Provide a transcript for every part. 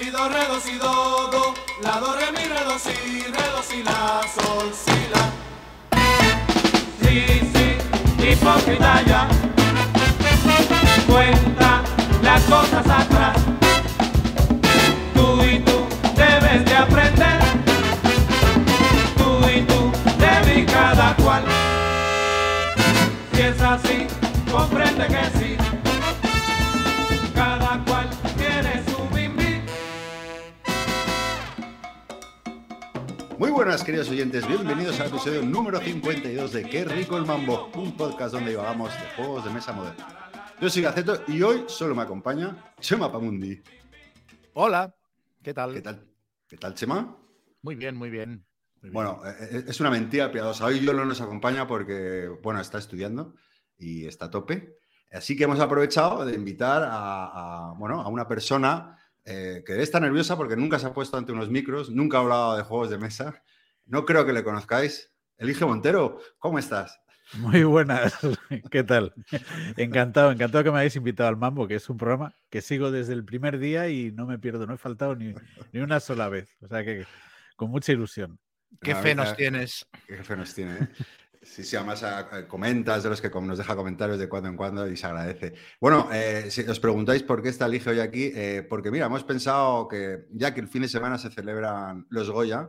si, do, re, do, si, do, do, la, do, re, mi, re, do, si, re, do, si, la, sol, si, la. Sí, sí, hipócrita ya, cuenta las cosas atrás. Tú y tú debes de aprender, tú y tú de cada cual. Si así, comprende que sí. Buenas, queridos oyentes. Bienvenidos al episodio número 52 de Qué rico el mambo, un podcast donde divagamos de juegos de mesa moderna. Yo soy Gaceto y hoy solo me acompaña Chema Pamundi. Hola, ¿qué tal? ¿Qué tal? ¿Qué tal, Chema? Muy bien, muy bien. muy. Bueno, eh, eh, es una mentira piadosa. Hoy yo no nos acompaña porque, bueno, está estudiando y está a tope. Así que hemos aprovechado de invitar a, a, bueno, a una persona eh, que está nerviosa porque nunca se ha puesto ante unos micros, nunca ha hablado de juegos de mesa. No creo que le conozcáis. Elige Montero, ¿cómo estás? Muy buenas, ¿qué tal? Encantado, encantado que me hayáis invitado al Mambo, que es un programa que sigo desde el primer día y no me pierdo, no he faltado ni, ni una sola vez. O sea que con mucha ilusión. ¿Qué fe nos tienes? Qué fe nos tiene, ¿eh? Sí, sí, además comentas de los que nos deja comentarios de cuando en cuando y se agradece. Bueno, eh, si os preguntáis por qué está Elige hoy aquí, eh, porque mira, hemos pensado que ya que el fin de semana se celebran los Goya,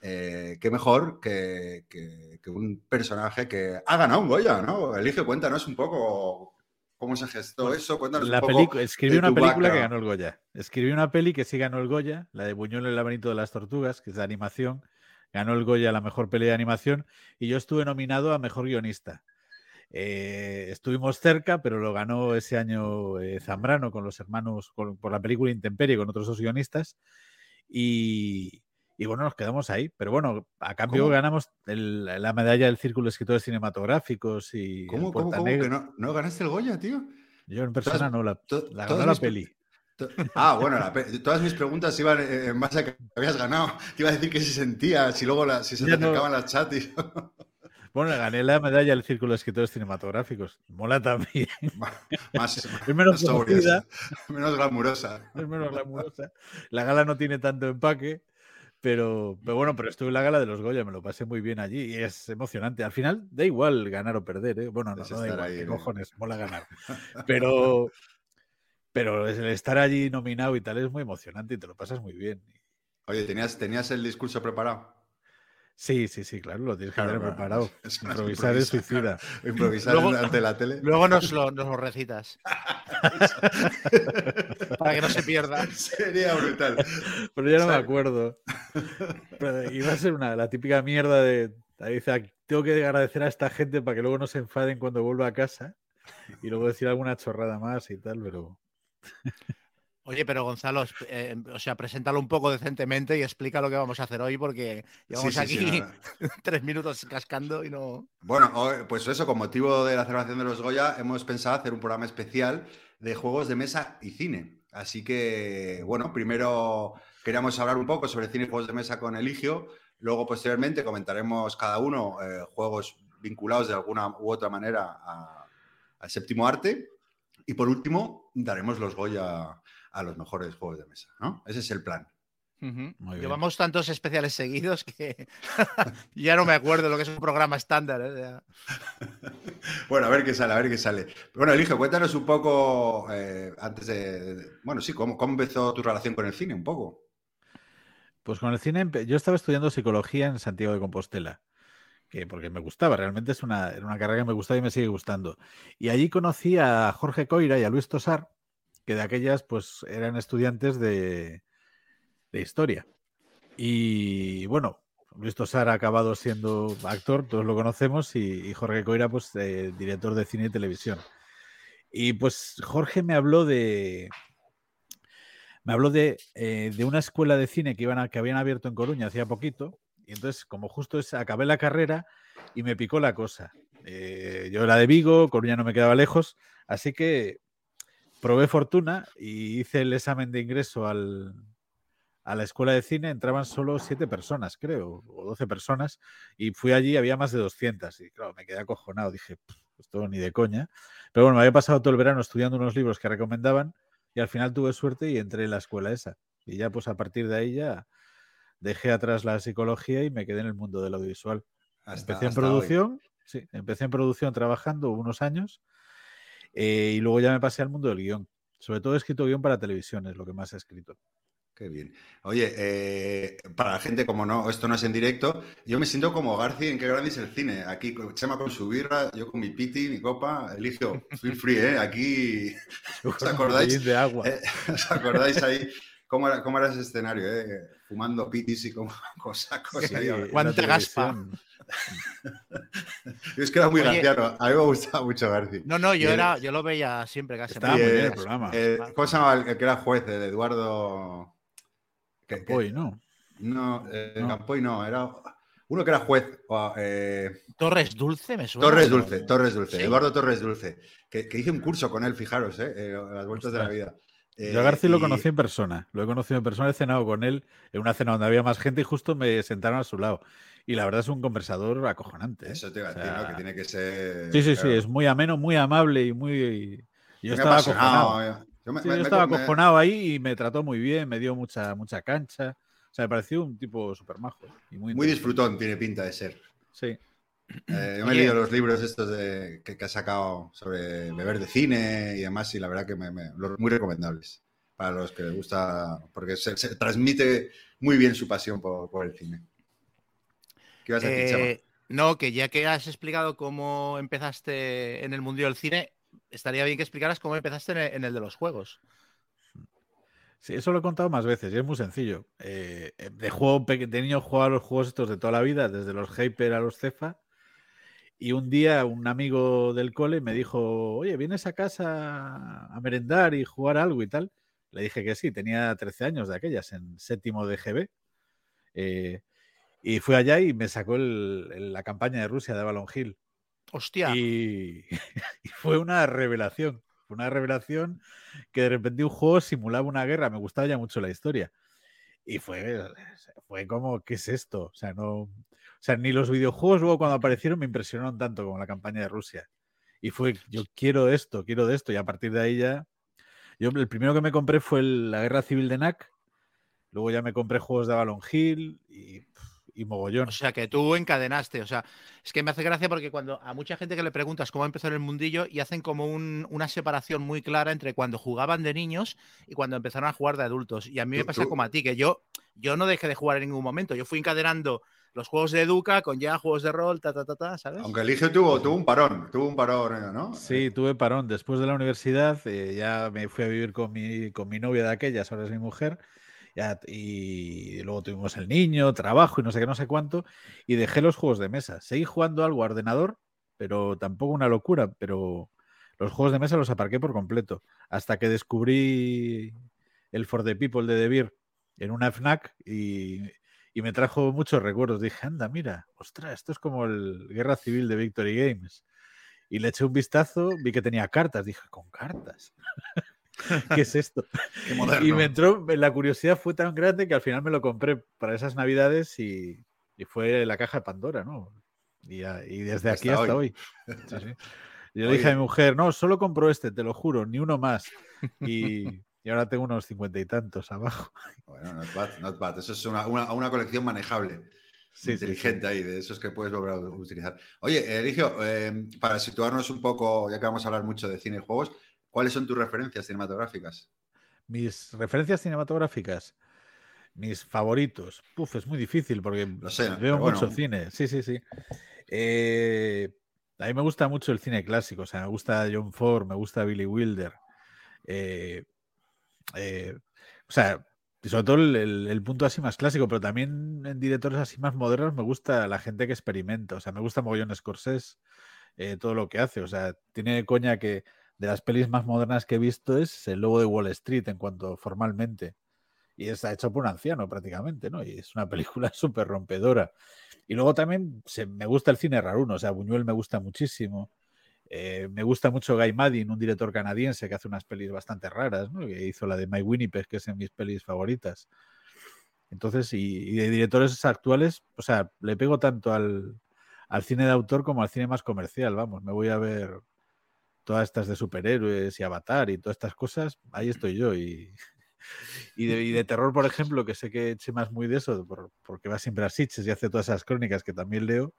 eh, qué mejor que, que- que un personaje que ha ganado un Goya, ¿no? Elige, cuéntanos un poco cómo se gestó eso, cuéntanos La un poco. escribí una película que ganó el Goya. Escribí una peli que sí ganó el Goya, la de Buñuel el laberinto de las tortugas, que es de animación. Ganó el Goya a la mejor peli de animación y yo estuve nominado a mejor guionista. Eh, estuvimos cerca, pero lo ganó ese año eh, Zambrano con los hermanos, con- por la película Intemperie, con otros dos guionistas. Y, y bueno, nos quedamos ahí. Pero bueno, a cambio ¿Cómo? ganamos el- la medalla del Círculo de Escritores Cinematográficos y el ¿Cómo, cómo, cómo? ¿Que no, no ganaste el Goya, tío? Yo en persona no, la, ganó la peli. Ah, bueno, la todas mis preguntas iban eh, en base a que habías ganado. Te iba a decir que se sentía, si luego la- si se te no- acercaban las chatis. Bueno, le gané la medalla del Círculo de Escritores Cinematográficos. Mola también. más, Es menos conocida, menos glamurosa. es menos glamurosa. La gala no tiene tanto empaque, pero, pero bueno, pero estuve en la gala de los Goya, me lo pasé muy bien allí y es emocionante. Al final da igual ganar o perder, ¿eh? Bueno, no, no da igual, ahí, qué ¿no? cojones, mola ganar. Pero, pero el estar allí nominado y tal es muy emocionante y te lo pasas muy bien. Oye, ¿tenías, ¿tenías el discurso preparado? Sí, sí, sí, claro, lo tienes que Claro, tener claro, preparado. es Improvisar es suicida. claro. Improvisar Luego- ante la tele. Luego nos lo, nos lo recitas. para que no se pierda. Sería brutal. Pero ya no me acuerdo. Pero iba a ser una, la típica mierda de. dice, "Aquí tengo que agradecer a esta gente para que luego no se enfaden cuando vuelva a casa. Y luego decir alguna chorrada más y tal, pero. Oye, pero Gonzalo, eh, o sea, preséntalo un poco decentemente y explica lo que vamos a hacer hoy, porque llevamos Sí, sí, sí, aquí tres minutos cascando y no. Bueno, pues eso, con motivo de la celebración de los Goya, hemos pensado hacer un programa especial de juegos de mesa y cine. Así que, bueno, primero queríamos hablar un poco sobre cine y juegos de mesa con Eligio. Luego, posteriormente, comentaremos cada uno eh, juegos vinculados de alguna u otra manera al séptimo arte. Y por último, daremos los Goya a los mejores juegos de mesa, ¿no? Ese es el plan. Ujú. Muy bien. Llevamos tantos especiales seguidos que ya no me acuerdo lo que es un programa estándar. ¿eh? Bueno, a ver qué sale, a ver qué sale. Bueno, Eligio, cuéntanos un poco, eh, antes de, de- Bueno, sí, ¿cómo, ¿cómo empezó tu relación con el cine? Un poco. Pues con el cine, yo estaba estudiando psicología en Santiago de Compostela. Que porque me gustaba, realmente es una, era una carrera que me gustaba y me sigue gustando. Y allí conocí a Jorge Coira y a Luis Tosar, que de aquellas pues eran estudiantes de, de historia. Y bueno, Luis Tosar ha acabado siendo actor, todos lo conocemos, y, Jorge Coira, pues eh, director de cine y televisión. Y pues Jorge me habló de. Me habló de, eh, de una escuela de cine que, iban que habían abierto en Coruña hacía poquito. Y entonces, como justo es, acabé la carrera y me picó la cosa. Eh, yo era de Vigo, Coruña no me quedaba lejos, así que probé fortuna y hice el examen de ingreso al, a la escuela de cine. Entraban solo siete personas, creo, o 12 personas, y fui allí, había más de 200. Y claro, me quedé acojonado. Dije, "Pff, esto ni de coña. Pero bueno, me había pasado todo el verano estudiando unos libros que recomendaban y al final tuve suerte y entré en la escuela esa. Y ya pues a partir de ahí ya dejé atrás la psicología y me quedé en el mundo del audiovisual. Hasta- empecé en hoy. producción, sí, empecé en producción trabajando unos años eh, y luego ya me pasé al mundo del guion. Sobre todo he escrito guion para televisión, es lo que más he escrito. Qué bien. Oye, eh, para la gente, como no, esto no es en directo, yo me siento como García en Qué grande es el cine. Aquí, Chema con su birra, yo con mi piti, mi copa, Eligio, feel free, ¿eh? Aquí, ¿os acordáis? De agua. Eh, ¿Os acordáis ahí cómo era, cómo era ese escenario, eh? Fumando pitis y como cosacos ahí. Sí, Cuánta gaspa. Es que era muy Oye. graciano. A mí me gustaba mucho García. No, no, yo era, yo lo veía siempre casi. Estaba muy bien el programa. eh, ¿Cómo se llamaba el, el que era juez? El Eduardo. que- que- Hoy, ¿no? No, eh, No. Campoy no, era uno que era juez. o, eh, Torres Dulce me suena. Torres Dulce, Torres Dulce, Sí. Eduardo Torres Dulce, que, que hice un curso con él, fijaros, eh, las vueltas de la vida. Eh, Yo a García lo conocí en persona. Lo he conocido en persona, he cenado con él en una cena donde había más gente y justo me sentaron a su lado. Y la verdad es un conversador acojonante. ¿eh? Eso te iba a O decir, ¿no? sea, Que tiene que ser. Sí, sí, sí, es muy ameno, muy amable y muy. Yo estaba acojonado. Yo me- Sí, me- yo me- estaba me- acojonado ahí y me trató muy bien, me dio mucha, mucha cancha. O sea, me pareció un tipo súper majo. Y muy, Muy disfrutón tiene pinta de ser. Sí. Eh, yo me he leído los libros estos de, que, que ha sacado sobre beber de cine y demás, y la verdad que me, me- los- muy recomendables para los que les gusta, porque se, se transmite muy bien su pasión por, por el cine. ¿Qué ibas a decir? Eh, no, que ya que has explicado cómo empezaste en el mundo del cine, estaría bien que explicaras cómo empezaste en el, en el de los juegos. Sí, eso lo he contado más veces y es muy sencillo. Eh, de juego de niño jugaba a los juegos estos de toda la vida, desde los Hyper a los Cefa. Y un día un amigo del cole me dijo, oye, ¿vienes a casa a merendar y jugar algo y tal? Le dije que sí, tenía 13 años de aquellas, en séptimo de GB. Eh, y fui allá y me sacó el- el- la campaña de Rusia de Avalon Hill. Hostia, Y, y fue una revelación. Una revelación que de repente un juego simulaba una guerra. Me gustaba ya mucho la historia. Y fue, fue como, ¿qué es esto? O sea, no. O sea, ni los videojuegos luego cuando aparecieron me impresionaron tanto como la campaña de Rusia. Y fue, yo quiero esto, quiero de esto. Y a partir de ahí ya. Yo el primero que me compré fue el- la Guerra Civil de NAC. Luego ya me compré juegos de Avalon Hill y, y mogollón. o sea que tú encadenaste. O sea, es que me hace gracia porque cuando a mucha gente que le preguntas cómo empezó en el mundillo y hacen como un- una separación muy clara entre cuando jugaban de niños y cuando empezaron a jugar de adultos. Y a mí me pasa tú- como a ti, que yo, yo no dejé de jugar en ningún momento. Yo fui encadenando los juegos de Educa con ya juegos de rol, ta, ta, ta, ta, ¿sabes? Aunque Eligio tuvo, tuvo un parón, tuvo un parón, ¿no? Sí, tuve parón. Después de la universidad eh, ya me fui a vivir con mi, con mi novia de aquellas, ahora es mi mujer. ya- y luego tuvimos el niño, trabajo y no sé qué, no sé cuánto. Y dejé los juegos de mesa. Seguí jugando algo a ordenador, pero tampoco una locura. Pero los juegos de mesa los aparqué por completo. Hasta que descubrí el For the People de De Beer en una FNAC y, y me trajo muchos recuerdos. Dije, anda, mira, ostras, esto es como el Guerra Civil de Victory Games. Y le eché un vistazo, vi que tenía cartas. Dije, ¿con cartas? ¿Qué es esto? Qué. Y me entró, la curiosidad fue tan grande que al final me lo compré para esas navidades y, y fue la caja de Pandora, ¿no? Y, y desde aquí Hasta hoy. hoy. Sí, sí. Yo le dije a mi mujer, no, solo compro este, te lo juro, ni uno más. Y, y ahora tengo unos cincuenta y tantos abajo. Bueno, not bad, not bad. Eso es una, una- una colección manejable. Sí, sí, inteligente ahí, de esos que puedes volver a utilizar. Oye, Eligio, eh, para situarnos un poco, ya que vamos a hablar mucho de cine y juegos, ¿cuáles son tus referencias cinematográficas? Mis referencias cinematográficas, mis favoritos. Puf, es muy difícil porque Lo sé, veo mucho bueno. cine. Sí, sí, sí. Eh, a mí me gusta mucho el cine clásico. O sea, me gusta John Ford, me gusta Billy Wilder. Eh, eh, o sea, sobre todo el punto así más clásico, pero también en directores así más modernos me gusta la gente que experimenta. O sea, me gusta mogollón Scorsese, eh, todo lo que hace. O sea, tiene coña que de las pelis más modernas que he visto es El Lobo de Wall Street en cuanto formalmente. Y está hecho por un anciano prácticamente, ¿no? Y es una película súper rompedora. Y luego también se- me gusta el cine raruno, o sea, Buñuel me gusta muchísimo. Eh, me gusta mucho Guy Maddin, un director canadiense que hace unas pelis bastante raras, ¿no? Que hizo la de My Winnipeg, que es de mis pelis favoritas. Entonces, y, y de directores actuales, o sea, le pego tanto al, al cine de autor como al cine más comercial, vamos, me voy a ver todas estas de superhéroes y Avatar y todas estas cosas, ahí estoy yo y, Y de, y de terror, por ejemplo, que sé que Chema es muy de eso, por- porque va siempre a Sitges y hace todas esas crónicas que también leo,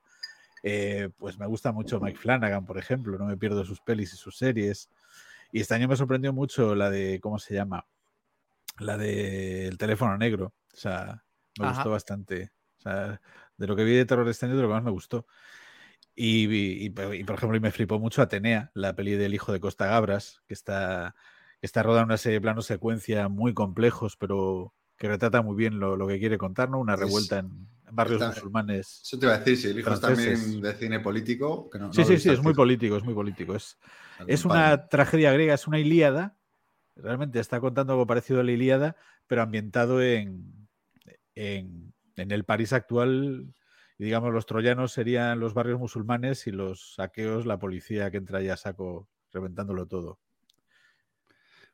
eh, pues me gusta mucho Mike Flanagan, por ejemplo, no me pierdo sus pelis y sus series. Y este año me sorprendió mucho la de, ¿cómo se llama? La de El teléfono negro. O sea, me Ajá. gustó bastante. O sea, de lo que vi de terror este año, de lo que más me gustó. Y, y- y, por ejemplo, y me flipó mucho Atenea, la peli del hijo de Costa Gabras, que está, que está rodada en una serie de planos secuencia muy complejos, pero que retrata muy bien lo, lo que quiere contar, ¿no? Una revuelta en barrios está- musulmanes. Eso te iba a decir, si el hijo Franceses. también de cine político. Que no, Sí, no sí, sí, es muy político, es muy político. Es, es padre. una tragedia griega, es una Ilíada. Realmente está contando algo parecido a la Ilíada, pero ambientado en, en, en el París actual. Y digamos, los troyanos serían los barrios musulmanes y los saqueos, la policía que entra ya a saco reventándolo todo.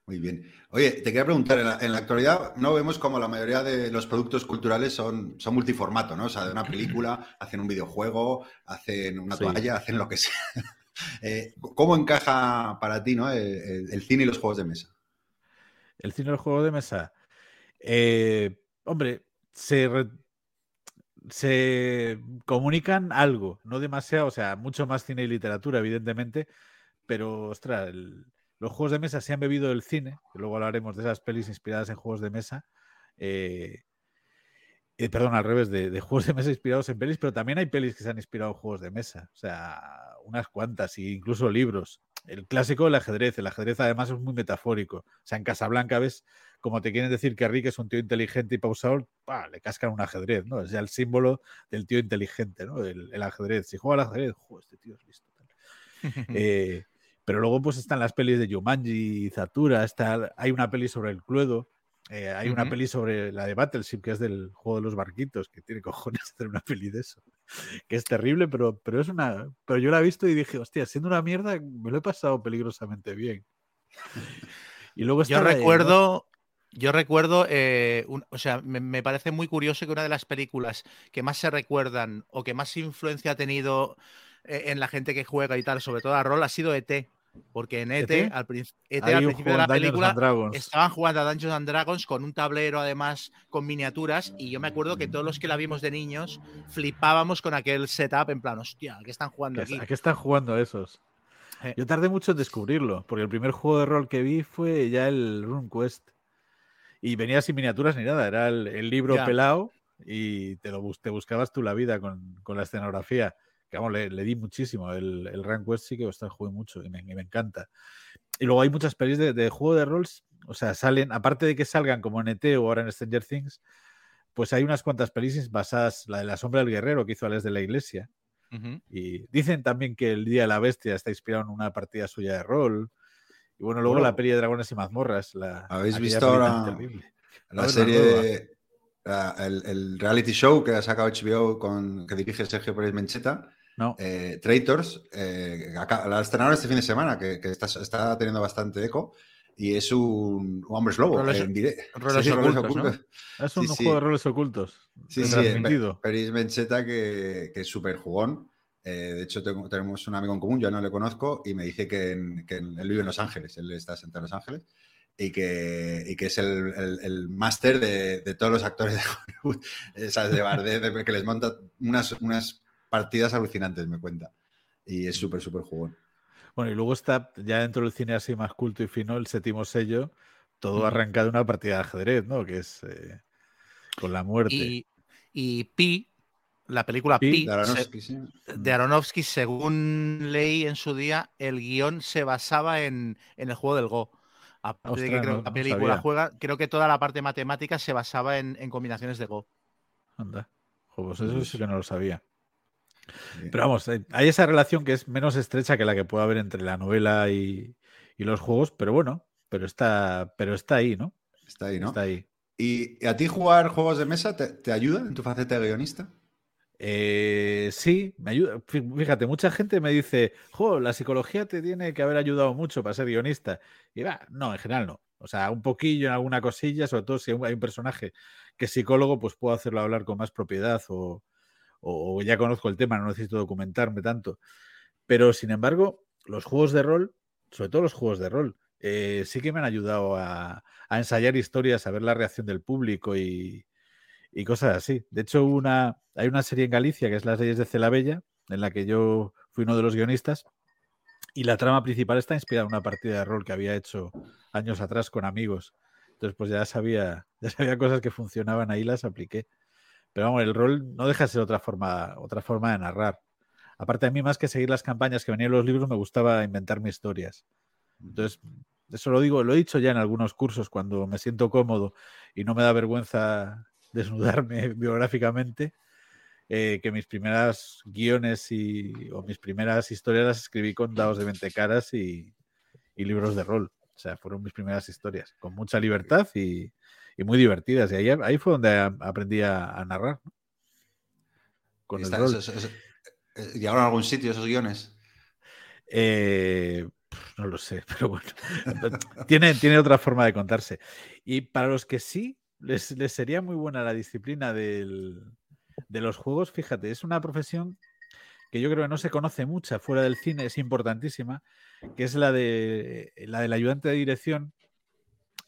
Muy bien. Oye, te quería preguntar, en la, en la actualidad no vemos como la mayoría de los productos culturales son, son multiformato, ¿no? O sea, de una película, hacen un videojuego, hacen una Sí. toalla, hacen lo que sea. Eh, ¿Cómo encaja para ti, ¿no? el, cine y los juegos de mesa? El cine del juego de mesa. eh, hombre, se, re- se comunican algo, no demasiado, o sea, mucho más cine y literatura, evidentemente, pero, ostras, el- los juegos de mesa se han bebido del cine, que luego hablaremos de esas pelis inspiradas en juegos de mesa. eh, eh, perdón, al revés, de, de juegos de mesa inspirados en pelis, pero también hay pelis que se han inspirado en juegos de mesa, o sea, unas cuantas, e incluso libros. El clásico del ajedrez, el ajedrez además es muy metafórico. O sea, en Casablanca ves como te quieren decir que Rick es un tío inteligente y pausador, ¡pa! le cascan un ajedrez, ¿no? Es ya el símbolo del tío inteligente, ¿no? El, el ajedrez. Si juega al ajedrez, ¡jo, este tío es listo! tal". Eh, pero luego pues están las pelis de Jumanji y Zatura, está, hay una peli sobre el Cluedo, eh, hay una peli sobre la de Battleship, que es del juego de los barquitos, que tiene cojones hacer una peli de eso. Que es terrible, pero, pero es una. Pero yo la he visto y dije, hostia, siendo una mierda, me lo he pasado peligrosamente bien. Y luego está Yo de- recuerdo, yo recuerdo, eh, un- o sea, me, me parece muy curioso que una de las películas que más se recuerdan o que más influencia ha tenido en la gente que juega y tal, sobre todo a rol, ha sido ET. Porque en ET, ¿ET? al, ET al principio de la película, estaban jugando a Dungeons and Dragons con un tablero además con miniaturas y yo me acuerdo que todos los que la vimos de niños flipábamos con aquel setup en plan, hostia, ¿qué están jugando ¿Qué- aquí? ¿A qué están jugando esos? Eh. Yo tardé mucho en descubrirlo, porque el primer juego de rol que vi fue ya el RuneQuest. Y venía sin miniaturas ni nada, era el, el libro Ya. pelado y te, lo, te buscabas tú la vida con, con la escenografía. Que vamos, le, le di muchísimo. El, el RuneQuest sí que ostras, jugué mucho y me, y me encanta. Y luego hay muchas pelis de, de juego de roles, o sea, salen, aparte de que salgan como en ET o ahora en Stranger Things, pues hay unas cuantas pelis basadas, la de la sombra del guerrero que hizo Alex de la Iglesia, y dicen también que el Día de la Bestia está inspirado en una partida suya de rol. Y bueno, luego Oh. la peli de Dragones y Mazmorras. La, ¿Habéis visto ahora. La serie, la- el, el reality show que ha sacado HBO con, que dirige Sergio Pérez Mencheta, No, eh, Traitors, eh, acá- la estrenaron este fin de semana, que, que está, está teniendo bastante eco, y es un, un hombres lobo. Roles- en dire- roles Sí, sí, roles ocultos, ¿no? ocultos. es un sí, sí. juego de roles ocultos. Sí, sí, Peris Mencheta que, que es súper jugón. Eh, de hecho, tengo- tenemos un amigo en común, yo no le conozco, y me dice que, en- que en- él vive en Los Ángeles, él está sentado en Los Ángeles, y que, y que es el, el- el máster de, de todos los actores de Hollywood, esas de Bardet, de- que les monta unas, unas partidas alucinantes, me cuenta. Y es súper, súper jugón. Bueno, y luego está ya dentro del cine así más culto y fino, el séptimo sello, todo Ujú. arranca de una partida de ajedrez, ¿no? Que es eh, con la muerte. Y, y Pi, la película Pi, Pi, De Aronofsky, sí. de Aronofsky, según leí en su día, el guion se basaba en, en el juego del Go. Aparte de que Ostras, creo no- que la película juega, creo que toda la parte matemática se basaba en, en combinaciones de Go. Anda. Pues eso sí que no lo sabía. Pero vamos, eh, hay esa relación que es menos estrecha que la que puede haber entre la novela y, y los juegos, pero bueno, pero está, pero está ahí, ¿no? Está ahí, ¿no? Está ahí. ¿Y a ti jugar juegos de mesa te, te ayuda en tu faceta de guionista? Eh, sí, me ayuda. Fí- Fíjate, mucha gente me dice, jo, la psicología te tiene que haber ayudado mucho para ser guionista. Y va, no, en general no. O sea, un poquillo en alguna cosilla, sobre todo si hay un personaje que es psicólogo, pues puedo hacerlo hablar con más propiedad o, o- ya conozco el tema, no necesito documentarme tanto. Pero sin embargo, los juegos de rol, sobre todo los juegos de rol, eh, sí que me han ayudado a, ensayar historias, a ver la reacción del público y, cosas así. De hecho, una, hay una serie en Galicia que es Las leyes de Celabella, en la que yo fui uno de los guionistas, y la trama principal está inspirada en una partida de rol que había hecho años atrás con amigos. Entonces, pues ya sabía, ya sabía cosas que funcionaban ahí, las apliqué. Pero vamos, el rol no deja de ser otra forma, otra forma de narrar. Aparte, a mí más que seguir las campañas que venían en los libros, me gustaba inventarme historias. Entonces, eso lo digo, lo he dicho ya en algunos cursos cuando me siento cómodo y no me da vergüenza desnudarme biográficamente, eh, que mis primeras guiones y, o mis primeras historias las escribí con dados de 20 caras y, libros de rol. O sea, fueron mis primeras historias, con mucha libertad y, muy divertidas. Y ahí, ahí fue donde aprendí a, narrar. Con el rol. Eh, ¿Llegaron a algún sitio esos guiones? Eh, no lo sé, pero bueno, tiene, tiene otra forma de contarse. Y para los que sí, les, sería muy buena la disciplina de los juegos, fíjate, es una profesión que yo creo que no se conoce mucha fuera del cine, es importantísima, que es la de la del ayudante de dirección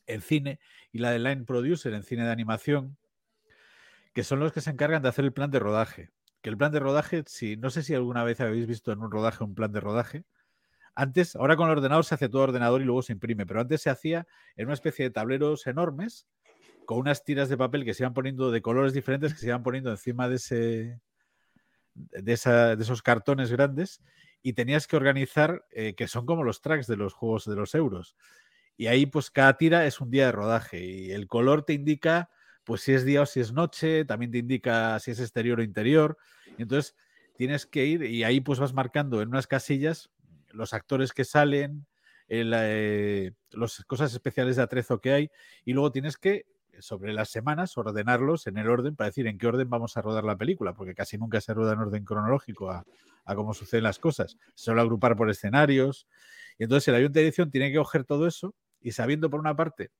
en cine y la de line producer en cine de animación, que son los que se encargan de hacer el plan de rodaje. Que el plan de rodaje, si no sé si alguna vez habéis visto en un rodaje un plan de rodaje, antes, ahora con el ordenador se hace todo ordenador y luego se imprime, pero antes se hacía en una especie de tableros enormes con unas tiras de papel que se iban poniendo de colores diferentes que se iban poniendo encima de ese de, esos cartones grandes y tenías que organizar eh, que son como los tracks de los juegos de los euros y ahí pues cada tira es un día de rodaje y el color te indica pues si es día o si es noche también te indica si es exterior o interior entonces tienes que ir y ahí pues vas marcando en unas casillas los actores que salen, eh, las cosas especiales de atrezo que hay, y luego tienes que, sobre las semanas, ordenarlos en el orden para decir en qué orden vamos a rodar la película, porque casi nunca se rueda en orden cronológico a, a cómo suceden las cosas. Se suele agrupar por escenarios. Y entonces el avión de edición tiene que coger todo eso y sabiendo por una parte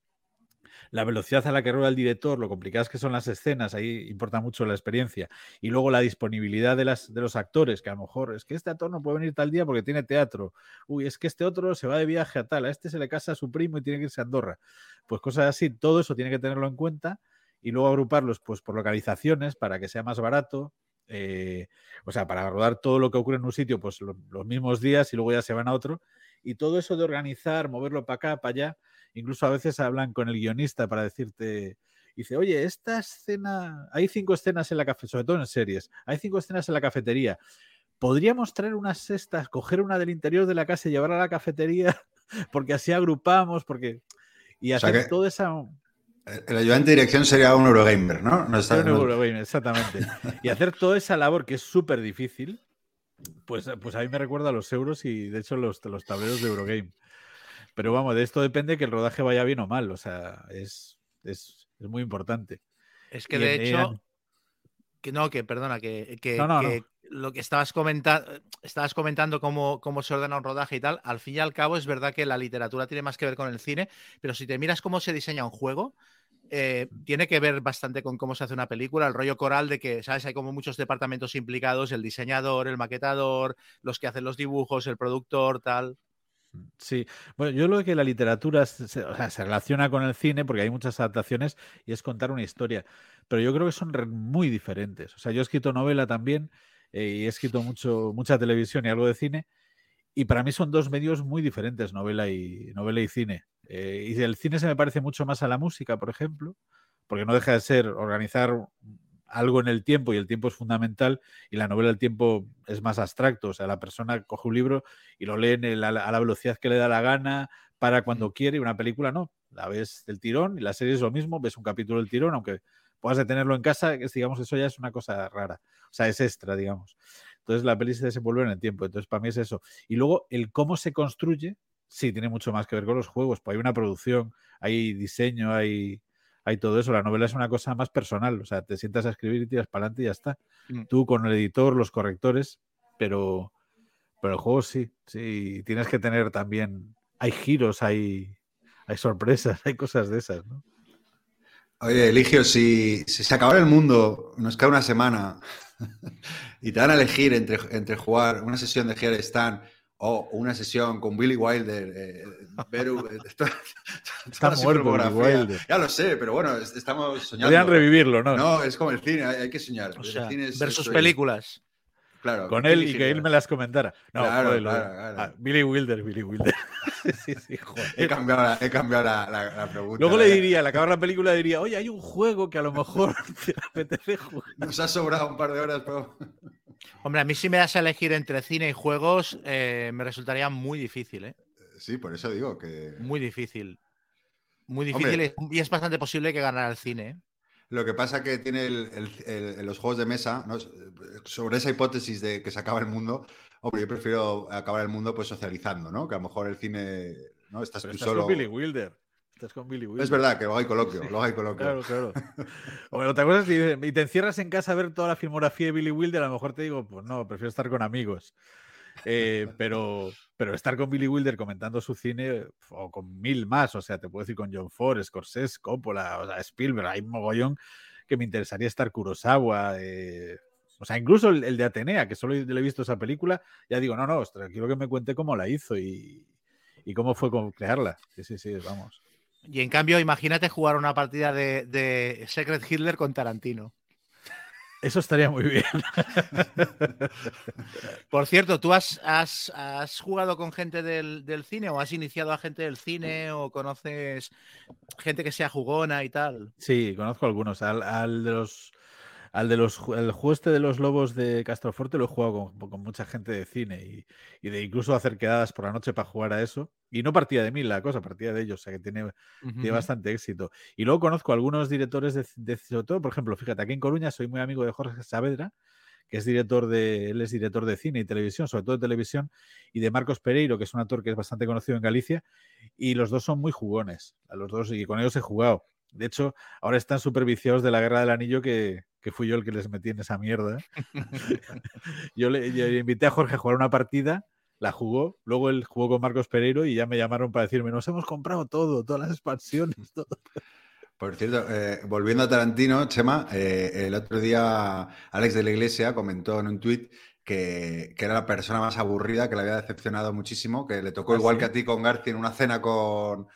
la velocidad a la que rueda el director, lo complicadas que son las escenas, ahí importa mucho la experiencia. Y luego la disponibilidad de, las, de los actores, que a lo mejor es que este actor no puede venir tal día porque tiene teatro. Uy, es que este otro se va de viaje a tal, a este se le casa a su primo y tiene que irse a Andorra. Pues cosas así, todo eso tiene que tenerlo en cuenta y luego agruparlos pues por localizaciones para que sea más barato. Eh, o sea, para rodar todo lo que ocurre en un sitio, pues los mismos días y luego ya se van a otro. Y todo eso de organizar, moverlo para acá, para allá, Incluso a veces hablan con el guionista para decirte, dice, oye, esta escena, hay cinco escenas en la cafetería, sobre todo en series, hay cinco escenas en la cafetería. ¿Podríamos traer unas cestas, coger una del interior de la casa y llevarla a la cafetería? Porque así agrupamos, porque... Y hacer toda esa... El ayudante de dirección sería un Eurogamer, ¿no? no un Eurogamer, exactamente. y hacer toda esa labor que es súper difícil, pues, pues a mí me recuerda a los euros y de hecho los, los tableros de Eurogame. Pero vamos, de esto depende que el rodaje vaya bien o mal. O sea, es, es, muy importante. Es que de hecho. Que no, que perdona, que, que, lo que estabas comentando, estabas comentando cómo, cómo se ordena un rodaje y tal, al fin y al cabo es verdad que la literatura tiene más que ver con el cine, pero si te miras cómo se diseña un juego, eh, tiene que ver bastante con cómo se hace una película, el rollo coral de que, ¿sabes? Hay como muchos departamentos implicados, el diseñador, el maquetador, los que hacen los dibujos, el productor, tal. Sí, bueno, yo creo que la literatura se, relaciona con el cine porque hay muchas adaptaciones y es contar una historia, pero yo creo que son muy diferentes. O sea, yo he escrito novela también eh, y he escrito mucho, mucha televisión y algo de cine y para mí son dos medios muy diferentes, novela y, novela y cine. Eh, y el cine se me parece mucho más a la música, por ejemplo, porque no deja de ser organizar algo en el tiempo y el tiempo es fundamental y la novela el tiempo es más abstracto, o sea, la persona coge un libro y lo lee a la velocidad que le da la gana, para cuando quiere y una película no, la ves del tirón y la serie es lo mismo, ves un capítulo del tirón, aunque puedas detenerlo en casa, digamos, eso ya es una cosa rara, o sea, es extra, digamos. Entonces la peli se desenvuelve en el tiempo, entonces para mí es eso. Y luego el cómo se construye, sí, tiene mucho más que ver con los juegos, pues hay una producción, hay diseño, hay hay todo eso. La novela es una cosa más personal, o sea, te sientas a escribir y tiras para adelante y ya está. Mm. Tú con el editor, los correctores, pero, pero el juego sí, sí, tienes que tener también, hay giros, hay, hay sorpresas, hay cosas de esas, ¿no? Oye, Eligio, si, se acabara el mundo, nos queda una semana y te van a elegir entre, entre jugar una sesión de Stand O una sesión con Billy Wilder. eh, eh, toda- Está muerto Billy. Wilder. Ya lo sé, pero bueno, es- estamos soñando. Podrían revivirlo, ¿no? No, es como el cine, hay, hay que soñar. O El sea, cine es- ver es sus sueño. películas. Claro, Con ¿qué él y que él me las comentara. No, Claro, joder, lo de- claro, claro. ah, Billy Wilder, Billy Wilder. sí, sí, joder. He cambiado la, he cambiado la, la- la pregunta. Luego le diría, al acabar la película, diría, oye, hay un juego que a lo mejor te apetece jugar. Nos ha sobrado un par de horas, pero. Hombre, a mí si me das a elegir entre cine y juegos, eh, me resultaría muy difícil, ¿eh? Sí, por eso digo que. Muy difícil. Muy difícil y- y es bastante posible que ganara el cine. ¿Eh? Lo que pasa que tiene el- el- el- en los juegos de mesa, ¿no? sobre esa hipótesis de que se acaba el mundo, hombre, yo prefiero acabar el mundo pues socializando, ¿no? Que a lo mejor el cine, ¿no? Estás Pero tú estás solo. con Billy Wilder. Estás con Billy Wilder. Es verdad que luego hay coloquio, luego hay coloquio. Claro, claro. Hombre, otra cosa es si y te encierras en casa a ver toda la filmografía de Billy Wilder, a lo mejor te digo, pues no, prefiero estar con amigos. Eh, pero, pero estar con Billy Wilder comentando su cine, o con mil más, o sea, te puedo decir con John Ford, Scorsese, Coppola, o sea, Spielberg, hay mogollón que me interesaría estar Kurosawa, eh, o sea, incluso el, el de Atenea, que solo le he visto esa película, ya digo, no, no, ostras, quiero que me cuente cómo la hizo y, y cómo fue con crearla. Sí, sí, sí, vamos. Y en cambio, imagínate jugar una partida de, de Secret Hitler con Tarantino. Eso estaría muy bien. Por cierto, ¿tú has, has, has jugado con gente del, del cine o has iniciado a gente del cine o conoces gente que sea jugona y tal? Sí, conozco algunos. Al, al de los al de los el juego este de los lobos de Castroforte lo he jugado con, con mucha gente de cine y, y de incluso hacer quedadas por la noche para jugar a eso. Y no partía de mí la cosa, partía de ellos, o sea que tiene, tiene bastante éxito. Y luego conozco algunos directores de, de- sobre todo, por ejemplo, fíjate, aquí en Coruña soy muy amigo de Jorge Saavedra, que es director de, él es director de cine y televisión, sobre todo de televisión, y de Marcos Pereiro, que es un actor que es bastante conocido en Galicia, y los dos son muy jugones, a los dos, y con ellos he jugado. De hecho, ahora están súper viciados de la Guerra del Anillo, que, que fui yo el que les metí en esa mierda. yo, le, yo le invité a Jorge a jugar una partida, la jugó, luego él jugó con Marcos Pereiro y ya me llamaron para decirme, nos hemos comprado todo, todas las expansiones, todo. Por cierto, eh, volviendo a Tarantino, Chema, eh, el otro día Alex de la Iglesia comentó en un tuit que, que era la persona más aburrida, que le había decepcionado muchísimo, que le tocó ¿Ah, igual sí? que a ti con García en una cena con,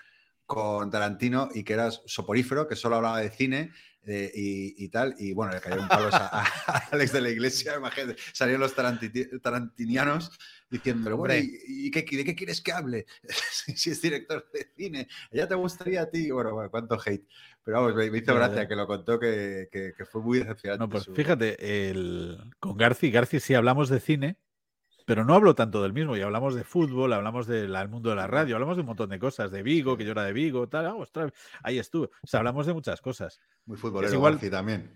con Tarantino y que eras soporífero, que solo hablaba de cine eh, y, y tal. Y bueno, le cayeron palos a, a Alex de la Iglesia, imagínate, salieron los taranti- tarantinianos diciéndole, bueno, Hombre. ¿y, y qué, de qué quieres que hable? si, si es director de cine, ¿ya te gustaría a ti? Bueno, bueno, cuánto hate. Pero vamos, me, me hizo gracia que lo contó, que, que- que fue muy decepcionante. No, pues su- fíjate, el, con Garci, Garci sí hablamos de cine, pero no hablo tanto del mismo, y hablamos de fútbol, hablamos del mundo de la radio, hablamos de un montón de cosas, de Vigo, que yo era de Vigo, tal, ah, ostras, ahí estuve. O sea, hablamos de muchas cosas. Muy futbolero, igual- también.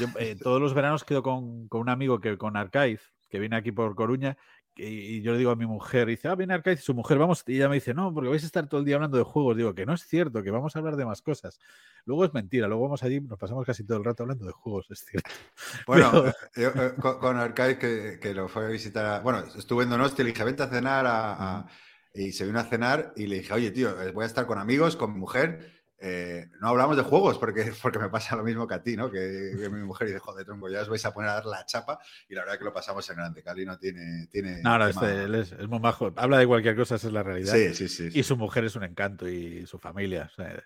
Yo, eh, todos los veranos quedo con, con un amigo que con Arcaiz, que viene aquí por Coruña, y yo le digo a mi mujer, dice, ah, viene Arcaiz, y su mujer, vamos, y ella me dice, no, porque vais a estar todo el día hablando de juegos. Digo, que no es cierto, que vamos a hablar de más cosas. Luego es mentira, luego vamos allí, nos pasamos casi todo el rato hablando de juegos, es cierto. Bueno, Pero- eh, yo, eh, con, con Arcaiz, que, que lo fue a visitar, a- bueno, estuve en Donosti, le dije, vente a cenar, a- a- y se vino a cenar, y le dije, oye, tío, eh, voy a estar con amigos, con mi mujer, eh, no hablamos de juegos, porque, porque me pasa lo mismo que a ti, ¿no? Que, que mi mujer dice, joder, tronco, ya os vais a poner a dar la chapa, y la verdad que lo pasamos en grande, Cali no tiene... tiene No, no, este, él es, es muy majo. Habla de cualquier cosa, esa es la realidad. Sí, sí, sí. sí. Y su mujer es un encanto y su familia. o sea,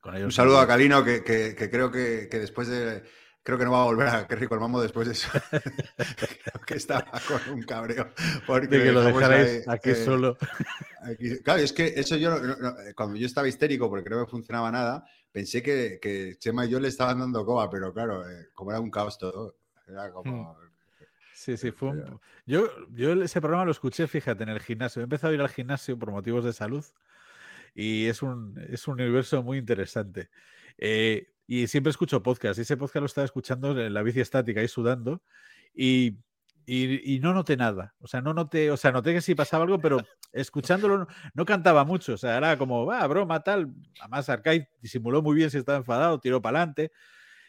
con ellos Un saludo a Calino, que, que- que creo que después de. Creo que no va a volver a Kerry Colmamo después de eso. creo que estaba con un cabreo. Porque de que lo ahí, aquí eh, solo. aquí- Claro, es que eso yo, no- no- cuando yo estaba histérico, porque creo que no funcionaba nada, pensé que, que Chema y yo le estaban dando coba, pero claro, eh, como era un caos todo, era como. Sí, sí, fue un- Yo, yo ese programa lo escuché, fíjate, en el gimnasio. He empezado a ir al gimnasio por motivos de salud y es un, es un universo muy interesante. Eh, y siempre escucho podcast. Y ese podcast lo estaba escuchando en la bici estática, ahí sudando. Y, y- y no noté nada. O sea, no noté, o sea, noté que sí pasaba algo, pero escuchándolo no, cantaba mucho. O sea, era como, va, broma, tal. Además, Arcade disimuló muy bien si estaba enfadado, tiró para adelante.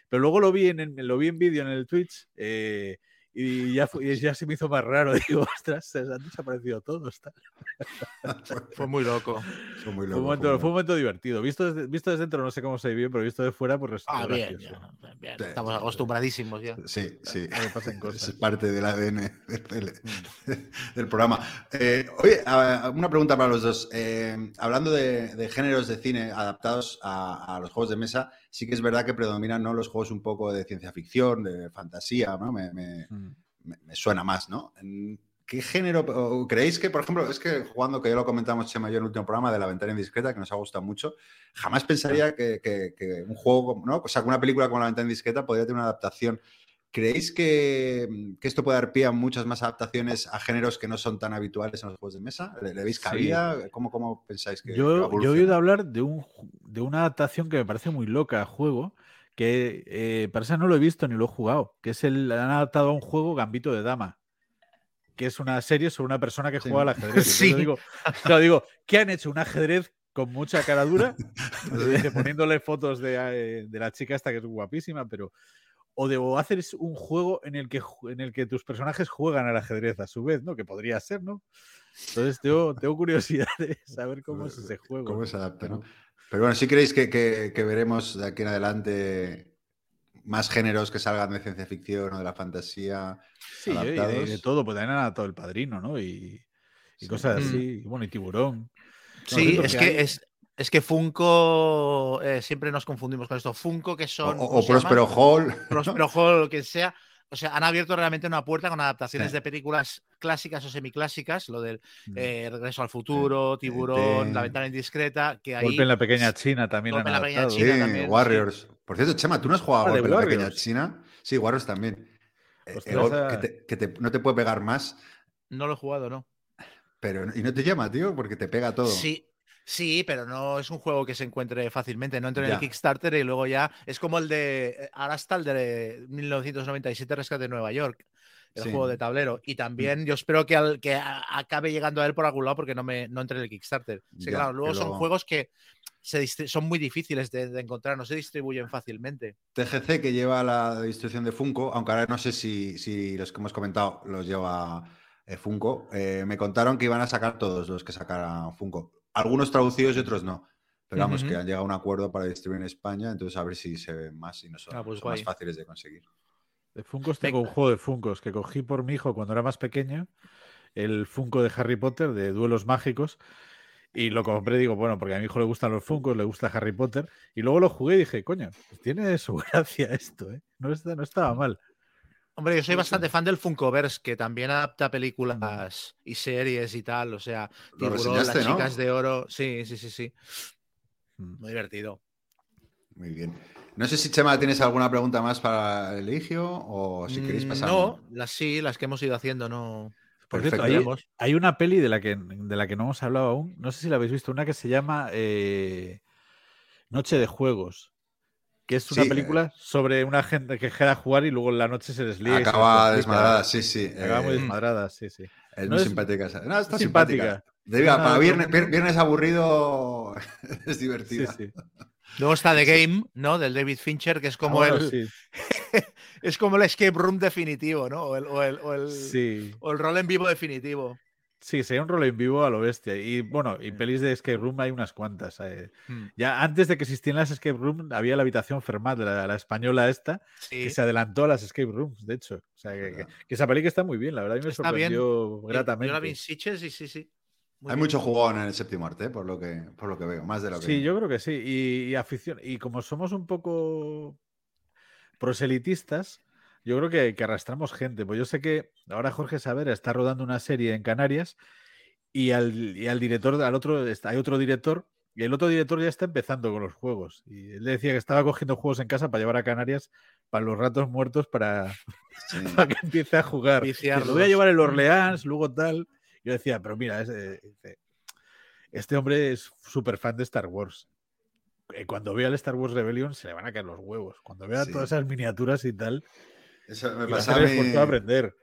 Pero luego lo vi en, en- lo vi en vídeo en el Twitch. eh, y ya, fue- y ya se me hizo más raro. Digo, ostras, se han desaparecido todos. Fue muy loco. Fue muy Fue, loco, un momento, fue muy fue un momento divertido. Visto desde, visto desde dentro no sé cómo se vivió, pero visto de fuera, pues resultó Ah, bien, gracioso. ya, bien, Sí, Estamos acostumbradísimos ya. Sí, sí. A que pasen Es parte del ADN del, del programa. Eh, oye, una pregunta para los dos. Eh, hablando de, de géneros de cine adaptados a, a los juegos de mesa, sí que es verdad que predominan ¿no? los juegos un poco de ciencia ficción, de fantasía, ¿no? Me, me- Mm. me- me suena más, ¿no? ¿En ¿Qué género creéis que, por ejemplo, es que jugando, que ya lo comentamos Chema y yo en el último programa de La Ventana Indiscreta, que nos ha gustado mucho, jamás pensaría que, que- que un juego, ¿no? O sea, que una película como La Ventana Indiscreta podría tener una adaptación. ¿Creéis que, que esto puede dar pie a muchas más adaptaciones a géneros que no son tan habituales en los juegos de mesa? ¿Le, le veis Sí. cabida? ¿Cómo, cómo pensáis que, Yo, yo he oído hablar de, un, de una adaptación que me parece muy loca a juego, que eh, para eso no lo he visto ni lo he jugado, que es el, han adaptado a un juego Gambito de Dama, que es una serie sobre una persona que Sí. juega al ajedrez. Sí. yo digo, claro, digo, ¿qué han hecho? ¿Un ajedrez con mucha cara dura? Dice, poniéndole fotos de, eh, de la chica esta que es guapísima, pero... O de o hacer un juego en el, que, en el que tus personajes juegan al ajedrez a su vez, ¿no? Que podría ser, ¿no? Entonces tengo, tengo curiosidad de saber cómo es ese juego. ¿Cómo se adapta, Pero- no? Pero bueno, ¿sí creéis que, que- que veremos de aquí en adelante más géneros que salgan de ciencia ficción o de la fantasía? Sí, y de, adaptados? de todo, pues también han adaptado el padrino, ¿no? Y, y Sí. cosas Mm. así. Y bueno, y tiburón. Sí, es que que, hay- es, es que Funko, eh, siempre nos confundimos con esto. Funko, que son. o- ¿cómo o? Prospero Hall. Prospero Hall, lo que sea. O sea, han abierto realmente una puerta con adaptaciones Sí. de películas clásicas o semiclásicas, lo del Mm. eh, Regreso al Futuro, Tiburón. La Ventana Indiscreta, que ahí. Golpe en la pequeña China también Golpe han en la pequeña adaptado. Sí, China también, sí. Warriors. Por cierto, Chema, ¿tú no has jugado a Ah, Golpe en la Pequeña. China? Sí, Warriors también. Eh, gol- esa- que te- que te- no te puede pegar más, No lo he jugado, ¿no? pero y no te llama, tío, porque te pega todo. Sí, sí, pero no es un juego que se encuentre fácilmente. No entro en el Kickstarter y luego ya. Es como el de. eh, Ahora está el de 1997 Rescate de Nueva York. El Sí. Mm. juego de tablero. Y también yo espero que, al- que a- acabe llegando a él por algún lado porque no me no entre en el Kickstarter. Sí, Ya, claro, luego son juegos que se son muy difíciles de, de encontrar, no se distribuyen fácilmente. TGC que lleva la distribución de Funko, aunque ahora no sé si, si los que hemos comentado los lleva eh, Funko, eh, me contaron que iban a sacar todos los que sacara Funko. Algunos traducidos y otros no. Pero vamos, que han llegado a un acuerdo para distribuir en España, entonces a ver si se ven más y no son, Ah, pues son más fáciles de conseguir. De Funkos tengo un juego de Funkos que cogí por mi hijo cuando era más pequeño, el Funko de Harry Potter, de Duelos Mágicos, y lo compré, digo, bueno, porque a mi hijo le gustan los Funkos, le gusta Harry Potter, y luego lo jugué y dije, coño, pues tiene su gracia esto, ¿eh? No, está- no estaba mal. Hombre, yo soy Sí, bastante sí. fan del Funkoverse, que también adapta películas y series y tal. O sea, Lo Tiburón, Las ¿no? chicas de oro. Sí, sí, sí, sí. Mm. Muy divertido. Muy bien. No sé si Chema tienes alguna pregunta más para el Eligio o si queréis Mm, pasar. No, las sí, las que hemos ido haciendo, no. Por cierto, hay una peli de la, que, de la que no hemos hablado aún, no sé si la habéis visto, una que se llama eh, Noche de Juegos, que es una Sí, película sobre una gente que queda a jugar y luego en la noche se se Acaba desmadrada, sí, sí. Acaba muy eh, desmadrada, sí, sí. es no muy es- simpática. esa. No, está es simpática. simpática. Diga, Una- para viernes, viernes aburrido es Sí, divertida. sí. Luego está The Game, ¿no? Del David Fincher, que es como, Ah, bueno, el, sí, es como el escape room definitivo, ¿no? O el, o el, o el, sí. o el rol en vivo definitivo. Sí, sería un rol en vivo a lo bestia. Y bueno, y pelis de escape room hay unas cuantas. eh. Mm, Ya antes de que existieran las escape room, había la habitación Fermat, la, la española esta, Sí. que se adelantó a las escape rooms, de hecho. O sea, que, que- esa peli que está muy bien, la verdad, a mí me Está bien. sorprendió Yo- gratamente. Yo la vi en Sitges y sí, sí. Muy Hay bien. mucho jugón en el séptimo arte, eh, por lo que, por lo que veo, más de lo que. Sí, yo creo que sí. Y, y afición. Y como somos un poco proselitistas, yo creo que, que arrastramos gente. Pues yo sé que ahora Jorge Saber está rodando una serie en Canarias y al, y al director, al otro, hay otro director, y el otro director ya está empezando con los juegos. Y él le decía que estaba cogiendo juegos en casa para llevar a Canarias para los ratos muertos para, Sí. para que empiece a jugar. Dice, Lo voy a llevar el Orleans, luego tal. Yo decía, pero mira, eh, este hombre es súper fan de Star Wars. Eh, Cuando vea el Star Wars Rebellion se le van a caer los huevos. Cuando vea Sí. todas esas miniaturas y tal, Eso me pasaba a mí aprender.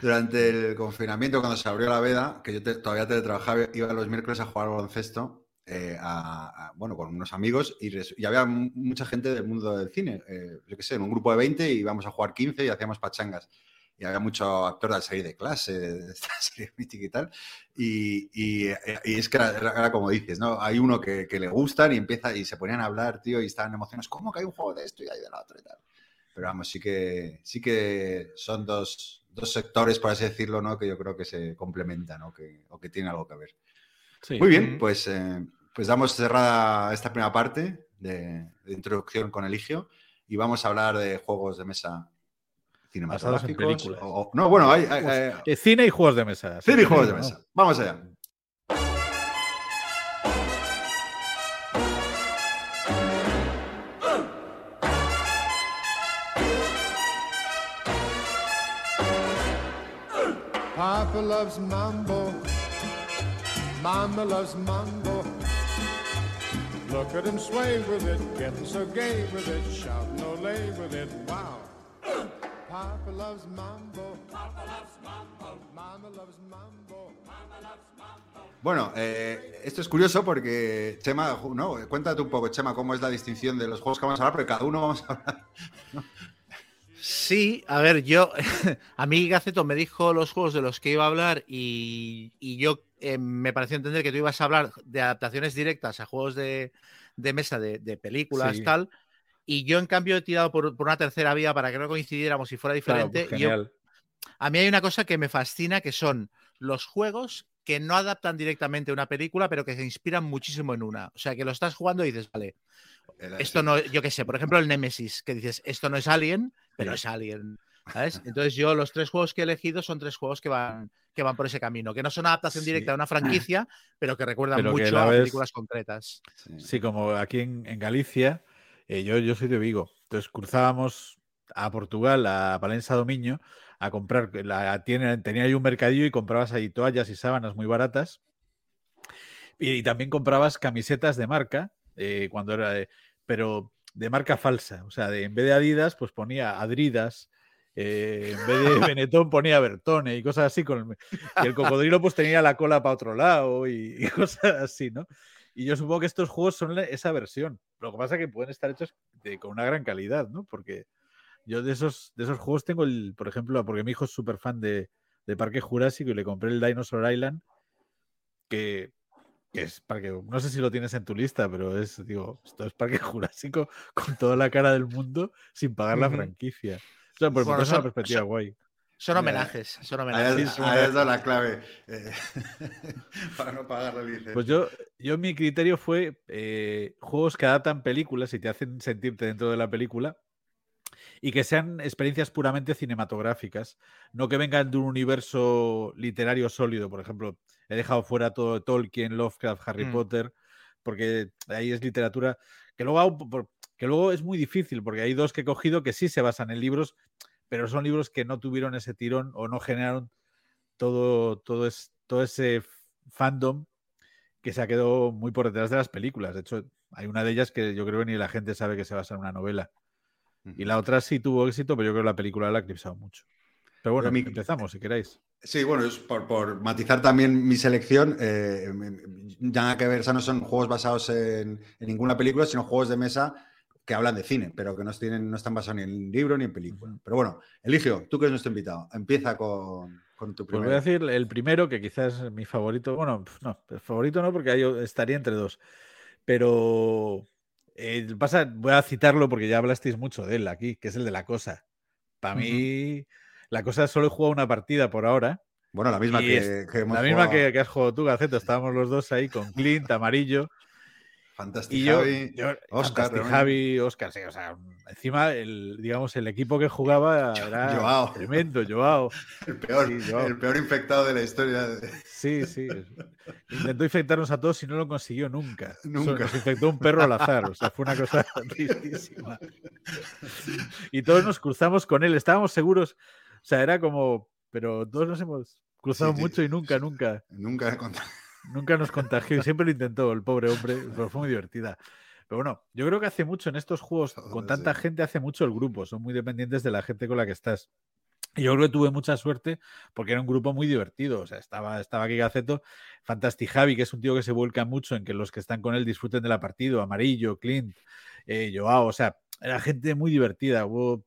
durante el confinamiento, cuando se abrió la veda, que yo te- todavía teletrabajaba, iba los miércoles a jugar al baloncesto. eh, a- a- bueno, con unos amigos y, res- y había mucha gente del mundo del cine. eh, yo qué sé, en un grupo de 20 íbamos a jugar 15 y hacíamos pachangas. y había mucho actor de serie de clase, de esta serie mítica y tal. Y, y- y es que era, era como dices, ¿no? Hay uno que, que le gustan y empieza y se ponían a hablar, tío, y estaban emocionados. ¿Cómo que hay un juego de esto y hay de la otra y tal? Pero vamos, sí que, sí que son dos, dos sectores, por así decirlo, ¿no? Que yo creo que se complementan ¿no? que, o que tienen algo que ver. Sí. Muy bien, pues, eh, pues damos cerrada esta primera parte de, de introducción con Eligio y vamos a hablar de juegos de mesa cinematográficos. películas. o- o- no, bueno, hay, hay- hay- cine y juegos de mesa. cine y juegos de mesa. Vamos allá. Papa loves mambo. Mama loves mambo. Look at him sway with it, getting so gay with it, shouting olay with it. Wow. Papa loves mambo. Papa loves mambo. Mama loves mambo. Bueno, eh, esto es curioso porque, Chema, ¿no? cuéntate un poco, Chema, cómo es la distinción de los juegos que vamos a hablar, porque cada uno vamos a hablar. Sí, a ver, yo, a mí Gaceto me dijo los juegos de los que iba a hablar y, y yo eh, me pareció entender que tú ibas a hablar de adaptaciones directas a juegos de, de mesa, de, de películas, Sí. tal. Y yo, en cambio, he tirado por, por una tercera vía para que no coincidiéramos y fuera Claro, diferente. pues yo- genial. a mí hay una cosa que me fascina, que son los juegos que no adaptan directamente a una película, pero que se inspiran muchísimo en una. O sea, que lo estás jugando y dices, vale, esto no, yo qué sé, por ejemplo, el Nemesis, que dices, esto no es Alien, pero es Alien. ¿sabes? Entonces yo los tres juegos que he elegido son tres juegos que van, que van por ese camino, que no son adaptación Sí. directa de una franquicia, pero que recuerdan Pero mucho a ves- películas concretas. Sí. Sí, como aquí en, en Galicia, eh, yo, yo soy de Vigo. Entonces cruzábamos a Portugal, a Palensa Domiño, a comprar. La, tiene, tenía ahí un mercadillo y comprabas ahí toallas y sábanas muy baratas. Y, y también comprabas camisetas de marca, eh, cuando era. de- pero de marca falsa. O sea, de, en vez de Adidas, pues ponía Adridas. eh, en vez de Benetton ponía Bertone y cosas así. Con el- y el cocodrilo pues tenía la cola para otro lado y, y cosas así, ¿no? Y yo supongo que estos juegos son la- esa versión. Lo que pasa es que pueden estar hechos de- con una gran calidad, ¿no? Porque yo de esos, de esos juegos tengo el, por ejemplo, porque mi hijo es súper fan de, de Parque Jurásico y le compré el Dinosaur Island, que, que es parque, no sé si lo tienes en tu lista, pero es, digo, esto es Parque Jurásico con toda la cara del mundo sin pagar la franquicia. O sea, pues Bueno, es una perspectiva son- guay. Son homenajes, son homenajes. has, ahí dado la clave eh, para no pagar la licencia. Pues yo, yo mi criterio fue eh, juegos que adaptan películas y te hacen sentirte dentro de la película y que sean experiencias puramente cinematográficas, no que vengan de un universo literario sólido. Por ejemplo, he dejado fuera todo Tolkien, Lovecraft, Harry Mm. Potter, porque ahí es literatura que luego, que es muy difícil, porque hay dos que he cogido que sí se basan en libros, pero son libros que no tuvieron ese tirón o no generaron todo, todo, es, todo ese fandom que se ha quedado muy por detrás de las películas. De hecho, hay una de ellas que yo creo que ni la gente sabe que se basa en una novela. Y la otra sí tuvo éxito, pero yo creo que la película la ha eclipsado mucho. Pero bueno, Pero mi- empezamos si queréis. Sí, bueno, es por, por matizar también mi selección, eh, nada que ver, o sea, no son juegos basados en, en ninguna película, sino juegos de mesa que hablan de cine, pero que no, tienen, no están basados ni en libro ni en película. Pero bueno, Eligio, tú que eres nuestro invitado, empieza con, con tu Pues primero. voy a decir el primero, que quizás es mi favorito. Bueno, no, el favorito no, porque ahí estaría entre dos. Pero eh, pasa, voy a citarlo porque ya hablasteis mucho de él aquí, que es el de la cosa. Para mí, la cosa solo he jugado una partida por ahora. Bueno, la misma que, es que hemos La misma que, que has jugado tú, Gaceto. Estábamos los dos ahí con Clint, Amarillo. Fantástico. Y yo, Javi, yo Óscar, Fantastic. Javi, Oscar, sí, o sea, encima el, digamos, el equipo que jugaba era Joao. tremendo, Joao. el, peor, Sí, Joao. el peor infectado de la historia. de- Sí, sí. Intentó infectarnos a todos y no lo consiguió nunca. Nunca. Nos infectó un perro al azar. O sea, fue una cosa tristísima. Y todos nos cruzamos con él. Estábamos seguros. O sea, era como. Pero todos nos hemos cruzado Sí, sí. mucho y nunca, nunca, Nunca he encontrado. nunca nos contagió. Y siempre lo intentó el pobre hombre. Pero fue muy divertida. Pero bueno, yo creo que hace mucho en estos juegos, con tanta gente, hace mucho el grupo. Son muy dependientes de la gente con la que estás. Y yo creo que tuve mucha suerte porque era un grupo muy divertido. O sea, estaba, estaba aquí Gaceto, Fantastic Javi, que es un tío que se vuelca mucho en que los que están con él disfruten de la partida, Amarillo, Clint, eh, Joao. O sea, era gente muy divertida. Hubo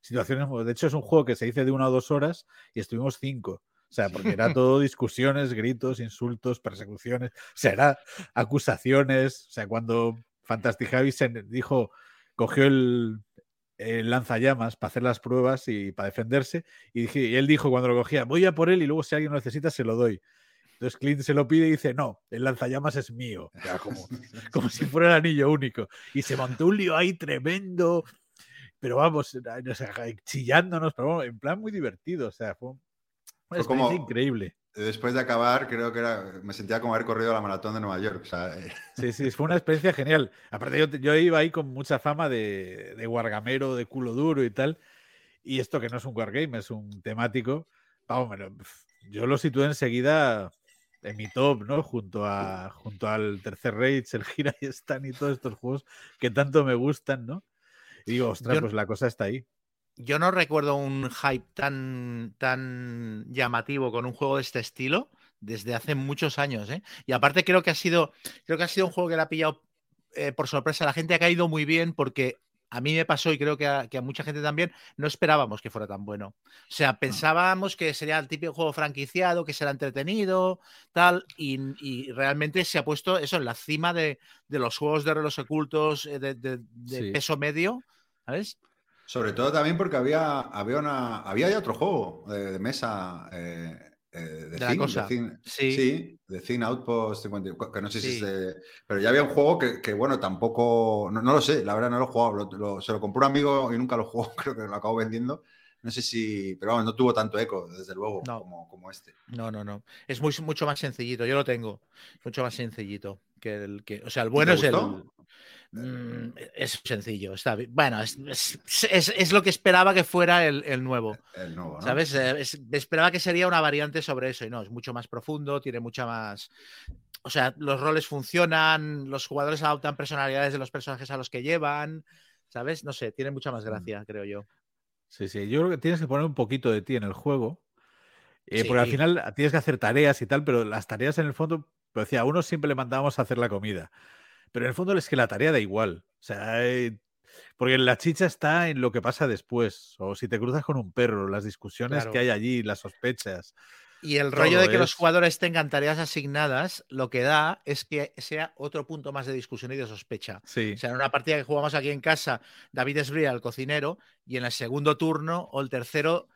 situaciones. De hecho, es un juego que se dice de una o dos horas y estuvimos cinco. O sea, porque era todo discusiones, gritos, insultos, persecuciones, o sea, era acusaciones. O sea, cuando Fantastic Javi se dijo, cogió el, el lanzallamas para hacer las pruebas y para defenderse, y, dije, y él dijo cuando lo cogía, voy a por él y luego si alguien lo necesita se lo doy. Entonces Clint se lo pide y dice, no, el lanzallamas es mío. Como, como si fuera el anillo único. Y se montó un lío ahí tremendo. Pero vamos, o sea, chillándonos, pero bueno, en plan muy divertido. O sea, fue Fue como- increíble. Después de acabar, creo que era, me sentía como haber corrido la maratón de Nueva York. o sea, eh, Sí, sí, fue una experiencia genial. Aparte, yo, yo iba ahí con mucha fama de, de wargamero, de culo duro y tal. Y esto que no es un wargame, es un temático. Vamos, yo lo situé enseguida en mi top, ¿no? Junto, a, junto al Tercer Rage, el Gira y Stan y todos estos juegos que tanto me gustan, ¿no? Digo, ostras, Yo- pues la cosa está ahí. Yo no recuerdo un hype tan, tan llamativo con un juego de este estilo desde hace muchos años, ¿eh? Y aparte creo que ha sido, creo que ha sido un juego que le ha pillado eh, por sorpresa. La gente ha caído muy bien porque a mí me pasó y creo que a, que a mucha gente también no esperábamos que fuera tan bueno. O sea, pensábamos que sería el típico juego franquiciado, que será entretenido, tal, y, y realmente se ha puesto eso en la cima de, de los juegos de relos ocultos eh, de, de- de Sí. peso medio, ¿sabes? sobre todo también porque había, había, una, había ya otro juego de, de mesa eh, eh, de, De la Thing, cosa. de Sí. sí, de Thing Outpost 50, que no sé si es de... Pero ya había un juego que, que, bueno, tampoco... No, no lo sé, la verdad no lo he jugado. lo- lo- se lo compró un amigo y nunca lo jugó, creo que lo acabo vendiendo. No sé si... Pero vamos, no tuvo tanto eco, desde luego, No. como, como este. No, no, no. Es muy, mucho más sencillito. Yo lo tengo. Mucho más sencillito que el que. O sea, el bueno es el. Mm, es sencillo. Está bien. Bueno, es, es- es- es lo que esperaba que fuera el, el nuevo. El nuevo, ¿no? ¿Sabes? Eh, es- esperaba que sería una variante sobre eso y no, es mucho más profundo, tiene mucha más... O sea, los roles funcionan, los jugadores adoptan personalidades de los personajes a los que llevan, ¿sabes? No sé, tiene mucha más Mm. gracia, creo yo. Sí, sí, yo creo que tienes que poner un poquito de ti en el juego. eh, Porque al final tienes que hacer tareas y tal, pero las tareas en el fondo, pues decía, a uno siempre le mandábamos a hacer la comida. Pero en el fondo es que la tarea da igual. O sea, eh, porque la chicha está en lo que pasa después. O si te cruzas con un perro, las discusiones Claro. que hay allí, las sospechas. Y el rollo de que los es- jugadores tengan tareas asignadas, lo que da es que sea otro punto más de discusión y de sospecha. Sí, O sea, en una partida que jugamos aquí en casa, David Esbría, el cocinero, y en el segundo turno o el tercero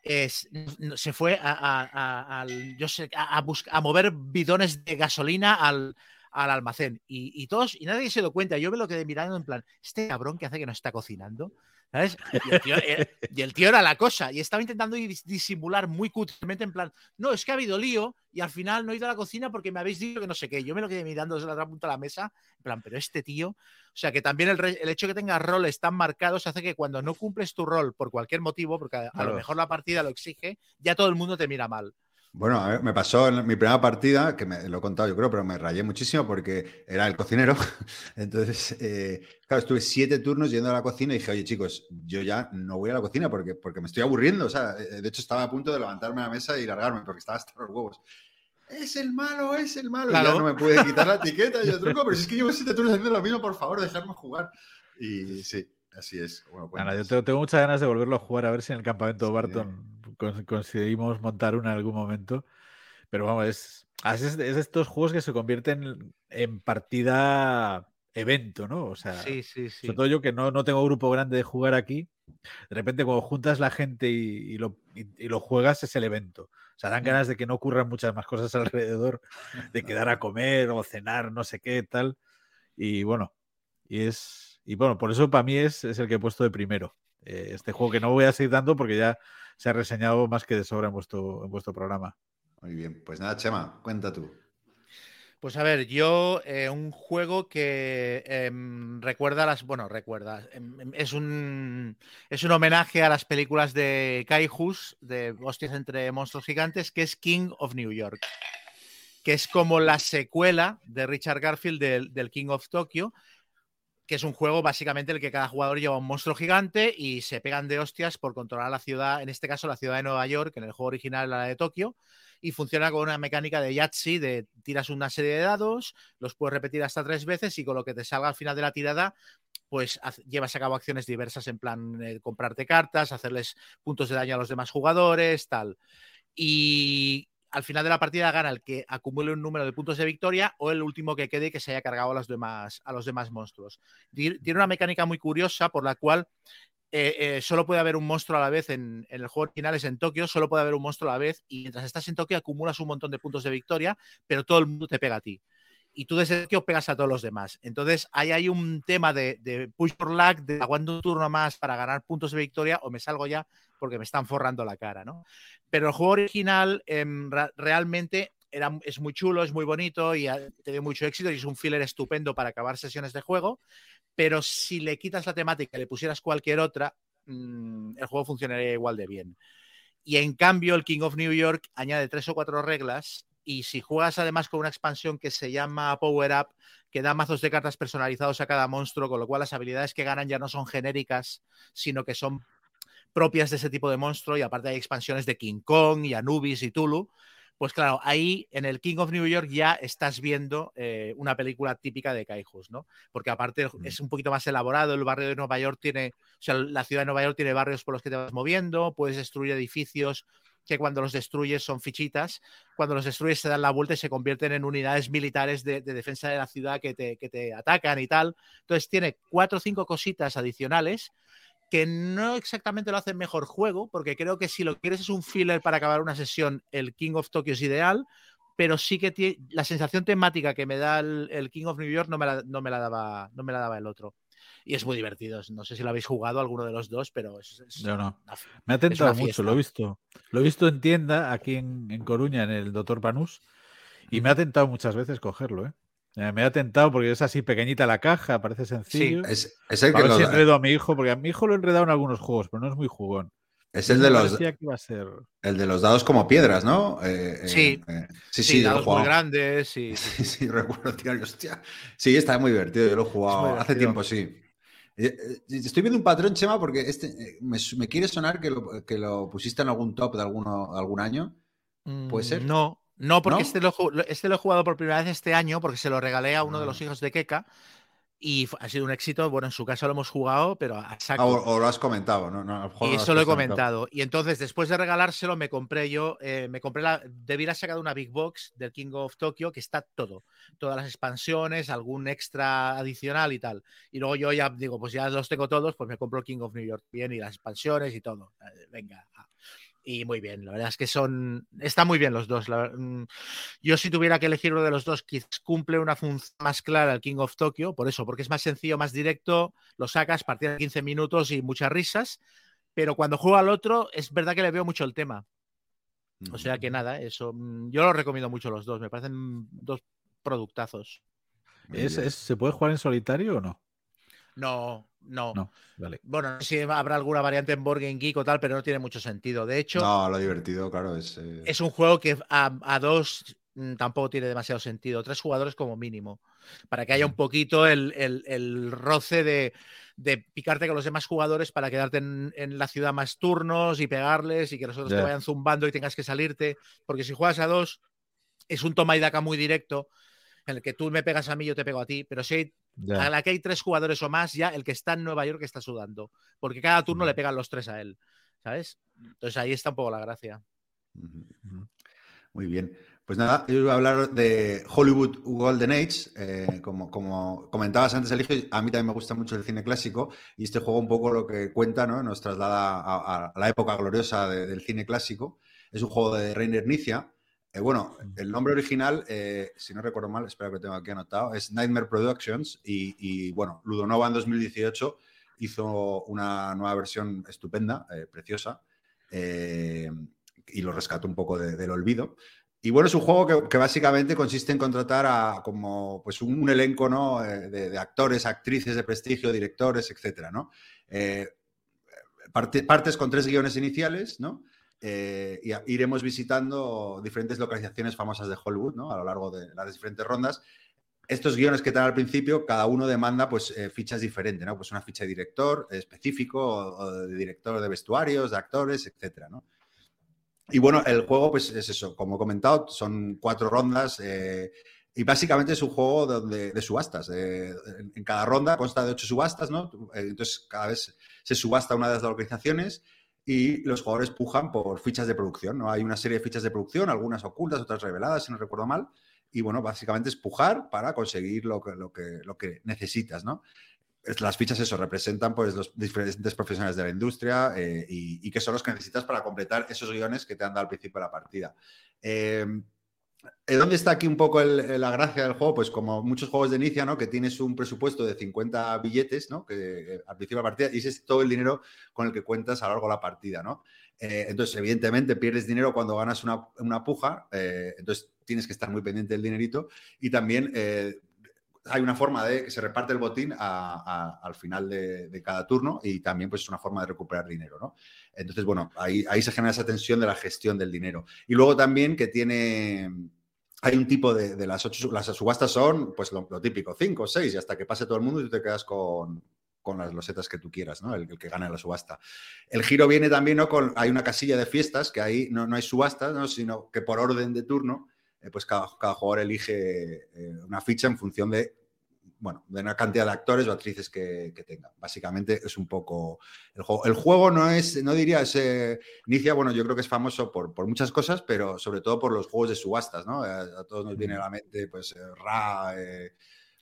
es, se fue a, a- a- yo sé, a, a busc- a mover bidones de gasolina al, al almacén. Y, y todos, y nadie se dio cuenta. Yo me lo quedé mirando en plan, este cabrón que hace que no está cocinando. ¿Sabes? Y el, tío, eh, y el tío era la cosa. Y estaba intentando dis- disimular muy cutremente en plan, no, es que ha habido lío y al final no he ido a la cocina porque me habéis dicho que no sé qué. Yo me lo quedé mirando desde la otra punta de la mesa, en plan, pero este tío. O sea, que también el, el hecho de que tengas roles tan marcados hace que cuando no cumples tu rol por cualquier motivo, porque a, a lo mejor la partida lo exige, ya todo el mundo te mira mal. Bueno, a ver, me pasó en mi primera partida, que me, lo he contado yo creo, pero me rayé muchísimo porque era el cocinero. Entonces, eh, claro, estuve siete turnos yendo a la cocina y dije, oye chicos, yo ya no voy a la cocina porque, porque me estoy aburriendo. O sea, eh, de hecho estaba a punto de levantarme a la mesa y largarme porque estaba hasta los huevos. Es el malo, es el malo. Claro. ya no me pude quitar la etiqueta. Y yo, truco, pero si es que llevo siete turnos haciendo lo mismo, por favor, dejadme jugar. Y sí, así es. Bueno, Nada, yo tengo, tengo muchas ganas de volverlo a jugar a ver si en el campamento Sí. Barton cons- conseguimos montar una en algún momento. Pero vamos, es, es, es de estos juegos que se convierten en partida evento, ¿no? O sea, Sí, sí, sí. sobre todo yo que no, no tengo grupo grande de jugar aquí, de repente cuando juntas la gente y, y lo, y- y lo juegas es el evento. O sea, dan ganas de que no ocurran muchas más cosas alrededor, de quedar a comer o cenar, no sé qué, tal. Y bueno, y es. Y bueno, por eso para mí es, es el que he puesto de primero. Eh, este juego que no voy a seguir dando porque ya se ha reseñado más que de sobra en vuestro, en vuestro programa. Muy bien, pues nada, Chema, cuenta tú. Pues a ver, yo eh, un juego que em, recuerda las, bueno, recuerda, em, em, es un es un homenaje a las películas de Kaijus, de hostias entre monstruos gigantes, que es King of New York, que es como la secuela de Richard Garfield del, del King of Tokyo, que es un juego básicamente el que cada jugador lleva un monstruo gigante y se pegan de hostias por controlar la ciudad, en este caso la ciudad de Nueva York, que en el juego original era la de Tokio, y funciona con una mecánica de Yahtzee, de tiras una serie de dados, los puedes repetir hasta tres veces y con lo que te salga al final de la tirada, pues llevas a cabo acciones diversas en plan eh, comprarte cartas, hacerles puntos de daño a los demás jugadores, tal. Y al final de la partida gana el que acumule un número de puntos de victoria o el último que quede y que se haya cargado a los demás, a los demás monstruos. Tiene una mecánica muy curiosa por la cual eh, eh, solo puede haber un monstruo a la vez en, el juego original, es en Tokio, solo puede haber un monstruo a la vez y mientras estás en Tokio acumulas un montón de puntos de victoria, pero todo el mundo te pega a ti. Y tú desde Tokio pegas a todos los demás. Entonces ahí hay un tema de, push por lag, de aguanto un turno más para ganar puntos de victoria o me salgo ya porque me están forrando la cara, ¿no? Pero el juego original em, realmente era, es muy chulo, es muy bonito y ha tenido mucho éxito y es un filler estupendo para acabar sesiones de juego. Pero si le quitas la temática y le pusieras cualquier otra, mm, el juego funcionaría igual de bien. Y en cambio, el King of New York añade tres o cuatro reglas. Y si juegas además con una expansión que se llama Power Up, que da mazos de cartas personalizados a cada monstruo, con lo cual las habilidades que ganan ya no son genéricas, sino que son propias de ese tipo de monstruo y aparte hay expansiones de King Kong y Anubis y Tulu. Pues claro, ahí en el King of New York ya estás viendo eh, una película típica de Kaijus, ¿no? Porque aparte mm. es un poquito más elaborado, el barrio de Nueva York tiene, o sea, la ciudad de Nueva York tiene barrios por los que te vas moviendo, puedes destruir edificios que cuando los destruyes son fichitas, cuando los destruyes se dan la vuelta y se convierten en unidades militares de, defensa de la ciudad que te, atacan y tal. Entonces tiene cuatro o cinco cositas adicionales que no exactamente lo hace mejor juego, porque creo que si lo quieres es un filler para acabar una sesión, el King of Tokyo es ideal, pero sí que la sensación temática que me da el, King of New York no me, la, no me, la, daba, no me la daba el otro. Y es muy divertido. No sé si lo habéis jugado alguno de los dos, pero es. Yo no. me ha tentado mucho, lo he visto. Lo he visto en tienda aquí en, en Coruña, en el Doctor Panús, y me ha tentado muchas veces cogerlo, ¿eh? Eh, me ha tentado porque es así pequeñita la caja, parece sencillo. Sí, es, el que lo... enredo a mi hijo, porque a mi hijo lo he enredado en algunos juegos, pero no es muy jugón. Es el de los. El de los dados como piedras, ¿no? Eh, eh, sí. sí, sí, dados muy grandes. Sí, sí, recuerdo, tío, hostia. Sí, está muy divertido. Yo lo he jugado hace tiempo, sí. Estoy viendo un patrón, Chema, porque este me, quiere sonar que lo, que lo, pusiste en algún top de alguno, algún año. ¿Puede ser? Mm, no, no, porque Este, lo, este, lo, he jugado por primera vez este año porque se lo regalé a uno de los ah. hijos de Keka y ha sido un éxito. Bueno, en su caso lo hemos jugado, pero a saco. Ah, o, lo has comentado, ¿no? y eso lo he comentado. Y entonces, después de regalárselo, me compré yo, eh, me compré la. Debí haber sacado una Big Box del King of Tokyo que está todo. Todas las expansiones, algún extra adicional y tal. Y luego yo ya digo, pues ya los tengo todos, pues me compro King of New York bien y las expansiones y todo. Eh, venga y muy bien. La verdad es que son. Están muy bien los dos. Mm, yo, si tuviera que elegir uno de los dos, quizás cumple una función más clara el King of Tokyo, por eso, porque es más sencillo, más directo, lo sacas, partida de 15 minutos y muchas risas. Pero cuando juego al otro, es verdad que le veo mucho el tema. O sea que nada, eso. Mm, yo lo recomiendo mucho los dos. Me parecen dos productazos. se puede jugar en solitario o no? No, no. no vale. Bueno, no sé si habrá alguna variante en Board Game Geek o tal, pero no tiene mucho sentido. De hecho, no, lo divertido, claro, es. Eh, es un juego que a, dos mm, tampoco tiene demasiado sentido. Tres jugadores como mínimo. Para que haya un poquito el, roce de, picarte con los demás jugadores para quedarte en, la ciudad más turnos y pegarles y que los otros te vayan zumbando y tengas que salirte. Porque si juegas a dos, es un toma y daca muy directo en el que tú me pegas a mí, yo te pego a ti, pero si a la que hay tres jugadores o más, ya el que está en Nueva York está sudando, porque cada turno le pegan los tres a él, ¿sabes? Entonces ahí está un poco la gracia. Muy bien. Pues nada, yo voy a hablar de Hollywood Golden Age. Eh, como, como, comentabas antes, Eligio, a mí también me gusta mucho el cine clásico y este juego un poco lo que cuenta, ¿no? Nos traslada a, la época gloriosa del cine clásico. Es un juego de Reiner Nicia, eh, bueno, el nombre original, eh, si no recuerdo mal, espero que lo tengo aquí anotado, es Nightmare Productions y, bueno, Ludonova en 2018 hizo una nueva versión estupenda, eh, preciosa, y lo rescató un poco del olvido. Y bueno, es un juego que, básicamente consiste en contratar a como pues un, elenco ¿no? de, actores, actrices de prestigio, directores, etcétera, ¿no? partes con tres guiones iniciales, ¿no? Eh, y iremos visitando diferentes localizaciones famosas de Hollywood ¿no? a lo largo de las diferentes rondas. estos guiones que te dan al principio, cada uno demanda pues eh, fichas diferentes, ¿no? Pues una ficha de director específico, o, o de director de vestuarios, de actores, etcétera, ¿no? Y bueno, el juego, pues es eso, como he comentado, son cuatro rondas eh, y básicamente es un juego donde- de, subastas. eh, en, en cada ronda consta de ocho subastas, ¿no? Entonces, cada vez se subasta una de las localizaciones y los jugadores pujan por fichas de producción, ¿no? Hay una serie de fichas de producción, algunas ocultas, otras reveladas, si no recuerdo mal. Y bueno, básicamente es pujar para conseguir lo que, lo que, lo que necesitas, ¿no? Las fichas, eso, representan pues los diferentes profesionales de la industria eh, y, y que son los que necesitas para completar esos guiones que te han dado al principio de la partida. ¿eh, ¿Dónde está aquí un poco el- la gracia del juego? Pues como muchos juegos de inicia, ¿no? Que tienes un presupuesto de 50 billetes, ¿no? Que eh, al principio de la partida, y ese es todo el dinero con el que cuentas a lo largo de la partida, ¿no? Eh, entonces, evidentemente, pierdes dinero cuando ganas una, una puja, eh, entonces tienes que estar muy pendiente del dinerito. Y también eh, hay una forma de que se reparte el botín al final de, de cada turno y también pues es una forma de recuperar dinero, ¿no? Entonces, bueno, ahí, ahí se genera esa tensión de la gestión del dinero. Y luego también que tiene, hay un tipo de, las ocho, las subastas son pues lo, típico, cinco, seis, y hasta que pase todo el mundo y tú te quedas con, con las losetas que tú quieras, ¿no? El, que gana la subasta. El giro viene también, ¿no? Con, hay una casilla de fiestas que ahí no, no hay subastas, ¿no? Sino que por orden de turno, eh, pues cada, cada jugador elige eh, una ficha en función de, bueno, de una cantidad de actores o actrices que, que tenga. Básicamente es un poco el juego. El juego no es, no diría, es, eh, inicia, bueno, yo creo que es famoso por, por muchas cosas, pero sobre todo por los juegos de subastas, ¿no? Eh, a todos nos viene a la mente, pues, eh, Ra, eh,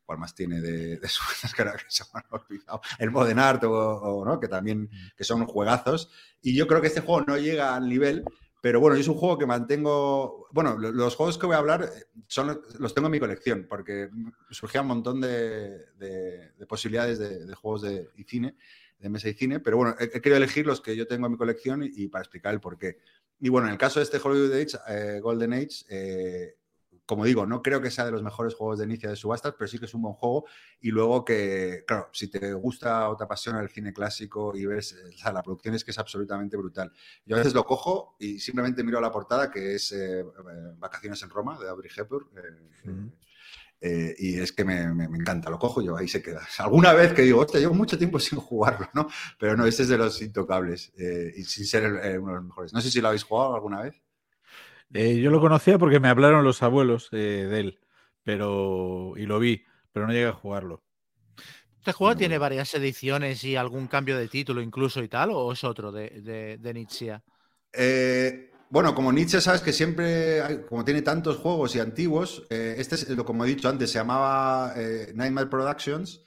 ¿cuál más tiene de, de subastas que ahora que se me han olvidado? El Modern Art, o, o, ¿no? Que también, que son juegazos. Y yo creo que este juego no llega al nivel pero bueno, es un juego que mantengo. Bueno, lo- los juegos que voy a hablar eh, son, los tengo en mi colección, porque surgía un montón de, de- de posibilidades de, juegos de cine, de mesa y cine, pero bueno, he, querido elegir los que yo tengo en mi colección y, y para explicar el porqué. Y bueno, en el caso de este Hollywood Age, eh, Golden Age, eh, como digo, no creo que sea de los mejores juegos de inicio de subastas, pero sí que es un buen juego. Y luego que, claro, si te gusta o te apasiona el cine clásico y ves, eh, o sea, la producción es que es absolutamente brutal. Yo a veces lo cojo y simplemente miro la portada, que es eh, eh, Vacaciones en Roma, de Audrey Hepburn. eh, eh, y es que me, me- me encanta, lo cojo yo, ahí se queda. Alguna vez que digo, hostia, llevo mucho tiempo sin jugarlo, ¿no? Pero no, este es de los intocables eh, y sin ser el- uno de los mejores. No sé si lo habéis jugado alguna vez. Eh, yo lo conocía porque me hablaron los abuelos eh, de él, pero y lo vi, pero no llegué a jugarlo. ¿Este juego tiene varias ediciones y algún cambio de título incluso y tal? ¿O es otro de, de, de Nietzsche? Eh, bueno, como Nietzsche, sabes que siempre, hay- como tiene tantos juegos y antiguos, eh, este es, lo como he dicho antes, se llamaba eh, Nightmare Productions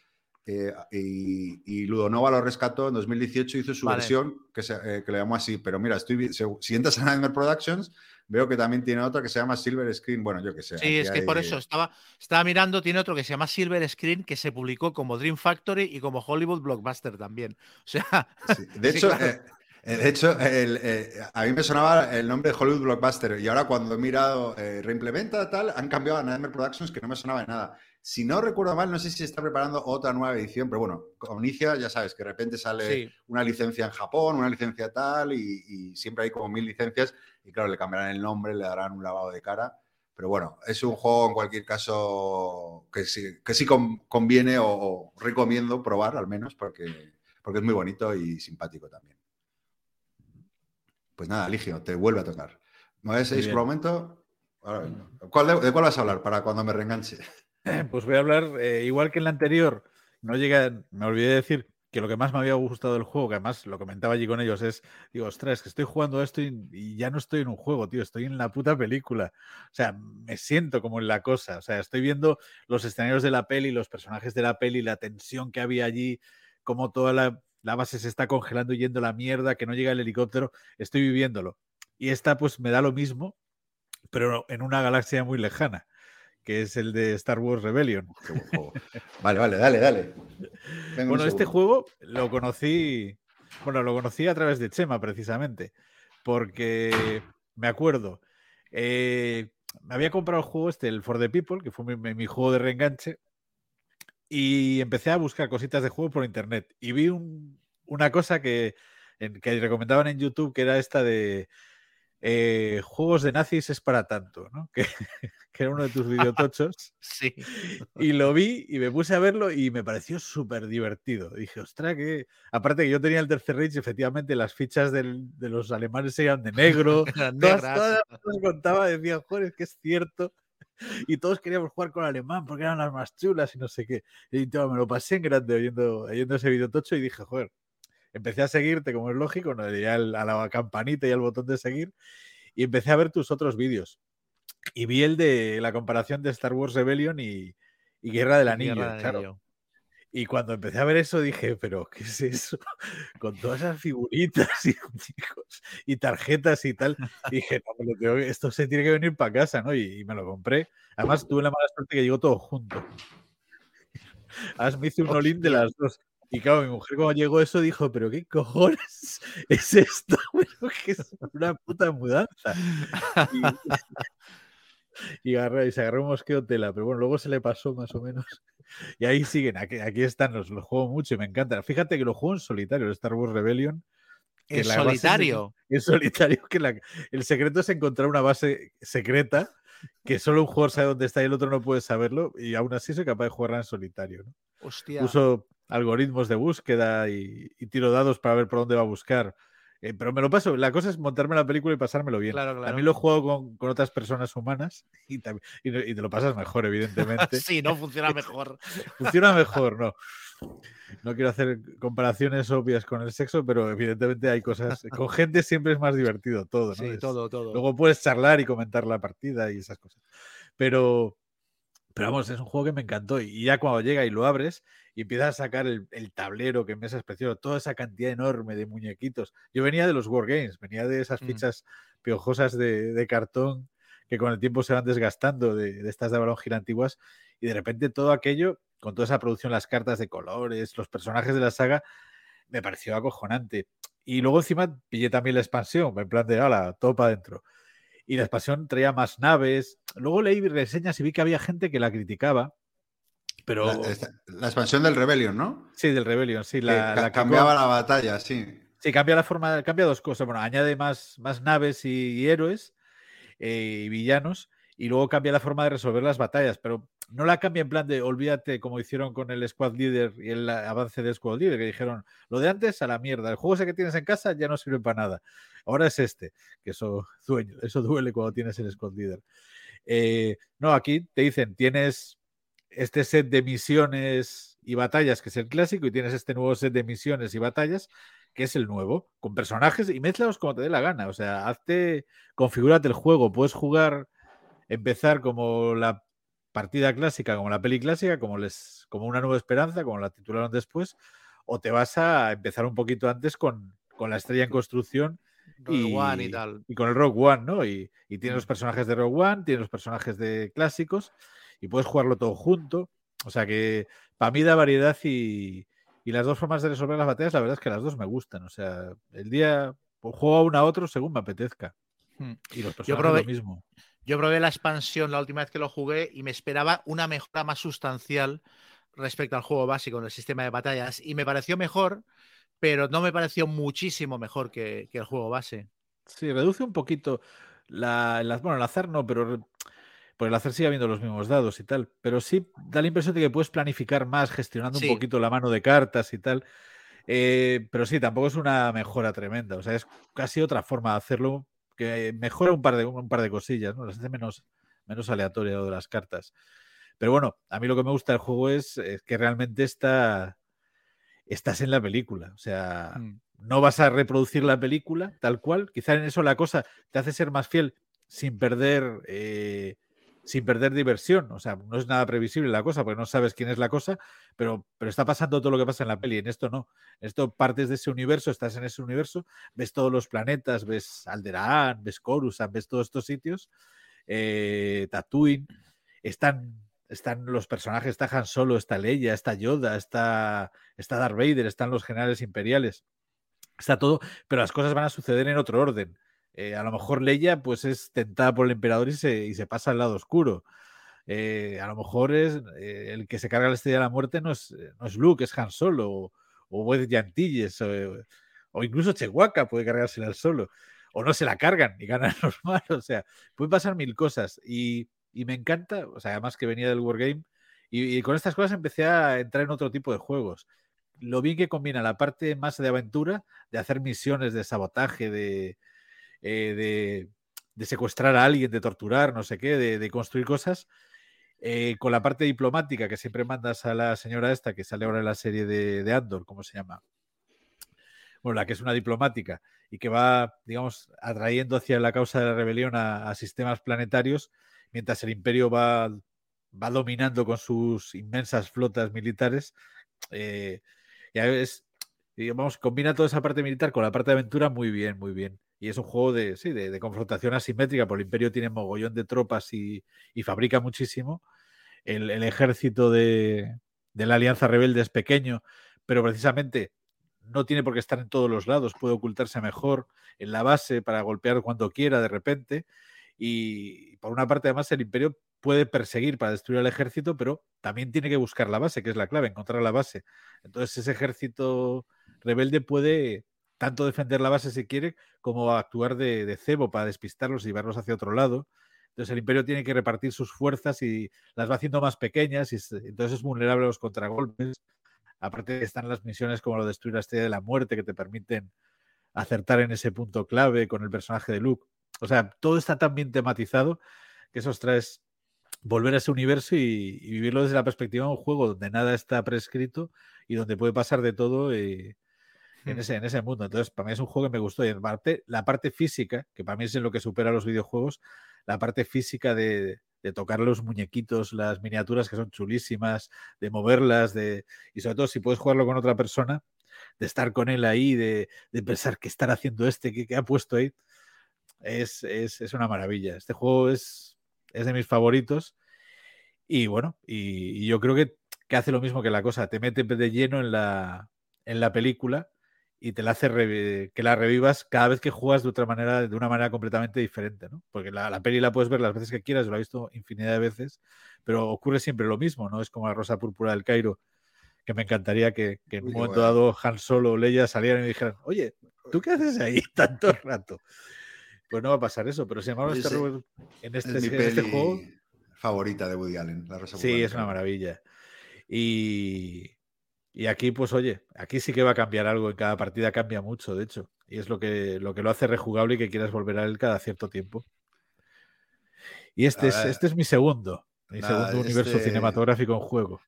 eh, y, y Ludonova lo rescató en 2018, hizo su Vale. versión que, se, eh, que le llamó así. Pero mira, estoy, si entras a Nightmare Productions, veo que también tiene otra que se llama Silver Screen. Bueno, yo que sé. Sí, es que por eso estaba, estaba mirando, tiene otro que se llama Silver Screen que se publicó como Dream Factory y como Hollywood Blockbuster también. O sea, Sí, De Sí, hecho, claro. eh, de hecho el, eh, a mí me sonaba el nombre de Hollywood Blockbuster y ahora cuando he mirado eh, reimplementa tal, han cambiado a Nightmare Productions que no me sonaba de nada. Si no recuerdo mal, no sé si se está preparando otra nueva edición, pero bueno, con inicia, ya sabes, que de repente sale sí. una licencia en Japón, una licencia tal, y, y siempre hay como mil licencias, y claro, le cambiarán el nombre, le darán un lavado de cara. Pero bueno, es un juego en cualquier caso que sí, que sí con- conviene o, o recomiendo probar al menos, porque, porque es muy bonito y simpático también. Pues nada, Ligio, te vuelve a tocar. ¿Me vais a Muy ir bien. por un momento? Ahora vengo. ¿Cuál de, de cuál vas a hablar para cuando me reenganche? Pues voy a hablar, eh, igual que en la anterior, no llega, me olvidé de decir que lo que más me había gustado del juego, que además lo comentaba allí con ellos, es, digo, ostras, que estoy jugando esto y, y ya no estoy en un juego, tío, estoy en la puta película. O sea, me siento como en la cosa. O sea, estoy viendo los escenarios de la peli, los personajes de la peli, la tensión que había allí, cómo toda la, la base se está congelando yendo la mierda, que no llega el helicóptero, estoy viviéndolo. Y esta pues me da lo mismo, pero en una galaxia muy lejana, que es el de Star Wars Rebellion. Qué buen juego. Vale, vale, dale, dale. Venga, Bueno, este juego lo conocí, bueno, lo conocí a través de Chema precisamente, porque me acuerdo, eh, me había comprado el juego este, el For the People, que fue mi- mi juego de reenganche, y empecé a buscar cositas de juego por internet y vi un- una cosa que, en- que recomendaban en YouTube, que era esta de eh, juegos de nazis es para tanto, ¿no? Que, que era uno de tus videotochos. Sí. Y lo vi y me puse a verlo y me pareció súper divertido. Dije, ostras, que. Aparte que yo tenía el Tercer Reich, efectivamente las fichas del- de los alemanes eran de negro. Todas, todas que contaba, decía, joder, es que es cierto. Y todos queríamos jugar con alemán porque eran las más chulas y no sé qué. Y tío, me lo pasé en grande oyendo, oyendo ese videotocho y dije, joder, empecé a seguirte como es lógico, no le a la campanita y al botón de seguir y empecé a ver tus otros vídeos. Y vi el de la comparación de Star Wars Rebellion y, y Guerra del Anillo. Guerra del claro. Anillo. Y cuando empecé a ver eso dije, pero ¿qué es eso? Con todas esas figuritas y, y tarjetas y tal. Dije, no, me lo tengo esto se tiene que venir para casa, ¿no? Y, y me lo compré. Además, tuve la mala suerte que llegó todo junto. Además, me hice un olín de las dos. Y claro, mi mujer cuando llegó eso dijo, pero ¿qué cojones es esto? Pero que es una puta mudanza. Y, y agarró- y se agarró un mosqueo tela, pero bueno, luego se le pasó más o menos. Y ahí siguen, aquí, aquí están, los, los juego mucho y me encantan. Fíjate que lo juego en solitario, el Star Wars Rebellion. En solitario. En solitario, que la- el secreto es encontrar una base secreta que solo un jugador sabe dónde está y el otro no puede saberlo, y aún así soy capaz de jugarla en solitario. ¿no? Hostia. Uso algoritmos de búsqueda y, y tiro dados para ver por dónde va a buscar. Eh, pero me lo paso, la cosa es montarme la película y pasármelo bien. Claro, claro. También lo jugado con, con otras personas humanas y, también- y, y te lo pasas mejor, evidentemente. Sí, no funciona mejor. Funciona mejor, no. No quiero hacer comparaciones obvias con el sexo, pero evidentemente hay cosas. Con gente siempre es más divertido todo, ¿no? Sí, Es- todo, todo. Luego puedes charlar y comentar la partida y esas cosas. Pero, pero vamos, es un juego que me encantó. Y ya cuando llega y lo abres y empiezas a sacar el, el tablero, que mesa es precioso, toda esa cantidad enorme de muñequitos. Yo venía de los Wargames, venía de esas Mm. fichas piojosas de, de cartón que con el tiempo se van desgastando de, de estas de balón gira antiguas. Y de repente todo aquello, con toda esa producción, las cartas de colores, los personajes de la saga, me pareció acojonante. Y luego encima pillé también la expansión, en plan de, ala, todo para adentro. Y la expansión traía más naves. Luego leí reseñas y vi que había gente que la criticaba. Pero La, esta- la expansión del Rebellion, ¿no? sí, del Rebellion, sí. Que La, ca- la que cambiaba la batalla, sí. Sí, cambia la forma, cambia dos cosas. Bueno, añade más, más naves y, y héroes eh, y villanos. Y luego cambia la forma de resolver las batallas, pero no la cambia en plan de olvídate como hicieron con el Squad Leader y el avance del Squad Leader, que dijeron lo de antes a la mierda, el juego ese que tienes en casa ya no sirve para nada. Ahora es este, que eso, dueño, eso duele cuando tienes el Squad Leader. Eh, no, aquí te dicen, tienes este set de misiones y batallas, que es el clásico, y tienes este nuevo set de misiones y batallas, que es el nuevo, con personajes y mézclalos como te dé la gana. O sea, hazte, configúrate el juego, puedes jugar, empezar como la partida clásica, como la peli clásica, como, les, como una nueva esperanza, como la titularon después, o te vas a empezar un poquito antes con, con la estrella en construcción One y tal. y con el Rogue One, ¿no? Y, y tiene los personajes de Rogue One, tiene los personajes de clásicos y puedes jugarlo todo junto. O sea que para mí da variedad y, y las dos formas de resolver las batallas, la verdad es que las dos me gustan. O sea, el día pues, juego a uno a otro según me apetezca. Hmm. Y los personajes Yo probé- lo mismo. Yo probé la expansión la última vez que lo jugué y me esperaba una mejora más sustancial respecto al juego básico en el sistema de batallas y me pareció mejor, pero no me pareció muchísimo mejor que, que el juego base. Sí, reduce un poquito la, el az- bueno, el azar no, pero por el azar sigue habiendo los mismos dados y tal. Pero sí da la impresión de que puedes planificar más, gestionando Sí. un poquito la mano de cartas y tal. Eh, pero sí, tampoco es una mejora tremenda. O sea, es casi otra forma de hacerlo que mejora un par de, un par de cosillas, ¿no? Las hace menos, menos aleatorio de las cartas. Pero bueno, a mí lo que me gusta del juego es, es que realmente está, estás en la película. O sea, Mm. no vas a reproducir la película tal cual. Quizá en eso la cosa te hace ser más fiel sin perder, eh, sin perder diversión. O sea, no es nada previsible la cosa, porque no sabes quién es la cosa, pero, pero está pasando todo lo que pasa en la peli. En esto no. En esto partes de ese universo, estás en ese universo, ves todos los planetas, ves Alderaan, ves Coruscant, ves todos estos sitios, eh, Tatooine. Están, están los personajes, está Han Solo, está Leia, está Yoda, está, está Darth Vader, están los generales imperiales está todo, pero las cosas van a suceder en otro orden. Eh, a lo mejor Leia pues es tentada por el emperador y se, y se pasa al lado oscuro. Eh, a lo mejor es eh, el que se carga la estrella de la muerte no es, no es Luke, es Han Solo o, o Wedge Antilles o, o incluso Chewbacca puede cargársela al solo. o no se la cargan y ganan los malos. O sea, pueden pasar mil cosas. Y, y me encanta, o sea, además que venía del Wargame, y, y con estas cosas empecé a entrar en otro tipo de juegos. Lo bien que combina la parte más de aventura, de hacer misiones de sabotaje, de, eh, de, secuestrar a alguien, de torturar, no sé qué, de, construir cosas, eh, con la parte diplomática que siempre mandas a la señora esta que sale ahora en la serie de, Andor, ¿cómo se llama? Bueno, la que es una diplomática y que va, digamos, atrayendo hacia la causa de la rebelión a, a sistemas planetarios, mientras el imperio va, dominando con sus inmensas flotas militares. Eh, ya es, digamos, combina toda esa parte militar con la parte de aventura muy bien, muy bien. Y es un juego de, sí, de, confrontación asimétrica, porque el imperio tiene mogollón de tropas y, y fabrica muchísimo. El, el ejército de, de la Alianza Rebelde es pequeño, pero precisamente no tiene por qué estar en todos los lados, puede ocultarse mejor en la base para golpear cuando quiera de repente. Y por una parte, además, el imperio puede perseguir para destruir al ejército, pero también tiene que buscar la base, que es la clave, encontrar la base. Entonces, ese ejército rebelde puede tanto defender la base si quiere, como actuar de, cebo para despistarlos y llevarlos hacia otro lado. Entonces, el imperio tiene que repartir sus fuerzas y las va haciendo más pequeñas, y es- entonces es vulnerable a los contragolpes. Aparte están las misiones como lo de destruir la estrella de la muerte que te permiten acertar en ese punto clave con el personaje de Luke. O sea, todo está tan bien tematizado que eso os trae es volver a ese universo y, y vivirlo desde la perspectiva de un juego donde nada está prescrito y donde puede pasar de todo eh, en, ese, en ese mundo. Entonces, para mí es un juego que me gustó. Y aparte, la parte física, que para mí es en lo que supera a los videojuegos, la parte física de, de tocar los muñequitos, las miniaturas que son chulísimas, de moverlas, de, y sobre todo si puedes jugarlo con otra persona, de estar con él ahí, de, de pensar qué estará haciendo este, qué, qué ha puesto ahí, es, es, es una maravilla. Este juego es, es de mis favoritos. Y bueno, y, y yo creo que, que hace lo mismo que la cosa, te mete de lleno en la, en la película y te la hace que la revivas cada vez que juegas de otra manera, de una manera completamente diferente, ¿no? Porque la, la peli la puedes ver las veces que quieras, yo la he visto infinidad de veces, pero ocurre siempre lo mismo, ¿no? Es como la Rosa Púrpura del Cairo, que me encantaría que, que en un momento dado Han Solo o Leia salieran y dijeran, oye, ¿tú qué haces ahí tanto rato? Pues no va a pasar eso, pero sin embargo, este, Robert- en este, es mi en este peli juego favorita de Woody Allen, La Rosa Sí, Púrpura es del una maravilla. Y, y aquí, pues oye, aquí sí que va a cambiar algo, en cada partida cambia mucho, de hecho. Y es lo que lo, que lo hace rejugable y que quieras volver a él cada cierto tiempo. Y este es, este es mi segundo, mi nada, segundo universo este- cinematográfico en juego.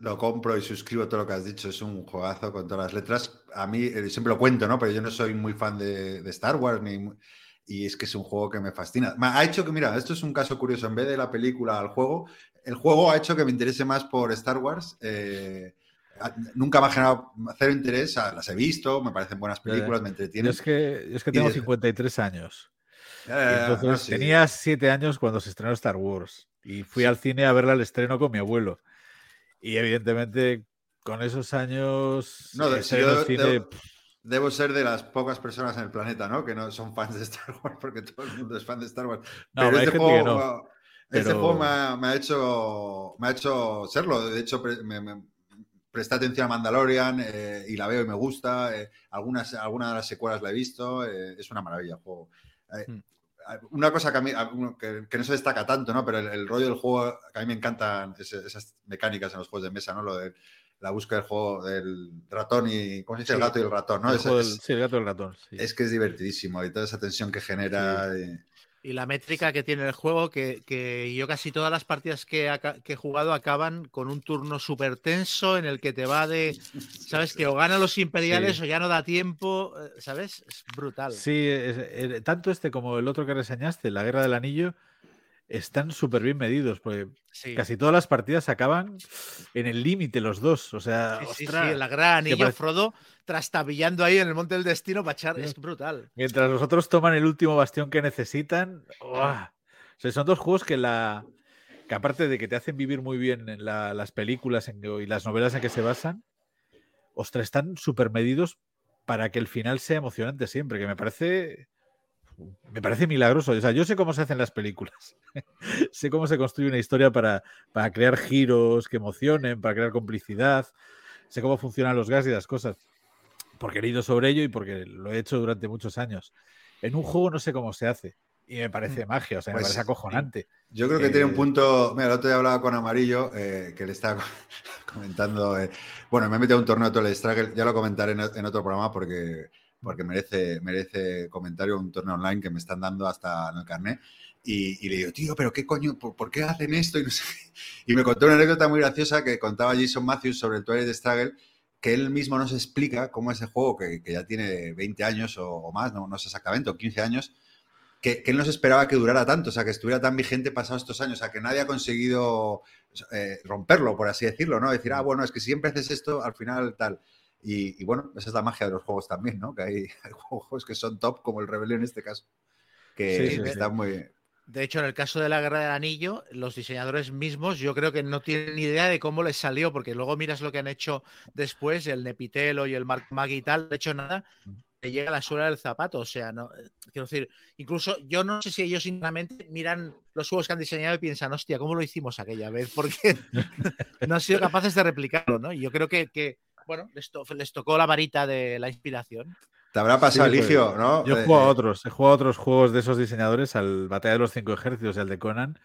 Lo compro y suscribo todo lo que has dicho. Es un juegazo con todas las letras. A mí eh, siempre lo cuento, ¿no? Pero yo no soy muy fan de, de Star Wars ni, y es que es un juego que me fascina. Ha hecho que, mira, esto es un caso curioso. En vez de la película al juego, el juego ha hecho que me interese más por Star Wars. eh, nunca me ha generado cero interés. Las he visto, me parecen buenas películas, me Yo entretienen. es que, yo es que tengo de- 53 años. Ya, entonces no, sí. tenía 7 años cuando se estrenó Star Wars. Y fui Sí. al cine a verla al estreno con mi abuelo. Y evidentemente, con esos años, No, de- estreno yo cine, debo, debo ser de las pocas personas en el planeta, ¿no? Que no son fans de Star Wars, porque todo el mundo es fan de Star Wars. No, Pero hay este gente juego, que no, este pero- juego me, ha, me ha hecho, me ha hecho serlo. De hecho, me, me- presté atención a Mandalorian eh, y la veo y me gusta. eh, algunas, alguna de las secuelas la he visto. eh, es una maravilla el juego. Eh, Hmm. Una cosa que, a mí, que, que no se destaca tanto, ¿no? Pero el, el rollo del juego, que a mí me encantan ese- esas mecánicas en los juegos de mesa, ¿no? Lo de la búsqueda del juego del ratón y. ¿Cómo se dice? El gato y el ratón, ¿no? el Es, sí, el gato y el ratón. sí. es que es divertidísimo y toda esa tensión que genera. Y la métrica que tiene el juego, que, que yo casi todas las partidas que, que he jugado acaban con un turno súper tenso en el que te va de, ¿sabes? Que o ganan los imperiales Sí. o ya no da tiempo, eh, ¿sabes? Es brutal. Sí, es- eh, tanto este como el otro que reseñaste, La Guerra del Anillo, están súper bien medidos, porque Sí. casi todas las partidas acaban en el límite los dos. O sea, Sí, ostras, sí, la gran parece- Frodo trastabillando ahí en el Monte del Destino para echar, es brutal. mientras los otros toman el último bastión que necesitan. ¡uah! O sea, son dos juegos que la que aparte de que te hacen vivir muy bien en la- las películas en y las novelas en que se basan, ostras, están súper medidos para que el final sea emocionante siempre, que me parece me parece milagroso. O sea, yo sé cómo se hacen las películas. sé cómo se construye una historia para, para crear giros que emocionen, para crear complicidad. Sé cómo funcionan los gas y las cosas. Porque he leído sobre ello y porque lo he hecho durante muchos años. en un juego no sé cómo se hace. Y me parece magia, o sea, me Pues, parece acojonante. Yo creo que tiene un Eh, punto. Mira, el otro día hablaba con Amarillo, eh, que le estaba comentando. eh, bueno, me he metido a un torneo de Struggle, ya lo comentaré en, en otro programa porque, porque merece, merece comentario un torneo online que me están dando hasta en el carnet. Y, y le digo, tío, pero qué coño, ¿por, por qué hacen esto? Y, no sé y me contó una anécdota muy graciosa que contaba Jason Matthews sobre el Twilight Struggle, que él mismo nos explica cómo ese juego, que, que ya tiene 20 años o, o más, no, no sé exactamente, o 15 años, que, que él no se esperaba que durara tanto, o sea, que estuviera tan vigente pasados estos años, o sea, que nadie ha conseguido eh, romperlo, por así decirlo, ¿no? Decir, ah, bueno, es que siempre haces esto, al final tal. Y, y bueno, esa es la magia de los juegos también, ¿no? Que hay, hay juegos que son top, como el Rebellion en este caso, que Sí, sí, están muy... De hecho, en el caso de la Guerra del Anillo, los diseñadores mismos yo creo que no tienen ni idea de cómo les salió, porque luego miras lo que han hecho después, el Nepitelo y el Mark Maggi y tal, de hecho nada, te llega a la suela del zapato, o sea, no, eh, quiero decir, incluso yo no sé si ellos internamente miran los juegos que han diseñado y piensan, hostia, ¿cómo lo hicimos aquella vez? Porque no han sido capaces de replicarlo, ¿no? Y yo creo que, que, bueno, les, to- les tocó la varita de la inspiración. Te habrá pasado, Sí, pues, Eligio, ¿no? Yo he Eh, jugado a eh, otros, he jugado a otros juegos de esos diseñadores, al Batalla de los Cinco Ejércitos y al de Conan,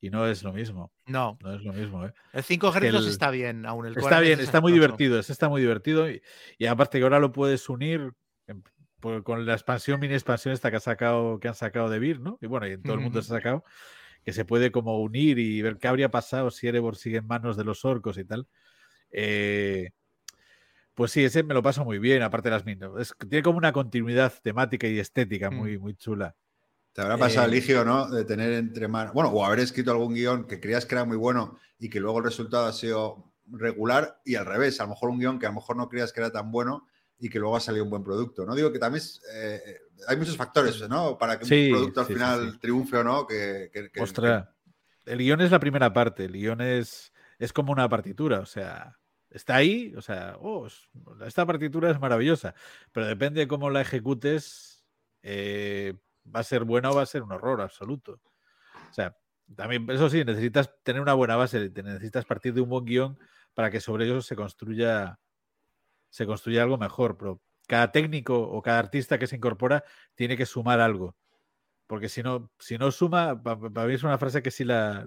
y no es lo mismo. No, No es lo mismo, ¿eh? el 5 Es que ejércitos el- está bien, aún el Está bien, es está muy divertido, ese está muy divertido. Y, y aparte que ahora lo puedes unir en- por- con la expansión, mini expansión esta que, ha sacado, que han sacado de Vir, ¿no? Y bueno, y en todo el mundo se ha sacado, que se puede como unir y ver qué habría pasado si Erebor sigue en manos de los orcos y tal. Eh, pues sí, ese me lo paso muy bien, aparte de las minas. Es, tiene como una continuidad temática y estética Mm. muy, muy chula. Te habrá pasado, Eh, Eligio, ¿no? De tener entre manos. Bueno, o haber escrito algún guion que creías que era muy bueno y que luego el resultado ha sido regular y al revés. A lo mejor un guion que a lo mejor no creías que era tan bueno y que luego ha salido un buen producto, ¿no? Digo que también es, eh, hay muchos factores, ¿no? Para que Sí, un producto al sí, final sí. triunfe o no. Que, que- que- Ostras, el guion es la primera parte, el guion es, es como una partitura, o sea, está ahí, o sea, oh, es- esta partitura es maravillosa, pero depende de cómo la ejecutes, eh, va a ser buena o va a ser un horror absoluto. O sea, también, eso sí, necesitas tener una buena base, necesitas partir de un buen guion para que sobre ello se construya, se construya algo mejor, pero cada técnico o cada artista que se incorpora tiene que sumar algo. Porque si no, si no suma, para mí es una frase que sí la,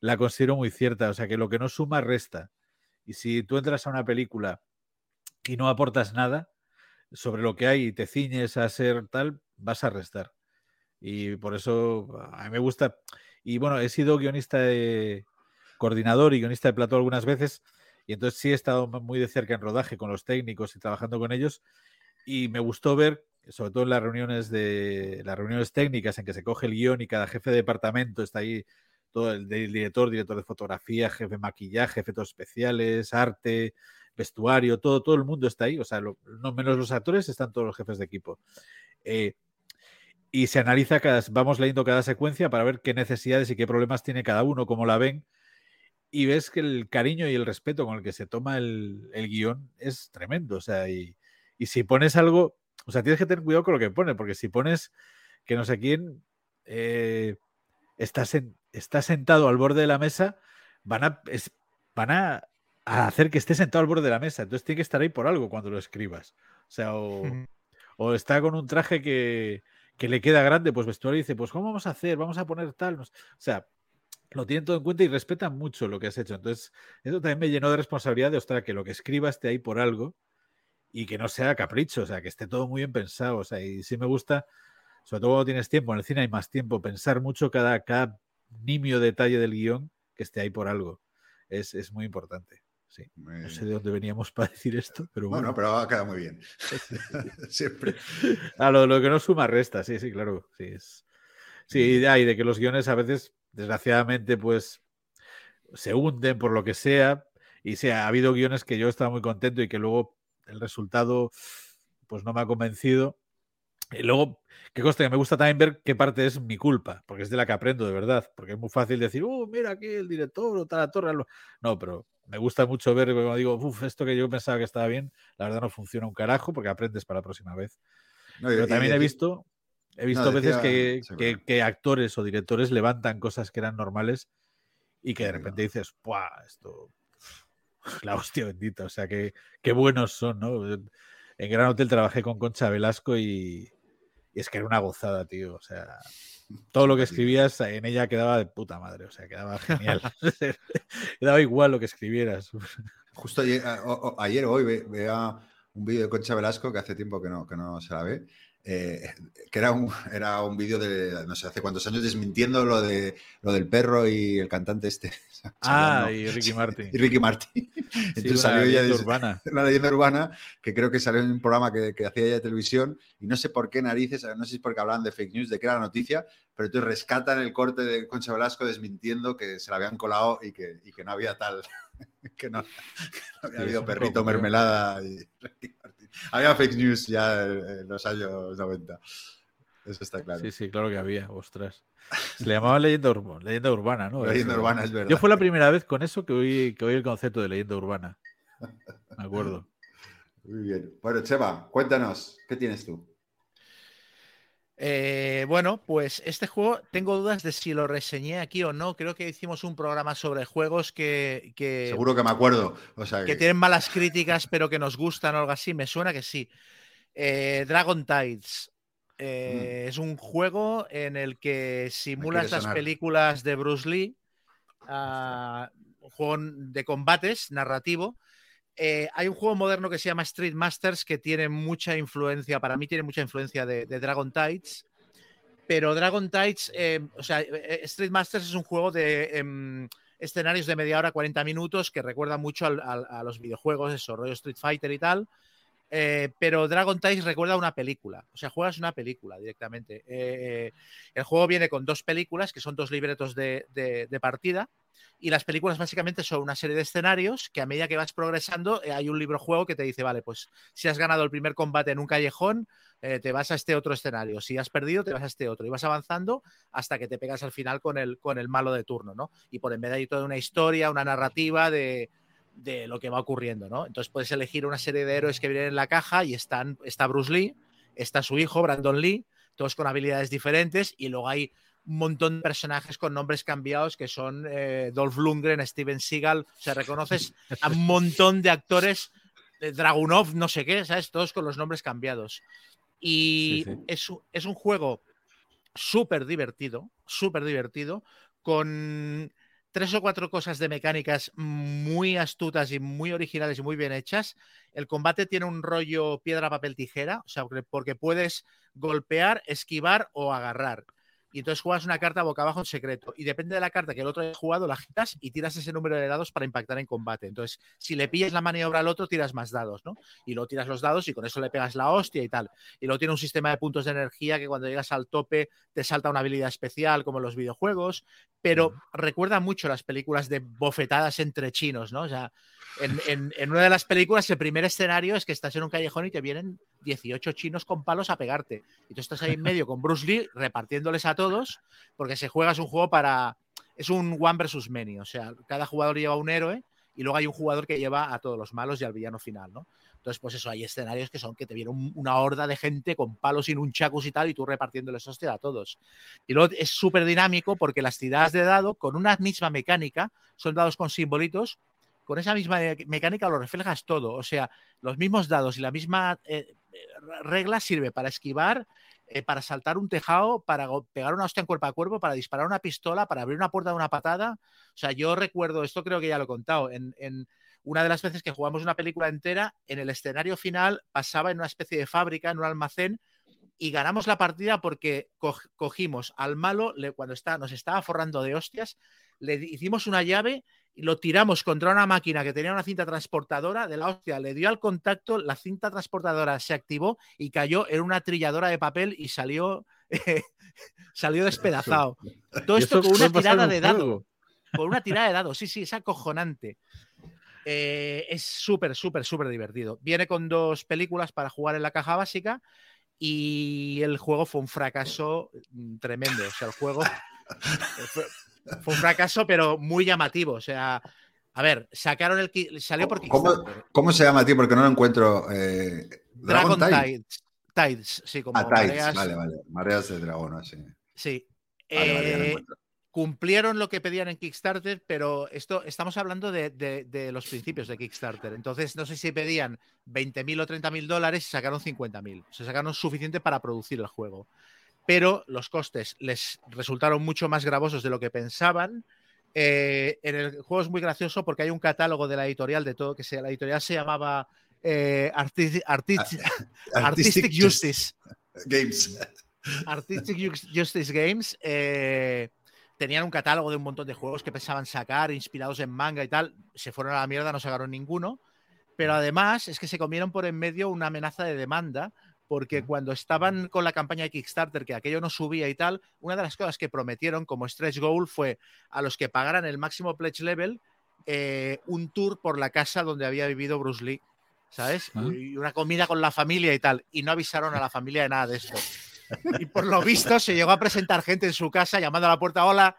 la considero muy cierta. O sea, que lo que no suma resta. Y si tú entras a una película y no aportas nada sobre lo que hay y te ciñes a ser tal, vas a restar. Y por eso a mí me gusta. Y bueno, he sido guionista de coordinador y guionista de plato algunas veces. Y entonces sí he estado muy de cerca en rodaje con los técnicos y trabajando con ellos. Y me gustó ver, sobre todo en las reuniones de las reuniones técnicas en que se coge el guion y cada jefe de departamento está ahí, todo el, director, director de fotografía, jefe de maquillaje, efectos especiales, arte, vestuario, todo, todo el mundo está ahí. O sea, no menos los actores, están todos los jefes de equipo. Eh, y se analiza cada, vamos leyendo cada secuencia para ver qué necesidades y qué problemas tiene cada uno, cómo la ven. Y ves que el cariño y el respeto con el que se toma el, el guion es tremendo. O sea, y, y si pones algo, o sea, tienes que tener cuidado con lo que pones, porque si pones que no sé quién eh, está, sen- está sentado al borde de la mesa, van a, es- van a, a hacer que esté sentado al borde de la mesa. Entonces tiene que estar ahí por algo cuando lo escribas. O sea, o, o está con un traje que, que le queda grande, pues vestuario dice, pues ¿cómo vamos a hacer? Vamos a poner tal. O sea, lo tienen todo en cuenta y respetan mucho lo que has hecho. Entonces, eso también me llenó de responsabilidad de, ostras, que lo que escriba esté ahí por algo y que no sea capricho, o sea, que esté todo muy bien pensado. O sea, y sí me gusta, sobre todo cuando tienes tiempo, en el cine hay más tiempo, pensar mucho cada, cada nimio detalle del guion que esté ahí por algo. Es, es muy importante. Sí. Muy No sé de dónde veníamos para decir esto, pero bueno. Bueno, pero ha quedado muy bien. Siempre. Ah, lo, lo que no suma resta, sí, sí, claro. Sí, es... sí hay de que los guiones a veces, desgraciadamente, pues se hunden por lo que sea. Y sí, ha habido guiones que yo estaba muy contento y que luego el resultado, pues no me ha convencido. Y luego, qué cosa que me gusta también ver qué parte es mi culpa, porque es de la que aprendo de verdad. Porque es muy fácil decir, uh, mira aquí el director o tal, la torre. lo-". No, pero me gusta mucho ver, cuando digo, uff, esto que yo pensaba que estaba bien, la verdad no funciona un carajo, porque aprendes para la próxima vez. No, Pero y también he visto, he visto No, veces decía- que, sí, que- que actores o directores levantan cosas que eran normales y que de repente dices, ¡buah! Esto. La hostia bendita. O sea, que qué buenos son, ¿no? En Gran Hotel trabajé con Concha Velasco y, Y es que era una gozada, tío. O sea, todo lo que escribías en ella quedaba de puta madre. O sea, quedaba genial. quedaba igual lo que escribieras. Justo ayer, o, ayer o hoy vea un vídeo de Concha Velasco que hace tiempo que no, que no se la ve eh, que era un, era un vídeo de no sé hace cuántos años desmintiendo lo de lo del perro y el cantante este. Ah, y Ricky Martin. Y Ricky Martin. Entonces salió de urbana. una leyenda urbana que creo que salió en un programa que, que hacía ella de televisión y no sé por qué narices, no sé si es porque hablaban de fake news, de que era la noticia, pero entonces rescatan el corte de Concha Velasco desmintiendo que se la habían colado y que, y que no había tal, que no, había habido perrito, mermelada y había fake news ya en los años 90. Eso está claro. Sí, sí, claro que había, ostras. Se le llamaba leyenda, leyenda urbana, ¿no? Leyenda urbana, es verdad. Yo fue la primera vez con eso que oí, que oí el concepto de leyenda urbana. Me acuerdo. Muy bien. Bueno, Cheva, cuéntanos, ¿qué tienes tú? Eh, bueno, pues este juego tengo dudas de si lo reseñé aquí o no. Creo que hicimos un programa sobre juegos que. Seguro que me acuerdo. que... tienen malas críticas, pero que nos gustan o algo así. Me suena que sí. Eh, Dragon Tides. Eh, mm. Es un juego en el que simulas las películas de Bruce Lee. Ah, un juego de combates narrativo eh, hay un juego moderno que se llama Street Masters que tiene mucha influencia, para mí tiene mucha influencia de, Dragon Tides, pero Dragon Tides, eh, o sea, eh, Street Masters es un juego de em, escenarios de media hora, 40 minutos, que recuerda mucho a los videojuegos, eso, rollo Street Fighter y tal. pero Dragon Tides recuerda una película, o sea, juegas una película directamente. el juego viene con dos películas, que son dos libretos de partida, y las películas básicamente son una serie de escenarios que a medida que vas progresando eh, hay un libro juego que te dice, vale, pues si has ganado el primer combate en un callejón, eh, te vas a este otro escenario. Si has perdido, te vas a este otro. Y vas avanzando hasta que te pegas al final con el, con el malo de turno, ¿no? Y por en vez de ahí toda una historia, una narrativa de, de lo que va ocurriendo, ¿no? Entonces puedes elegir una serie de héroes que vienen en la caja y están, está Bruce Lee, está su hijo, Brandon Lee, todos con habilidades diferentes y luego hay un montón de personajes con nombres cambiados que son eh, Dolph Lundgren, Steven Seagal. O sea, reconoces a un montón de actores, de Dragunov, no sé qué, ¿sabes? Todos con los nombres cambiados. Y Es, es un juego súper divertido, súper divertido, con tres o cuatro cosas de mecánicas muy astutas y muy originales y muy bien hechas. El combate tiene un rollo piedra, papel, tijera, o sea, porque puedes golpear, esquivar o agarrar y entonces juegas una carta boca abajo en secreto. Y depende de la carta que el otro haya jugado, la agitas y tiras ese número de dados para impactar en combate. Entonces, si le pillas la maniobra al otro, tiras más dados, ¿no? Y luego tiras los dados y con eso le pegas la hostia y tal. Y luego tiene un sistema de puntos de energía que cuando llegas al tope te salta una habilidad especial, como en los videojuegos. Pero recuerda mucho las películas de bofetadas entre chinos, ¿no? O sea, en, una de las películas, el primer escenario es que estás en un callejón y te vienen 18 chinos con palos a pegarte. Y tú estás ahí en medio con Bruce Lee repartiéndoles a todos, porque se juega es un juego para. Es un one versus many. O sea, cada jugador lleva un héroe y luego hay un jugador que lleva a todos los malos y al villano final, ¿no? Entonces, pues eso, hay escenarios que son que te viene una horda de gente con palos y nunchakus y tal, y tú repartiéndoles hostia a todos. Y luego es súper dinámico porque las tiradas de dado, con una misma mecánica, son dados con simbolitos, con esa misma mecánica lo reflejas todo. O sea, los mismos dados y la misma eh, regla sirve para esquivar, eh, para saltar un tejado, para pegar una hostia en cuerpo a cuerpo, para disparar una pistola, para abrir una puerta de una patada. O sea, yo recuerdo, esto creo que ya lo he contado, en, una de las veces que jugamos una película entera, en el escenario final pasaba en una especie de fábrica, en un almacén, y ganamos la partida porque cogimos al malo, cuando está, nos estaba forrando de hostias, le hicimos una llave lo tiramos contra una máquina que tenía una cinta transportadora de la hostia, le dio al contacto, la cinta transportadora se activó y cayó en una trilladora de papel y salió, salió despedazado. Todo esto con una tirada de dado. Con una tirada de dados, sí, sí, es acojonante. Eh, es súper, súper, súper divertido. Viene con dos películas para jugar en la caja básica y el juego fue un fracaso mm, tremendo. O sea, el juego fue un fracaso, pero muy llamativo. O sea, a ver, sacaron el. Salió por ¿Cómo, ¿Cómo se llama, tío? Porque no lo encuentro. Eh, Dragon, Tides. Tides, sí, como ah, Tides, vale, vale. Mareas de dragón, así. Sí. Eh, cumplieron lo que pedían en Kickstarter, pero esto estamos hablando de, de- de los principios de Kickstarter. Entonces, no sé si pedían 20.000 o 30.000 dólares y sacaron 50.000. Se sacaron suficiente para producir el juego. Pero los costes les resultaron mucho más gravosos de lo que pensaban. Eh, en el juego es muy gracioso porque hay un catálogo de la editorial de todo, que se, la editorial se llamaba eh, Artis- Artis- Artistic Justice. Games. Artistic Ju- Justice Games eh, tenían un catálogo de un montón de juegos que pensaban sacar, inspirados en manga y tal. Se fueron a la mierda, no sacaron ninguno. Pero además es que se comieron por en medio una amenaza de demanda, porque cuando estaban con la campaña de Kickstarter, que aquello no subía y tal, una de las cosas que prometieron como stretch goal fue a los que pagaran el máximo pledge level eh, un tour por la casa donde había vivido Bruce Lee. ¿Sabes? Ah. Y una comida con la familia y tal. Y no avisaron a la familia de nada de esto. Y por lo visto se llegó a presentar gente en su casa llamando a la puerta, hola,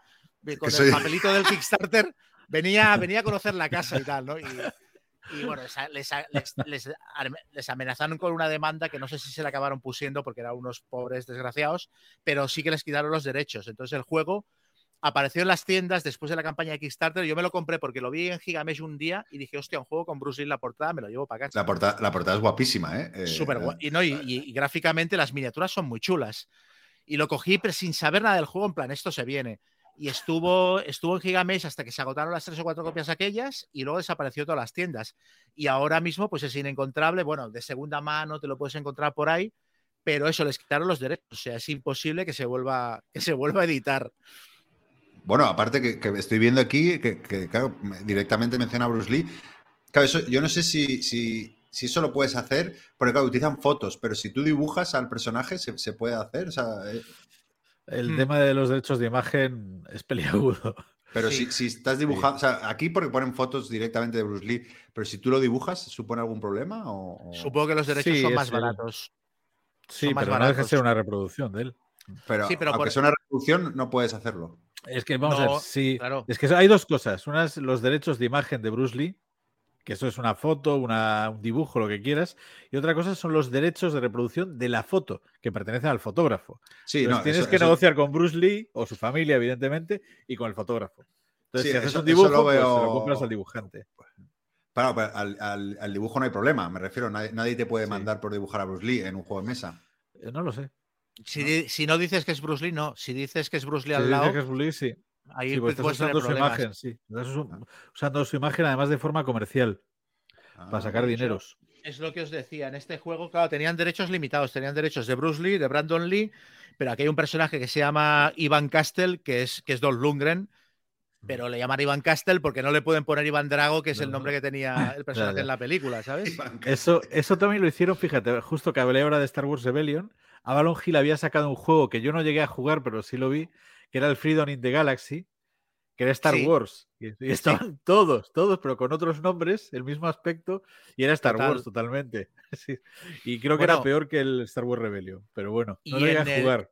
con el papelito del Kickstarter, venía, venía a conocer la casa y tal, ¿no? Y, y bueno, les, les- les- les- les amenazaron con una demanda que no sé si se la acabaron pusiendo porque eran unos pobres desgraciados, pero sí que les quitaron los derechos. Entonces el juego apareció en las tiendas después de la campaña de Kickstarter. Yo me lo compré porque lo vi en Gigamesh un día y dije, hostia, un juego con Bruce Lee en la portada, me lo llevo para casa. La, porta- la portada es guapísima, ¿eh? Eh, Súper guay. Y, no, y, y- y gráficamente las miniaturas son muy chulas. Y lo cogí pero sin saber nada del juego, en plan, esto se viene. Y estuvo, estuvo en Gigamesh hasta que se agotaron las tres o cuatro copias aquellas y luego desapareció de todas las tiendas. Y ahora mismo, pues es inencontrable. Bueno, de segunda mano te lo puedes encontrar por ahí, pero eso, les quitaron los derechos. O sea, es imposible que se vuelva, que se vuelva a editar. Bueno, aparte que, estoy viendo aquí que, directamente menciona a Bruce Lee. Claro, yo no sé si, si, si eso lo puedes hacer, porque claro, utilizan fotos, pero si tú dibujas al personaje, se, puede hacer. Eh, El Hmm. tema de los derechos de imagen es peliagudo. pero Sí. si, si estás dibujando, o sea, aquí porque ponen fotos directamente de Bruce Lee, pero si tú lo dibujas, ¿supone algún problema? O, o- Supongo que los derechos Sí, son más el- baratos. Sí, Son más pero no deja de ser una reproducción de él. Pero, Sí, pero aunque por- sea una reproducción, no puedes hacerlo. Es que vamos a ver, sí. claro. Es que hay dos cosas. Una es los derechos de imagen de Bruce Lee, que eso es una foto, una- un dibujo, lo que quieras. Y otra cosa son los derechos de reproducción de la foto, que pertenecen al fotógrafo. Sí, Entonces no, tienes eso- que eso- negociar con Bruce Lee o su familia, evidentemente, y con el fotógrafo. Entonces, Sí, si haces eso- un eso lo dibujo, pues se lo compras al dibujante. Claro, pero al, al- al dibujo no hay problema, me refiero. Nadie, nadie te puede Sí. mandar por dibujar a Bruce Lee en un juego de mesa. Eh, No lo sé. Si, di- si no dices que es Bruce Lee, no. Si dices que es Bruce Lee Si al dices lado, que es Bruce Lee, sí. Ahí Sí, pues estás usando su imagen, sí. Estás usando su imagen además de forma comercial, para Ah, sacar eso- dineros. Es lo que os decía. En este juego, claro, tenían derechos limitados. Tenían derechos de Bruce Lee, de Brandon Lee, pero aquí hay un personaje que se llama Ivan Castle, que es, que es Don Lundgren, pero le llaman Ivan Castle porque no le pueden poner Iván Drago, que es el No. nombre que tenía el personaje en la película, ¿sabes? Eso, eso también lo hicieron, fíjate, justo que hablé ahora de Star Wars Rebellion. Avalon Hill había sacado un juego que yo no llegué a jugar, pero sí lo vi, que era el Freedom in the Galaxy, que era Star Sí. Wars. Y, y estaban todos, todos, pero con otros nombres, el mismo aspecto, y era Star Total. Wars totalmente. Sí. Y creo que era peor que el Star Wars Rebellion, pero bueno, no lo a el- jugar.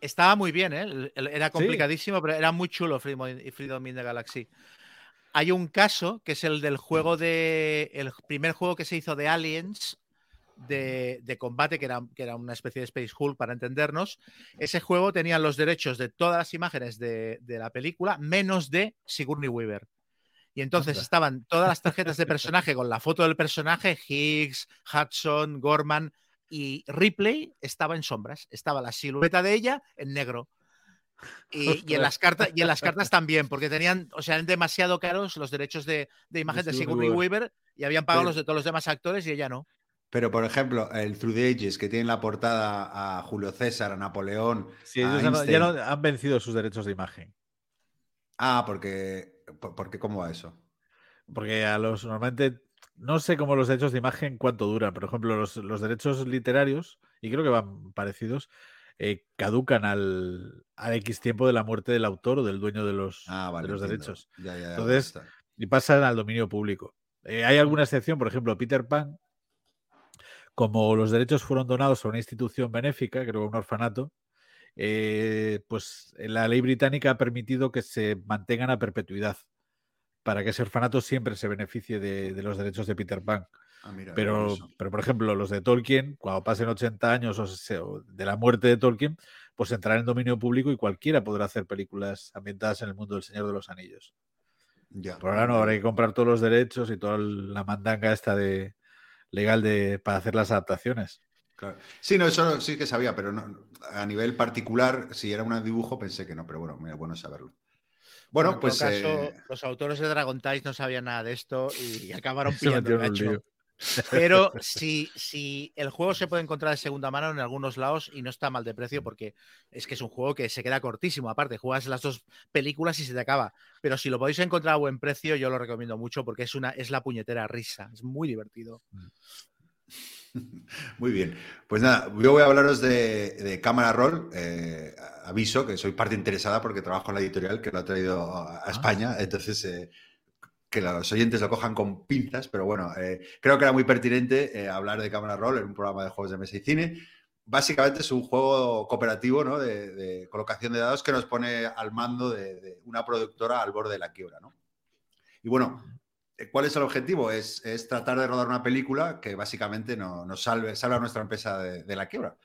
Estaba muy bien, ¿eh? Era complicadísimo, pero era muy chulo Freedom in the Galaxy. Hay un caso que es el del juego de. El primer juego que se hizo de Aliens de, de combate, que era, que era una especie de Space Hulk para entendernos. Ese juego tenía los derechos de todas las imágenes de, de la película, menos de Sigourney Weaver. Y entonces estaban todas las tarjetas de personaje con la foto del personaje, Higgs, Hudson, Gorman y Ripley estaba en sombras. Estaba la silueta de ella en negro. Y, y en las cartas, y en las cartas también, porque tenían, o sea, eran demasiado caros los derechos de, de imagen de Sigourney Sigourney Weaver y habían pagado Pero- los de todos los demás actores y ella no. Pero, por ejemplo, el Through the Ages, que tiene en la portada a Julio César, a Napoleón. Sí, ellos ya no- ya Einstein. no han vencido sus derechos de imagen. Ah, porque, por- porque ¿cómo va eso? Porque a los normalmente no sé cómo los derechos de imagen cuánto duran. Por ejemplo, los, los derechos literarios, y creo que van parecidos, eh, caducan al, al X tiempo de la muerte del autor o del dueño de los, Ah, vale. de los derechos. Ya, ya, ya, Entonces. Y pasan al dominio público. Eh, hay alguna excepción, por ejemplo, Peter Pan, como los derechos fueron donados a una institución benéfica, creo que un orfanato, eh, pues la ley británica ha permitido que se mantengan a perpetuidad para que ese orfanato siempre se beneficie de, de los derechos de Peter Pan. Ah, mira, Pero, pero, por ejemplo, los de Tolkien, cuando pasen 80 años o de la muerte de Tolkien, pues entrará en dominio público y cualquiera podrá hacer películas ambientadas en el mundo del Señor de los Anillos. Ya. Por ahora no habrá que comprar todos los derechos y toda la mandanga esta de legal de para hacer las adaptaciones. Claro. Sí, no, eso sí que sabía, pero no, a nivel particular, si era un dibujo, pensé que no, pero bueno, mira, bueno saberlo. Bueno, En pues todo caso, eh, los autores de Dragon Tales no sabían nada de esto y acabaron pillando el metieron Pero si, si el juego se puede encontrar de segunda mano en algunos lados y no está mal de precio porque es que es un juego que se queda cortísimo. Aparte, juegas las dos películas y se te acaba. Pero si lo podéis encontrar a buen precio, yo lo recomiendo mucho porque es una es la puñetera risa. Es muy divertido. Muy bien. Pues nada, yo voy a hablaros de, de Cámara Roll. Eh, aviso que soy parte interesada porque trabajo en la editorial que lo ha traído a, a España. Entonces, eh, que los oyentes lo cojan con pinzas, pero bueno, eh, creo que era muy pertinente eh, hablar de Cámara Roll en un programa de juegos de mesa y cine. Básicamente es un juego cooperativo ¿no? de, colocación de dados que nos pone al mando de, una productora al borde de la quiebra. ¿no? Y bueno, eh, ¿Cuál es el objetivo? Es, tratar de rodar una película que básicamente nos, nos salve, salve a nuestra empresa de, la quiebra.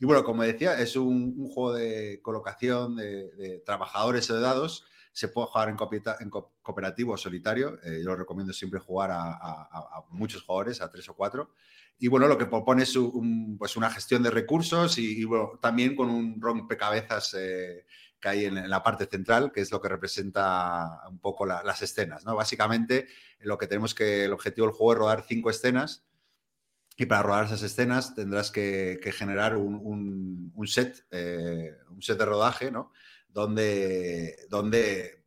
Y bueno, como decía, es un, un juego de colocación de, trabajadores o de dados. Se puede jugar en, copieta, en co cooperativo o solitario. Eh, yo lo recomiendo siempre jugar a, a, a, muchos jugadores, a tres o cuatro. Y bueno, lo que propone es un, pues una gestión de recursos y, y bueno, también con un rompecabezas eh, que hay en, en, la parte central, que es lo que representa un poco la, las escenas. ¿no? Básicamente, lo que tenemos que, el objetivo del juego es rodar cinco escenas y para rodar esas escenas tendrás que, que generar un, un, un set, eh, un set de rodaje, ¿no? Donde, donde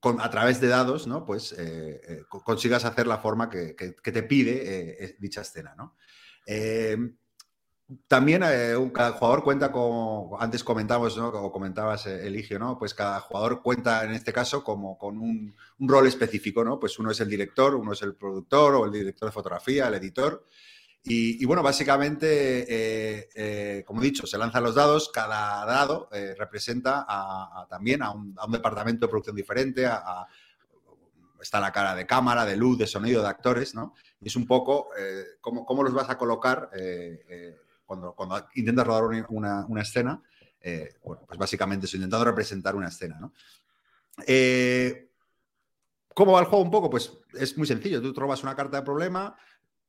con, a través de dados, ¿no? Pues eh, eh, consigas hacer la forma que, que, que te pide eh, dicha escena, ¿no? también un, cada jugador cuenta con, antes comentamos, ¿no? Como comentabas, Eligio, ¿no? Pues cada jugador cuenta en este caso como con un, un, rol específico, ¿no? Pues uno es el director, uno es el productor o el director de fotografía, el editor. Y, bueno, básicamente, eh, eh, como he dicho, se lanzan los dados, cada dado eh, representa también a un, departamento de producción diferente, a, está la cara de cámara, de luz, de sonido, de actores, ¿no? Y es un poco cómo, cómo, los vas a colocar cuando, intentas rodar una, escena, bueno, pues básicamente estoy intentando representar una escena, ¿no? ¿Cómo va el juego un poco? Pues es muy sencillo. Tú robas una carta de problema,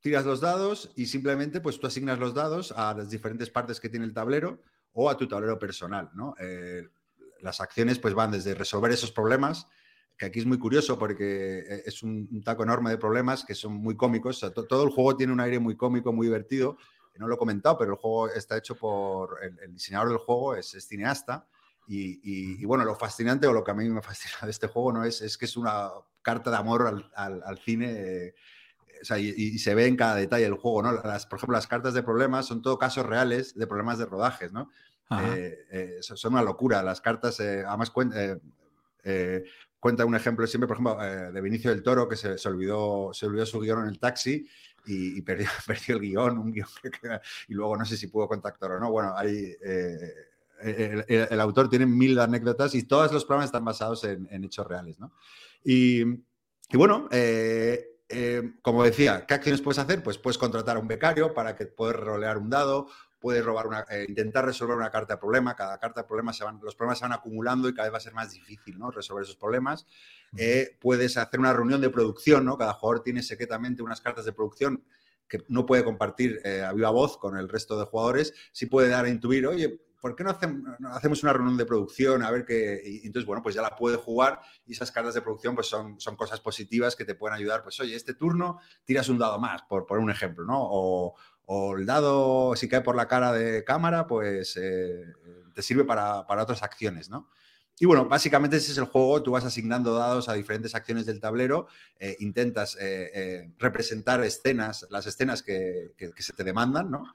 tiras los dados y simplemente pues tú asignas los dados a las diferentes partes que tiene el tablero o a tu tablero personal, ¿no? Eh, las acciones pues van desde resolver esos problemas, que aquí es muy curioso porque es un, un taco enorme de problemas que son muy cómicos. O sea, to, todo el juego tiene un aire muy cómico, muy divertido no lo he comentado, pero el juego está hecho por el, el diseñador del juego, es, es cineasta. Y, y, y, bueno, lo fascinante o lo que a mí me fascina de este juego no es, es que es una carta de amor al, al, al cine. O sea, y, y, se ve en cada detalle del juego, ¿no? Las, por ejemplo, las cartas de problemas son todo casos reales de problemas de rodajes, ¿no? Eh, eh, son una locura. Las cartas, eh, además, cuenta, cuenta un ejemplo siempre, por ejemplo, de Vinicio del Toro, que se, se, olvidó, se olvidó su guion en el taxi y, y perdió, perdió, el guion, un guion que, y luego no sé si pudo contactar o no. Bueno, hay, el, el, el, autor tiene mil anécdotas y todos los programas están basados en, en hechos reales, ¿no? Y, y bueno, eh, eh, como decía, ¿qué acciones puedes hacer? Pues puedes contratar a un becario para que puedas rolear un dado, puedes robar una, eh, intentar resolver una carta de problema, cada carta de problema se van, los problemas se van acumulando y cada vez va a ser más difícil ¿no? resolver esos problemas. Eh, puedes hacer una reunión de producción, ¿no? cada jugador tiene secretamente unas cartas de producción que no puede compartir eh, a viva voz con el resto de jugadores, sí puede dar a intuir, oye, ¿por qué no hacemos una reunión de producción? A ver qué. Entonces, bueno, pues ya la puede jugar y esas cartas de producción pues son, son cosas positivas que te pueden ayudar. Pues, oye, este turno tiras un dado más, por, por un ejemplo, ¿no? O, el dado, si cae por la cara de cámara, pues eh, te sirve para, para, otras acciones, ¿no? Y bueno, básicamente ese es el juego, tú vas asignando dados a diferentes acciones del tablero, eh, intentas eh, representar escenas, las escenas que, que, se te demandan, ¿no?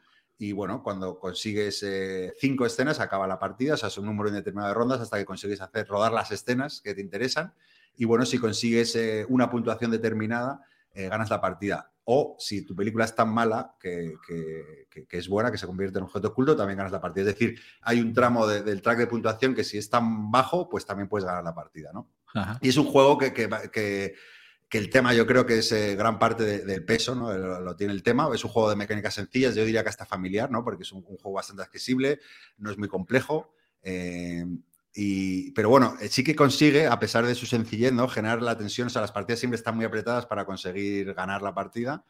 Y bueno, cuando consigues eh, cinco escenas, acaba la partida, o sea, es un número indeterminado de rondas hasta que consigues hacer rodar las escenas que te interesan. Y bueno, si consigues eh, una puntuación determinada, eh, ganas la partida. O si tu película es tan mala que, que, que, que, es buena, que se convierte en objeto oculto, también ganas la partida. Es decir, hay un tramo de, del track de puntuación que si es tan bajo, pues también puedes ganar la partida, ¿no? Ajá. Y es un juego que, que el tema yo creo que es eh, gran parte de- del peso, ¿no? Lo, tiene el tema. Es un juego de mecánicas sencillas, yo diría que hasta familiar, ¿no? Porque es un, juego bastante accesible, no es muy complejo. eh, y, pero bueno, eh, sí que consigue, a pesar de su sencillez, ¿no? generar la tensión. O sea, las partidas siempre están muy apretadas para conseguir ganar la partida.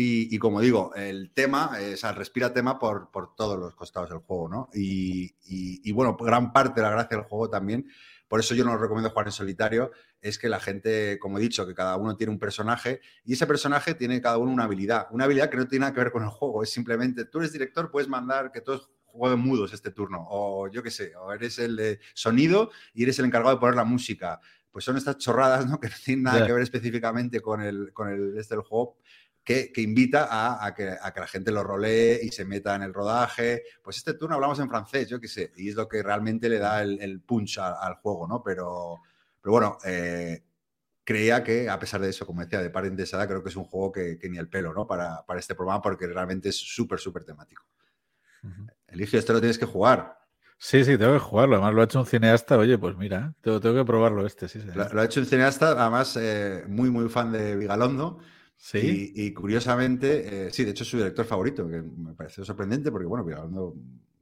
Y, como digo, el tema, eh, o sea, respira tema por, por todos los costados del juego, ¿no? Y- y, bueno, gran parte de la gracia del juego también, por eso yo no lo recomiendo jugar en solitario, es que la gente, como he dicho, que cada uno tiene un personaje y ese personaje tiene cada uno una habilidad. Una habilidad que no tiene nada que ver con el juego, es simplemente, tú eres director, puedes mandar que todos jueguen mudos este turno, o yo qué sé, o eres el de sonido y eres el encargado de poner la música. Pues son estas chorradas, ¿no? Que no tienen nada que ver específicamente con el, con el este del juego, que, que invita a, a que, a que la gente lo rolee y se meta en el rodaje. Pues este turno hablamos en francés, yo qué sé, y es lo que realmente le da el, el punch a- al juego, ¿no? Pero, pero bueno, eh, creía que, a pesar de eso, como decía, de par de edad, creo que es un juego que, que ni el pelo, ¿no? Para, para este programa, porque realmente es súper, súper temático. Ujú. Eligio, esto lo tienes que jugar. Sí, sí, tengo que jugarlo. Además lo ha hecho un cineasta. Oye, pues mira, tengo, tengo que probarlo este, sí. sí. Lo, lo ha hecho un cineasta, además, eh, muy, muy fan de Vigalondo. Sí. Y, y curiosamente, eh, sí, de hecho es su director favorito, que me pareció sorprendente porque, bueno, Vigalondo,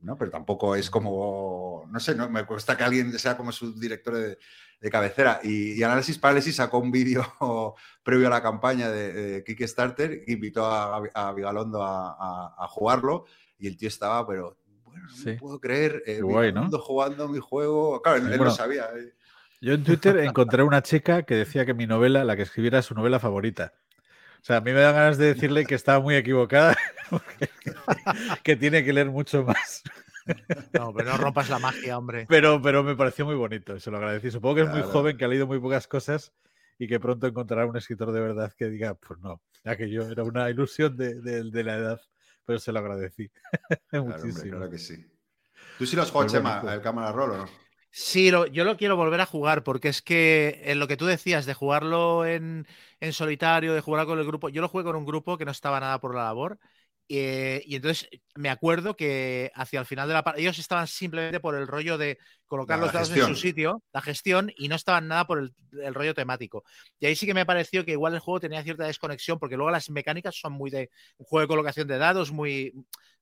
¿no? Pero tampoco es como, no sé, no me cuesta que alguien sea como su director de, de cabecera. Y, y Análisis Parálisis sacó un vídeo previo a la campaña de, de Kickstarter, que invitó a, a Vigalondo a, a- a jugarlo y el tío estaba, pero, bueno, no me Sí. puedo creer, eh, guay, ¿no? Vigalondo jugando mi juego. Claro, él, él Bueno, lo sabía. eh. Yo en Twitter encontré una chica que decía que mi novela, la que escribiera, es su novela favorita. O sea, a mí me da ganas de decirle que estaba muy equivocada, que tiene que leer mucho más. No, pero no rompas la magia, hombre. Pero, pero me pareció muy bonito, se lo agradecí. Supongo que es muy joven, que ha leído muy pocas cosas y que pronto encontrará un escritor de verdad que diga, pues no, ya que yo era una ilusión de, de- de la edad, pero se lo agradecí. Claro, hombre, Muchísimo. claro que sí. ¿Tú sí lo has jugado, Muy Chema, el cámara roll o no? Sí, lo- yo lo quiero volver a jugar porque es que en lo que tú decías de jugarlo en, en solitario, de jugar con el grupo, yo lo jugué con un grupo que no estaba nada por la labor eh, y entonces me acuerdo que hacia el final de la partida ellos estaban simplemente por el rollo de colocar La los dados en su sitio, la gestión y no estaban nada por el, el rollo temático. Y ahí sí que me pareció que igual el juego tenía cierta desconexión porque luego las mecánicas son muy de un juego de colocación de dados, muy,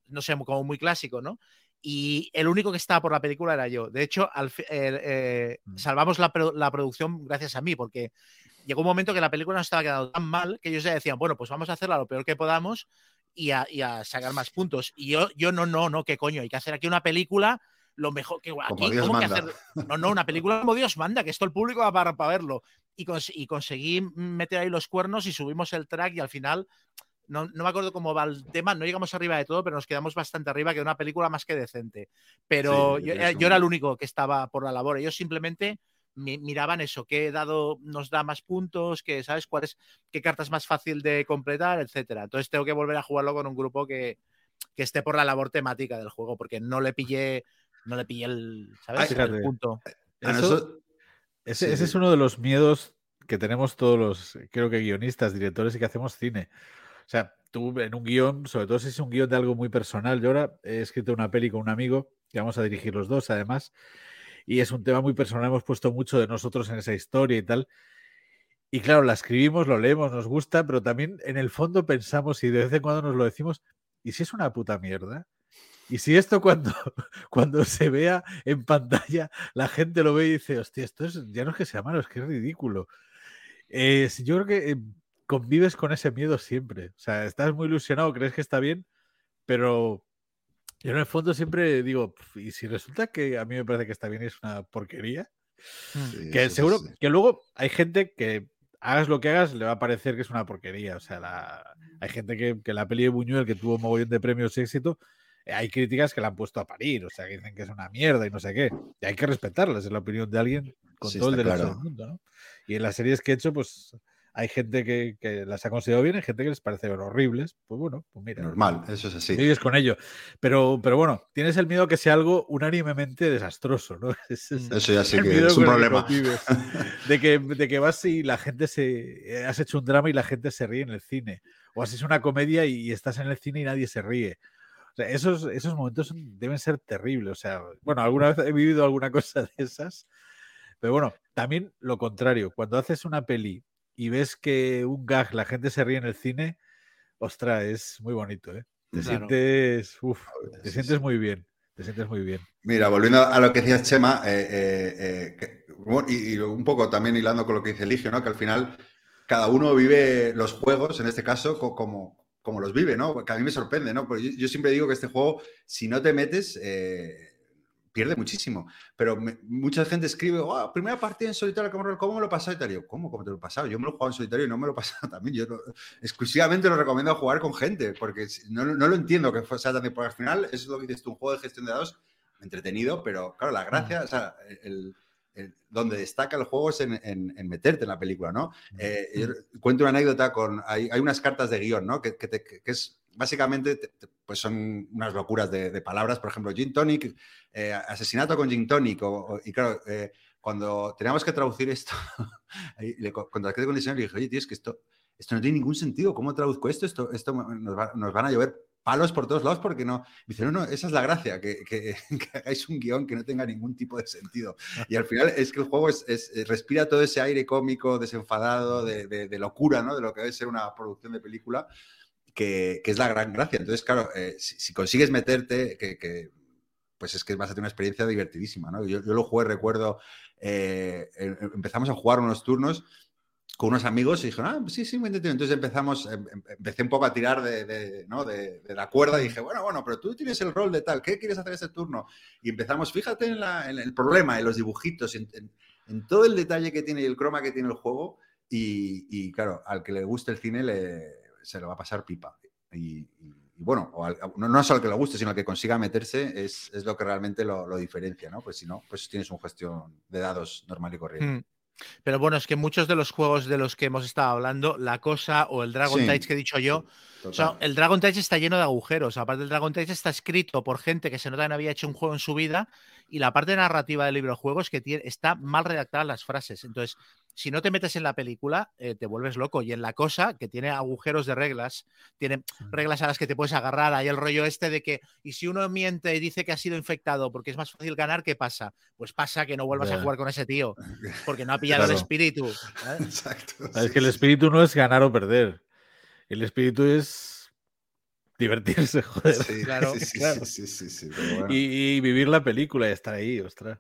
no sé, como muy clásico, ¿no? Y el único que estaba por la película era yo. De hecho, al eh, eh, Mm. salvamos la, la producción gracias a mí, porque llegó un momento que la película no estaba quedando tan mal que ellos ya decían, bueno, pues vamos a hacerla lo peor que podamos y a, y a sacar más puntos. Y yo, yo no, no, no, qué coño, hay que hacer aquí una película lo mejor que aquí, Dios ¿cómo que manda. hacer? No, no, una película como Dios manda, que esto el público va para, para verlo. Y, cons- y conseguí meter ahí los cuernos y subimos el track y al final no, no me acuerdo cómo va el tema, no llegamos arriba de todo, pero nos quedamos bastante arriba, que una película más que decente. Pero Sí, yo, eh, yo era el único que estaba por la labor. Ellos simplemente mi- miraban eso, qué dado nos da más puntos, que sabes cuál es, qué carta es más fácil de completar, etcétera. Entonces tengo que volver a jugarlo con un grupo que, que esté por la labor temática del juego, porque no le pillé, no le pillé el, ¿sabes? Ay, el punto. Eso- nosotros- Ese, Sí, ese es uno de los miedos que tenemos todos los, creo que guionistas, directores y que hacemos cine. O sea, tú en un guion, sobre todo si es un guion de algo muy personal, yo ahora he escrito una peli con un amigo que vamos a dirigir los dos, además, y es un tema muy personal, hemos puesto mucho de nosotros en esa historia y tal. Y claro, la escribimos, lo leemos, nos gusta, pero también en el fondo pensamos y de vez en cuando nos lo decimos, ¿y si es una puta mierda? Y si esto cuando, cuando se vea en pantalla, la gente lo ve y dice, hostia, esto es, ya no es que sea malo, es que es ridículo. Eh, yo creo que eh, convives con ese miedo siempre. O sea, estás muy ilusionado, crees que está bien, pero yo en el fondo siempre digo, "Pf, ¿y si resulta que a mí me parece que está bien y es una porquería? sí, Que seguro que luego hay gente que hagas lo que hagas le va a parecer que es una porquería. O sea, la- hay gente que, que la peli de Buñuel, que tuvo un mogollón de premios y éxito, eh, hay críticas que la han puesto a parir, o sea, que dicen que es una mierda y no sé qué. Y hay que respetarlas, es la opinión de alguien con Sí, todo el derecho claro. del mundo, ¿no? Y en las series que he hecho, pues hay gente que, que las ha considerado bien, hay gente que les parece horribles. Pues bueno, pues mira. Normal, eso es así. Vives con ello. Pero, pero bueno, tienes el miedo que sea algo unánimemente desastroso, ¿no? Es Eso ya sí que es un problema. De que, de que vas y la gente se. eh, Has hecho un drama y la gente se ríe en el cine. O haces una comedia y, estás en el cine y nadie se ríe. O sea, esos, esos momentos deben ser terribles. O sea, bueno, alguna vez he vivido alguna cosa de esas. Pero bueno, también lo contrario. Cuando haces una peli y ves que un gag, la gente se ríe en el cine, ostras, es muy bonito, ¿eh? Te Claro. sientes, uf, te Sí, sientes sí. muy bien, te sientes muy bien. Mira, volviendo a lo que decías, Chema, eh, eh, eh, que- y, y un poco también hilando con lo que dice Eligio, ¿no? Que al final cada uno vive los juegos, en este caso, co- como, como los vive, ¿no? Que a mí me sorprende, ¿no? Porque yo, yo siempre digo que este juego, si no te metes, eh, pierde muchísimo. Pero me- mucha gente escribe, oh, primera partida en solitario, ¿cómo, me lo pasado? Y tal. Yo, ¿cómo? ¿Cómo te lo he pasado? Yo me lo he jugado en solitario y no me lo he pasado también. Yo no- exclusivamente lo recomiendo jugar con gente, porque no, no lo entiendo que sea tan... Porque al final, eso es lo que dices tú, un juego de gestión de dados entretenido, pero claro, la gracia, o sea, el, el- donde destaca el juego es en, en- en meterte en la película, ¿no? Eh, yo cuento una anécdota con, hay, hay unas cartas de guion, ¿no? Que, que te- que es, básicamente, te- te- pues son unas locuras de, de palabras, por ejemplo, gin tonic, eh, asesinato con gin tonic, o- o- y claro, eh, cuando teníamos que traducir esto, le co- contacté con el diseñador y le dije, oye, tío, es que esto, esto no tiene ningún sentido, ¿cómo traduzco esto? Esto, esto nos, va- nos van a llover palos por todos lados porque no. Dice, no, no, esa es la gracia, que, que- que hagáis un guion que no tenga ningún tipo de sentido. Y al final es que el juego es, es- eh, respira todo ese aire cómico, desenfadado, de, de- de locura, ¿no? De lo que debe ser una producción de película, que, es la gran gracia. Entonces, claro, eh, si, si consigues meterte, que, pues es que vas a tener una experiencia divertidísima, ¿no? Yo, yo lo jugué, recuerdo, eh, eh, empezamos a jugar unos turnos con unos amigos y dijeron, ah, sí, sí, muy entretenido. Entonces empezamos, em- em- empecé un poco a tirar de, ¿no? de, la cuerda y dije, bueno, bueno, pero tú tienes el rol de tal, ¿qué quieres hacer este turno? Y empezamos, fíjate en, el problema, en los dibujitos, en todo el detalle que tiene y el croma que tiene el juego. Y, y, claro, al que le guste el cine le, se lo va a pasar pipa. Y, y- y bueno, o al- no, no solo al que le guste, sino al que consiga meterse es, es lo que realmente lo, lo diferencia, ¿no? Pues si no, pues tienes un gestión de dados normal y corriente. Mm. Pero bueno, es que muchos de los juegos de los que hemos estado hablando, la cosa o el Dragon Sí. Tide que he dicho yo, o sea, Total. el Dragon Tide está lleno de agujeros. Aparte, el Dragon Tide está escrito por gente que se nota que no había hecho un juego en su vida. Y la parte narrativa del libro de juegos que tiene, está mal redactada las frases. Entonces, si no te metes en la película, eh, te vuelves loco. Y en la cosa, que tiene agujeros de reglas, tiene reglas a las que te puedes agarrar. Hay el rollo este de que, y si uno miente y dice que ha sido infectado porque es más fácil ganar, ¿qué pasa? Pues pasa que no vuelvas a jugar con ese tío, porque no ha pillado el espíritu. ¿eh? Exacto. Es sí, que el espíritu no es ganar o perder. El espíritu es divertirse, joder. Sí, Claro, sí, sí, claro. sí, sí, sí, pero bueno. Y, y vivir la película y estar ahí, ostras.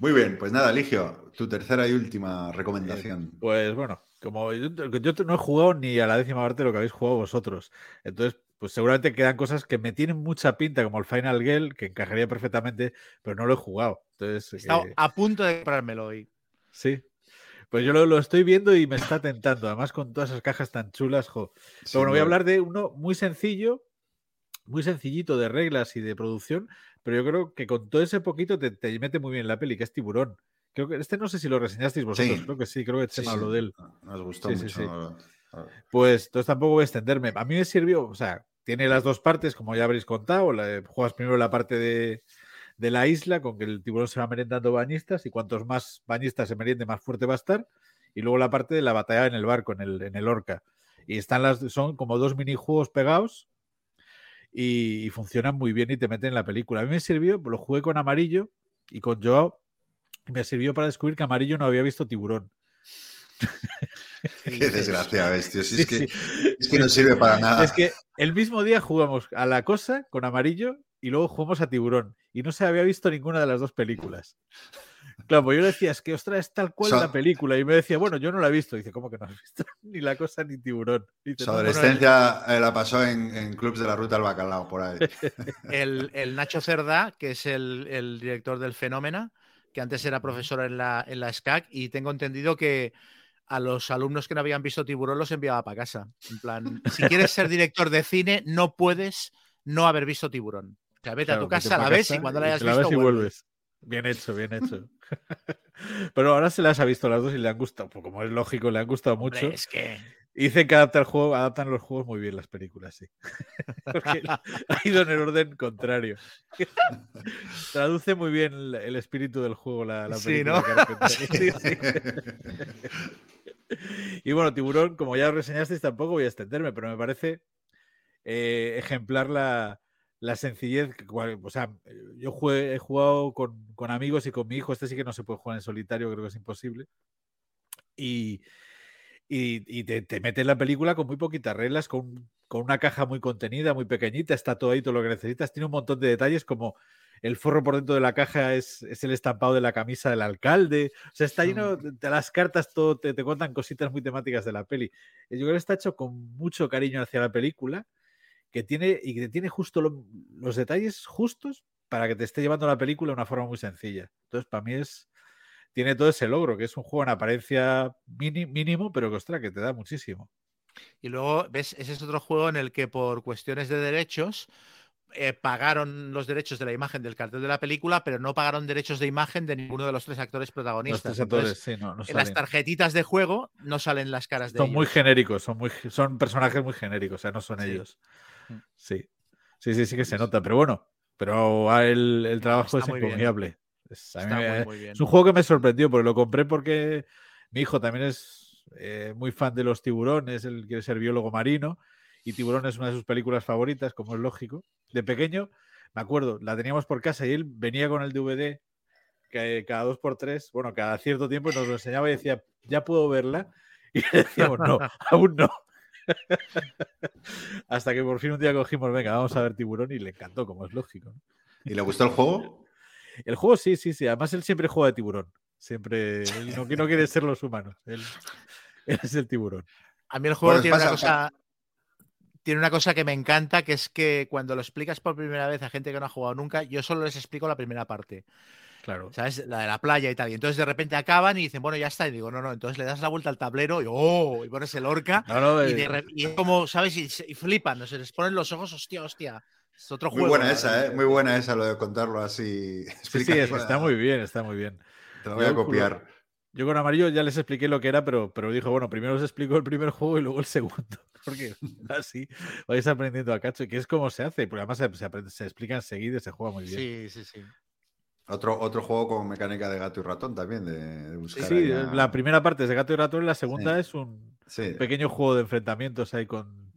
Muy bien, pues nada, Ligio, tu tercera y última recomendación. Pues bueno, como yo, yo no he jugado ni a la décima parte de lo que habéis jugado vosotros. Entonces, pues seguramente quedan cosas que me tienen mucha pinta, como el Final Girl, que encajaría perfectamente, pero no lo he jugado. Entonces, He estado eh, a punto de comprármelo hoy. sí. Pues yo lo, lo estoy viendo y me está tentando, además con todas esas cajas tan chulas. Jo. Pero bueno, voy a hablar de uno muy sencillo, muy sencillito de reglas y de producción, pero yo creo que con todo ese poquito te, te mete muy bien la peli, que es Tiburón. Creo que este no sé si lo reseñasteis vosotros, Sí. creo que sí, creo que Sí, se sí, habló de él. Nos gustó Sí, sí, mucho. sí. Pues entonces tampoco voy a extenderme. A mí me sirvió, o sea, tiene las dos partes, como ya habréis contado. la- juegas primero la parte de, de la isla, con que el tiburón se va merendando bañistas, y cuantos más bañistas se meriende, más fuerte va a estar. Y luego la parte de la batalla en el barco, en el, en el Orca. Y están las, son como dos minijuegos pegados y, y funcionan muy bien y te meten en la película. A mí me sirvió, lo jugué con Amarillo y con Joao, y me sirvió para descubrir que Amarillo no había visto tiburón. Qué desgracia, tío. Si es, Sí, que, sí. es que no sirve para nada. Es que el mismo día jugamos a la cosa con amarillo y luego jugamos a tiburón. Y no se había visto ninguna de las dos películas. Claro, pues yo le decía, es que ostras, es tal cual So- la película. Y me decía, bueno, yo no la he visto. dice, ¿cómo que no has visto? Ni la cosa ni tiburón. Dice, Su "No, no, no, adolescencia eh, la pasó en, en clubs de la ruta al bacalao, por ahí. El, el Nacho Cerda, que es el, el director del Fenómena, que antes era profesor en la, en la SCAC, y tengo entendido que a los alumnos que no habían visto Tiburón los enviaba para casa. En plan, si quieres ser director de cine, no puedes no haber visto Tiburón. O sea, vete Claro, a tu casa, la ves casa y cuando la hayas la visto, ves y vuelves. Bien hecho, bien hecho. Pero ahora se las ha visto las dos y le han gustado. Pues como es lógico, le han gustado Hombre, mucho. es que Y Dicen que adapta el juego, adaptan los juegos muy bien las películas, sí. Porque ha ido en el orden contrario. Traduce muy bien el, el espíritu del juego la, la Sí, película ¿no? de Carpenter. Sí, sí. Y bueno, Tiburón, como ya reseñasteis, tampoco voy a extenderme, pero me parece eh, ejemplar la, la sencillez. O sea, yo jugué- he jugado con, con amigos y con mi hijo. Este sí que no se puede jugar en solitario, creo que es imposible. y, y, y te, te mete en la película con muy poquitas reglas, con, con una caja muy contenida, muy pequeñita, está todo ahí, todo lo que necesitas, tiene un montón de detalles como el forro por dentro de la caja es, es el estampado de la camisa del alcalde, o sea, está lleno de las cartas, todo te, te cuentan cositas muy temáticas de la peli. Yo creo que está hecho con mucho cariño hacia la película, que tiene, y que tiene justo lo- los detalles justos para que te esté llevando la película de una forma muy sencilla. Entonces, para mí es, tiene todo ese logro, que es un juego en apariencia mini- mínimo, pero que, ostras, que te da muchísimo. Y luego, ¿ves? Ese es otro juego en el que por cuestiones de derechos eh, pagaron los derechos de la imagen del cartel de la película, pero no pagaron derechos de imagen de ninguno de los tres actores Los protagonistas. tres Entonces, actores, sí, no, no en las tarjetitas de juego no salen las caras de Son muy ellos. genéricos, son, muy, son personajes muy genéricos, o sea, no son Sí. ellos. Sí, sí, sí, sí que se nota, pero bueno, pero ah, el, el trabajo está es encomiable. Es, un juego que me sorprendió, porque lo compré porque mi hijo también es eh, muy fan de los tiburones, él quiere ser biólogo marino, y Tiburón es una de sus películas favoritas, como es lógico. De pequeño, me acuerdo, la teníamos por casa y él venía con el DVD que cada dos por tres, bueno, cada cierto tiempo y nos lo enseñaba y decía, ya puedo verla. Y decíamos, no, aún no. Hasta que por fin un día cogimos, venga, vamos a ver tiburón y le encantó, como es lógico. ¿no? ¿Y le gustó el juego? El juego sí, sí, sí. Además, él siempre juega de tiburón. Siempre, él no, no quiere ser los humanos. Él, él es el tiburón. A mí el juego Bueno, tiene una pasa- cosa. Tiene una cosa que me encanta, que es que cuando lo explicas por primera vez a gente que no ha jugado nunca, yo solo les explico la primera parte, Claro. ¿sabes? La de la playa y tal. Y entonces de repente acaban y dicen, bueno, ya está. Y digo, no, no. Entonces le das la vuelta al tablero y, ¡oh! Y pones el orca. No, no, Y, eh, de y es como, ¿sabes? Y, y flipan, no se les ponen los ojos, hostia, hostia. Es otro Muy juego. buena ¿no? esa, ¿eh? Muy buena esa, lo de contarlo así. sí, sí, es- está muy bien, está muy bien. Te lo voy a copiar. Yo con amarillo ya les expliqué lo que era, pero, pero dijo, bueno, primero os explico el primer juego y luego el segundo. Porque así vais aprendiendo a cacho, que es como se hace, porque además se, se aprende- se explica enseguida y se juega muy bien. Sí, sí, sí. Otro, otro juego con mecánica de gato y ratón también, de, de buscar. sí, la primera parte es de gato y ratón y la segunda Sí. es un Sí. pequeño juego de enfrentamientos ahí con,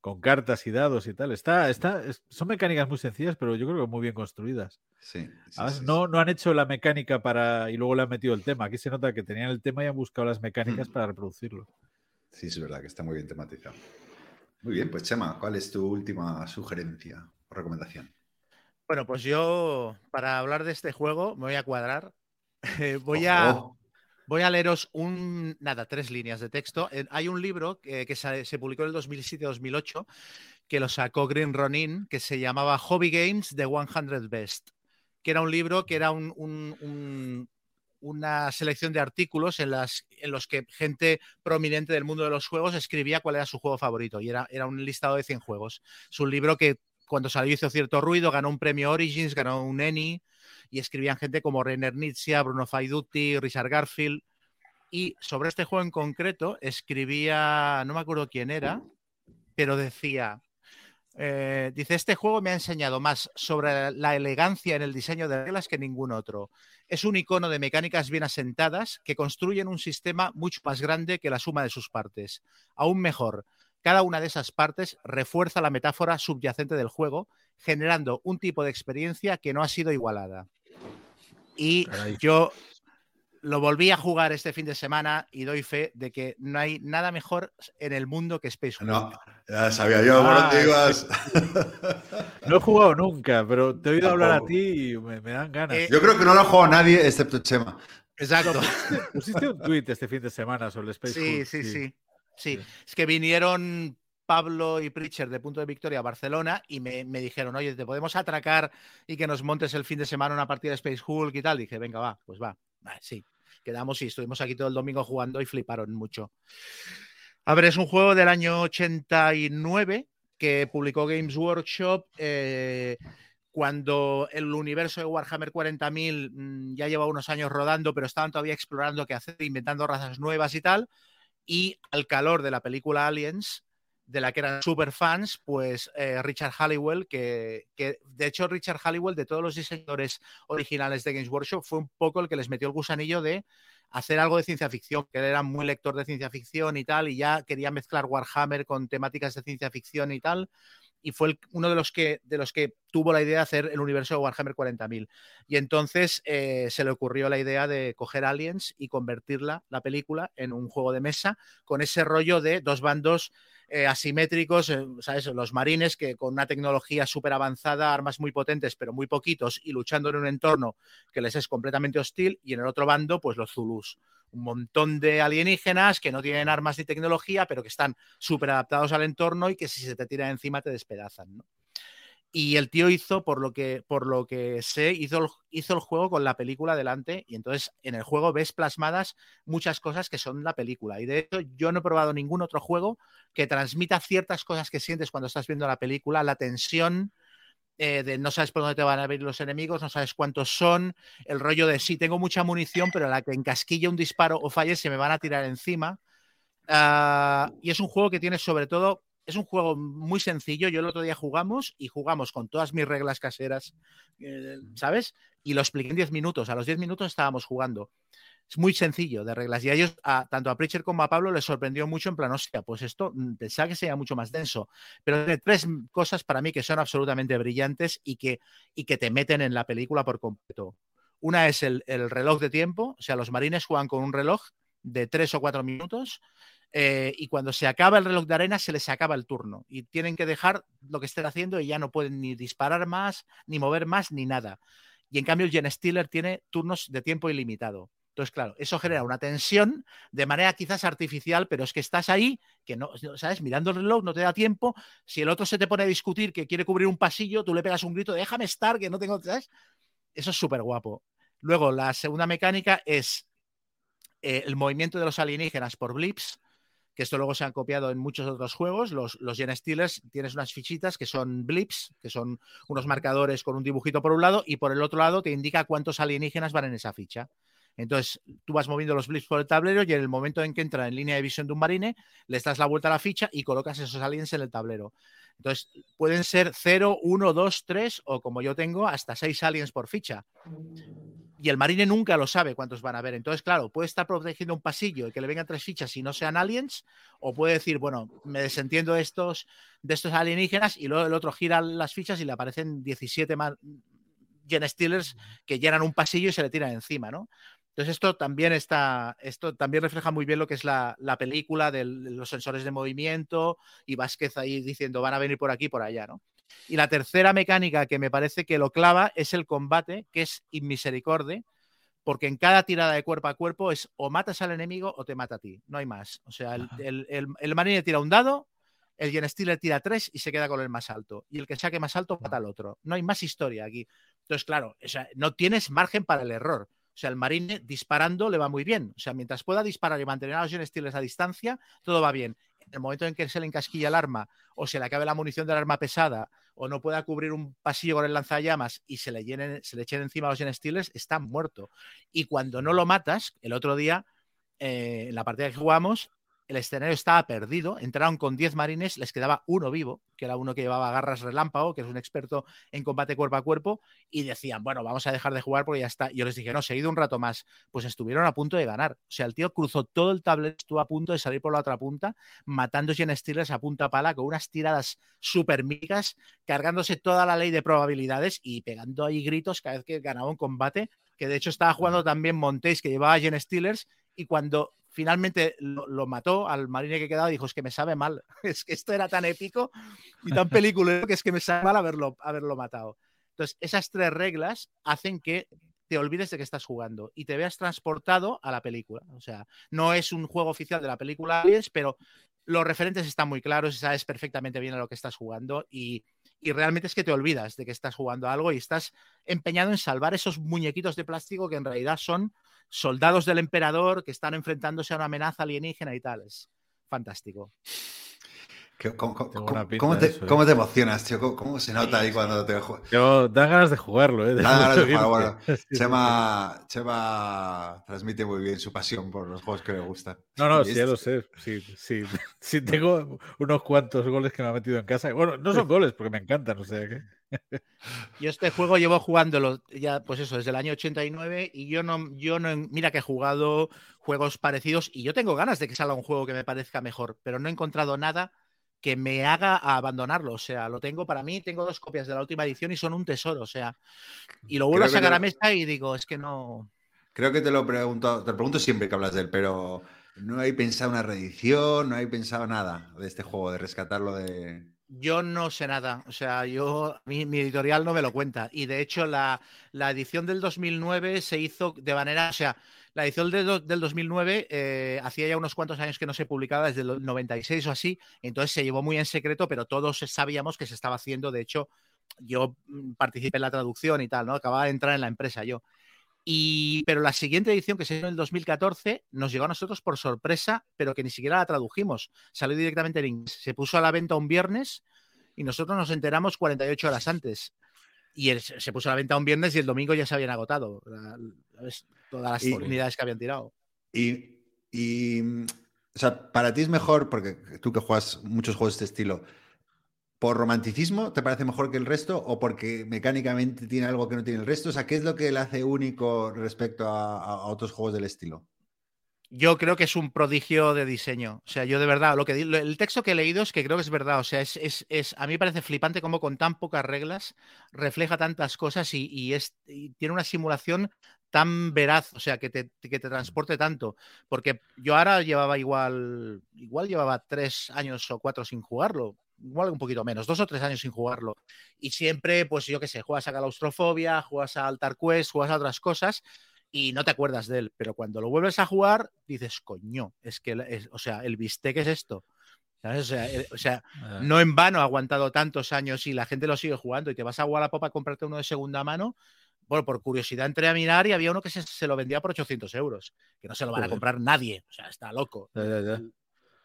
con cartas y dados y tal. Está, está, es- son mecánicas muy sencillas, pero yo creo que muy bien construidas. Sí, sí, Además, sí, no, no han hecho la mecánica para y luego le han metido el tema. Aquí se nota que tenían el tema y han buscado las mecánicas Hmm. para reproducirlo. Sí, es verdad que está muy bien tematizado. Muy bien, pues Chema, ¿cuál es tu última sugerencia o recomendación? Bueno, pues yo, para hablar de este juego, me voy a cuadrar. Eh, voy a. Voy a leeros un, nada, tres líneas de texto. Eh, Hay un libro que, que se, se publicó en el 2007-2008 que lo sacó Green Ronin, que se llamaba Hobby Games The 100 Best, que era un libro que era un- un- un- una selección de artículos en, las, en los que gente prominente del mundo de los juegos escribía cuál era su juego favorito y era, era un listado de 100 juegos. Es un libro que cuando salió hizo cierto ruido, ganó un premio Origins, ganó un Emmy y escribían gente como Rainer Nietzsche, Bruno Faidutti, Richard Garfield. Y sobre este juego en concreto escribía, no me acuerdo quién era, pero decía, eh, dice, este juego me ha enseñado más sobre la elegancia en el diseño de reglas que ningún otro. Es un icono de mecánicas bien asentadas que construyen un sistema mucho más grande que la suma de sus partes. Aún mejor, cada una de esas partes refuerza la metáfora subyacente del juego, generando un tipo de experiencia que no ha sido igualada. Y Caray. yo lo volví a jugar este fin de semana y doy fe de que no hay nada mejor en el mundo que Space. No, ya sabía yo por Ah, dónde ibas. No he jugado nunca, pero te he oído hablar a ti y me, me dan ganas. Eh, Yo creo que no lo ha jugado nadie excepto Chema. Exacto. Pusiste un tuit este fin de semana sobre Space Sí, Hulk, sí, sí, sí. Sí. Es que vinieron Pablo y Pritchard de Punto de Victoria a Barcelona y me, me dijeron, oye, te podemos atracar y que nos montes el fin de semana una partida de Space Hulk y tal. dije, venga, va, pues va. Va, sí. Quedamos y estuvimos aquí todo el domingo jugando y fliparon mucho. A ver, es un juego del año 89 que publicó Games Workshop eh, cuando el universo de Warhammer 40.000 mm, ya lleva unos años rodando, pero estaban todavía explorando qué hacer, inventando razas nuevas y tal. Y al calor de la película Aliens, de la que eran super fans, pues eh, Richard Halliwell, que, que de hecho Richard Halliwell, de todos los diseñadores originales de Games Workshop, fue un poco el que les metió el gusanillo de hacer algo de ciencia ficción, que él era muy lector de ciencia ficción y tal, y ya quería mezclar Warhammer con temáticas de ciencia ficción y tal. Y fue uno de los, que, de los que tuvo la idea de hacer el universo de Warhammer 40.000. Y entonces eh, se le ocurrió la idea de coger Aliens y convertirla, la película, en un juego de mesa con ese rollo de dos bandos eh, asimétricos, eh, ¿sabes? Los marines que con una tecnología súper avanzada, armas muy potentes, pero muy poquitos, y luchando en un entorno que les es completamente hostil, y en el otro bando, pues los Zulus. Un montón de alienígenas que no tienen armas ni tecnología, pero que están súper adaptados al entorno y que si se te tiran encima te despedazan, ¿no? Y el tío hizo, por lo que, por lo que sé, hizo el, hizo el juego con la película delante y entonces en el juego ves plasmadas muchas cosas que son la película. Y de hecho yo no he probado ningún otro juego que transmita ciertas cosas que sientes cuando estás viendo la película, la tensión eh, de no sabes por dónde te van a venir los enemigos, no sabes cuántos son, el rollo de sí, tengo mucha munición, pero la que encasquille un disparo o falle se me van a tirar encima. Ah, y es un juego que tiene sobre todo, es un juego muy sencillo. Yo el otro día jugamos y jugamos con todas mis reglas caseras, eh, ¿sabes? Y lo expliqué en 10 minutos. A los 10 minutos estábamos jugando. Es muy sencillo de reglas. Y a ellos, a, tanto a Preacher como a Pablo, les sorprendió mucho en plan, hostia, pues esto mm, pensaba que sería mucho más denso. Pero tiene tres cosas para mí que son absolutamente brillantes y que, y que te meten en la película por completo. Una es el, el reloj de tiempo, o sea, los marines juegan con un reloj de tres o cuatro minutos eh, y cuando se acaba el reloj de arena se les acaba el turno y tienen que dejar lo que estén haciendo y ya no pueden ni disparar más, ni mover más, ni nada. Y en cambio el Gen Stealer tiene turnos de tiempo ilimitado. Entonces, claro, eso genera una tensión de manera quizás artificial, pero es que estás ahí, que no, ¿sabes? Mirando el reloj, no te da tiempo. Si el otro se te pone a discutir que quiere cubrir un pasillo, tú le pegas un grito, déjame estar, que no tengo, ¿sabes? Eso es súper guapo. Luego, la segunda mecánica es eh, el movimiento de los alienígenas por blips, que esto luego se han copiado en muchos otros juegos. Los, los Gen Stealers tienes unas fichitas que son blips, que son unos marcadores con un dibujito por un lado, y por el otro lado te indica cuántos alienígenas van en esa ficha. Entonces, tú vas moviendo los blips por el tablero y en el momento en que entra en línea de visión de un marine, le das la vuelta a la ficha y colocas esos aliens en el tablero. Entonces, pueden ser 0, 1, 2, 3 o como yo tengo, hasta 6 aliens por ficha. Y el marine nunca lo sabe cuántos van a ver. Entonces, claro, puede estar protegiendo un pasillo y que le vengan tres fichas y no sean aliens, o puede decir, bueno, me desentiendo de estos, de estos alienígenas y luego el otro gira las fichas y le aparecen 17 más Gen Stealers que llenan un pasillo y se le tiran encima, ¿no? Entonces esto también está, esto también refleja muy bien lo que es la, la película de los sensores de movimiento y Vázquez ahí diciendo van a venir por aquí por allá, ¿no? Y la tercera mecánica que me parece que lo clava es el combate, que es inmisericorde, porque en cada tirada de cuerpo a cuerpo es o matas al enemigo o te mata a ti, no hay más. O sea, el, el, el, el marine tira un dado, el Gen Stealer tira tres y se queda con el más alto. Y el que saque más alto mata al otro. No hay más historia aquí. Entonces, claro, o sea, no tienes margen para el error. O sea, el marine disparando le va muy bien. O sea, mientras pueda disparar y mantener a los Gen a distancia, todo va bien. En el momento en que se le encasquilla el arma o se le acabe la munición del arma pesada o no pueda cubrir un pasillo con el lanzallamas y se le, llenen, se le echen encima los Gen está muerto. Y cuando no lo matas, el otro día, eh, en la partida que jugamos, el escenario estaba perdido, entraron con 10 marines, les quedaba uno vivo, que era uno que llevaba garras relámpago, que es un experto en combate cuerpo a cuerpo, y decían, bueno, vamos a dejar de jugar porque ya está. Yo les dije, no, seguido un rato más. Pues estuvieron a punto de ganar. O sea, el tío cruzó todo el tablero, estuvo a punto de salir por la otra punta, matando Gen Steelers a punta pala con unas tiradas súper micas, cargándose toda la ley de probabilidades y pegando ahí gritos cada vez que ganaba un combate, que de hecho estaba jugando también Montes, que llevaba Gen Steelers, y cuando finalmente lo, mató al marine que quedaba, dijo, es que me sabe mal, es que esto era tan épico y tan peliculero que es que me sabe mal haberlo, haberlo matado. Entonces, esas tres reglas hacen que te olvides de que estás jugando y te veas transportado a la película. O sea, no es un juego oficial de la película Aliens, pero los referentes están muy claros y sabes perfectamente bien a lo que estás jugando y, y realmente es que te olvidas de que estás jugando algo y estás empeñado en salvar esos muñequitos de plástico que en realidad son soldados del emperador que están enfrentándose a una amenaza alienígena y tal. Es fantástico. ¿Cómo, cómo, cómo, te, eso, ¿Cómo, eh? te, emocionas, tío? ¿Cómo, ¿Cómo, se nota ahí cuando te juegas? Yo, da ganas de jugarlo, ¿eh? Da ganas de jugarlo. Bueno, Chema, Chema, transmite muy bien su pasión por los juegos que le gustan. No, no, sí, ya lo sé. Sí, sí, sí, tengo unos cuantos goles que me ha metido en casa. Bueno, no son goles porque me encantan, o sea que. Yo este juego llevo jugándolo ya, pues eso, desde el año 89 y yo no, yo no, mira que he jugado juegos parecidos y yo tengo ganas de que salga un juego que me parezca mejor, pero no he encontrado nada que me haga abandonarlo. O sea, lo tengo para mí, tengo dos copias de la última edición y son un tesoro. O sea, y lo vuelvo Creo a sacar a mesa y digo, es que no. Creo que te lo pregunto, te lo pregunto siempre que hablas de él, pero no hay pensado una reedición, no hay pensado nada de este juego, de rescatarlo de. Yo no sé nada, o sea, yo mi, mi editorial no me lo cuenta. Y de hecho, la, la edición del 2009 se hizo de manera, o sea, la edición de del 2009 eh, hacía ya unos cuantos años que no se publicaba, desde el 96 o así, entonces se llevó muy en secreto, pero todos sabíamos que se estaba haciendo. De hecho, yo mm, participé en la traducción y tal, ¿no? Acababa de entrar en la empresa yo. Y, pero la siguiente edición, que se hizo en el 2014, nos llegó a nosotros por sorpresa, pero que ni siquiera la tradujimos. Salió directamente en inglés. Se puso a la venta un viernes y nosotros nos enteramos 48 horas antes. Y se puso a la venta un viernes y el domingo ya se habían agotado. Todas las Y- unidades que habían tirado. Y, y, o sea, para ti es mejor, porque tú que juegas muchos juegos de este estilo, ¿por romanticismo te parece mejor que el resto o porque mecánicamente tiene algo que no tiene el resto? O sea, ¿qué es lo que le hace único respecto a, otros juegos del estilo? Yo creo que es un prodigio de diseño. O sea, yo de verdad, lo que el texto que he leído es que creo que es verdad. O sea, es, es, es- a mí me parece flipante cómo con tan pocas reglas refleja tantas cosas y, y es, y tiene una simulación tan veraz, o sea, que te, que te transporte tanto. Porque yo ahora llevaba igual, igual llevaba tres años o cuatro sin jugarlo. Igual un poquito menos, dos o tres años sin jugarlo. Y siempre, pues yo qué sé, juegas a claustrofobia, juegas a Altar Quest, juegas a otras cosas y no te acuerdas de él, pero cuando lo vuelves a jugar, dices, coño, es que, es- o sea, el bistec es esto. ¿Sabes? O sea, el- o sea, Ah, no en vano ha aguantado tantos años y la gente lo sigue jugando y te vas a Wallapop a comprarte uno de segunda mano. Bueno, por curiosidad entré a mirar y había uno que se, se lo vendía por 800 euros, que no se lo van a comprar nadie, o sea, está loco. ya, ya, ya.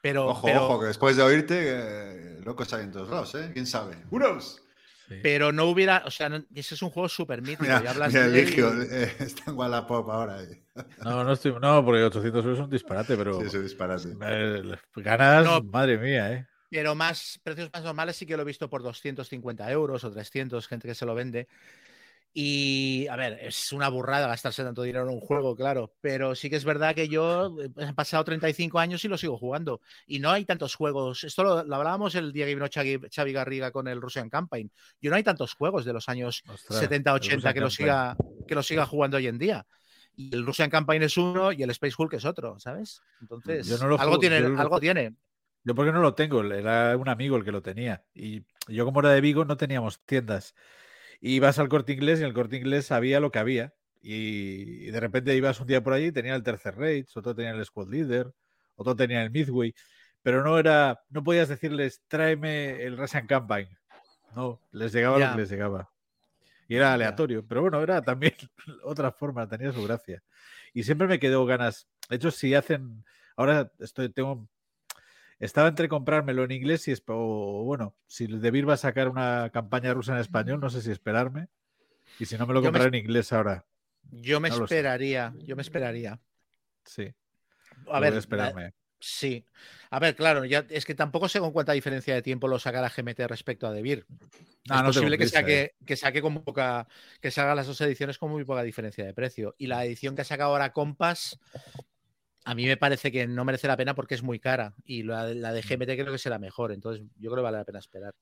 Pero, Ojo, pero, ojo, que después de oírte, eh, locos hay en todos lados, ¿eh? ¿Quién sabe? ¡Unos! Sí. pero no hubiera, o sea, no- ese es un juego súper mítico. Mira, y hablas mira, de y- eh, está en Wallapop ahora. eh. No, no estoy. No, porque 800 euros es un disparate, pero. Sí, es un disparate. eh, ganas, No. madre mía, ¿eh? Pero más precios más normales sí que lo he visto por 250 euros o 300, gente que se lo vende. Y a ver, es una burrada gastarse tanto dinero en un juego, claro, pero sí que es verdad que yo eh, he pasado 35 años y lo sigo jugando. Y no hay tantos juegos. Esto lo, lo hablábamos el día que vino Xavi, Xavi Garriga con el Russian Campaign. Yo no hay tantos juegos de los años Ostras, 70, el 80 Russian que lo, siga, que lo siga jugando hoy en día. Y el Russian Campaign es uno y el Space Hulk es otro, ¿sabes? Entonces, Yo no lo algo, juego, tiene, yo lo- algo tiene. Yo porque no lo tengo, era un amigo el que lo tenía. Y yo como era de Vigo no teníamos tiendas. Y ibas al corte inglés y en el corte inglés sabía lo que había. Y, y de repente ibas un día por allí y tenía el tercer Rage, otro tenía el Squad Leader, otro tenía el Midway. Pero no era, no podías decirles, tráeme el Russian Campaign. No, les llegaba lo que les llegaba. Y era aleatorio. Pero bueno, era también otra forma, tenía su gracia. Y siempre me quedó ganas. De hecho, si hacen. Ahora estoy, tengo estaba entre comprármelo en inglés y o bueno, si el De Beer va a sacar una campaña rusa en español, no sé si esperarme. Y si no me lo compraré en inglés ahora. Yo me No esperaría, yo me esperaría. Sí. A ver, esperarme. la- sí. A ver, claro, ya es que tampoco sé con cuánta diferencia de tiempo lo sacará GMT respecto a Debir. No, es no posible que saque, eh. que saque con poca, que salga las dos ediciones con muy poca diferencia de precio. Y la edición que ha sacado ahora Compass, a mí me parece que no merece la pena porque es muy cara. Y la, la de GMT creo que será mejor. Entonces, yo creo que vale la pena esperar.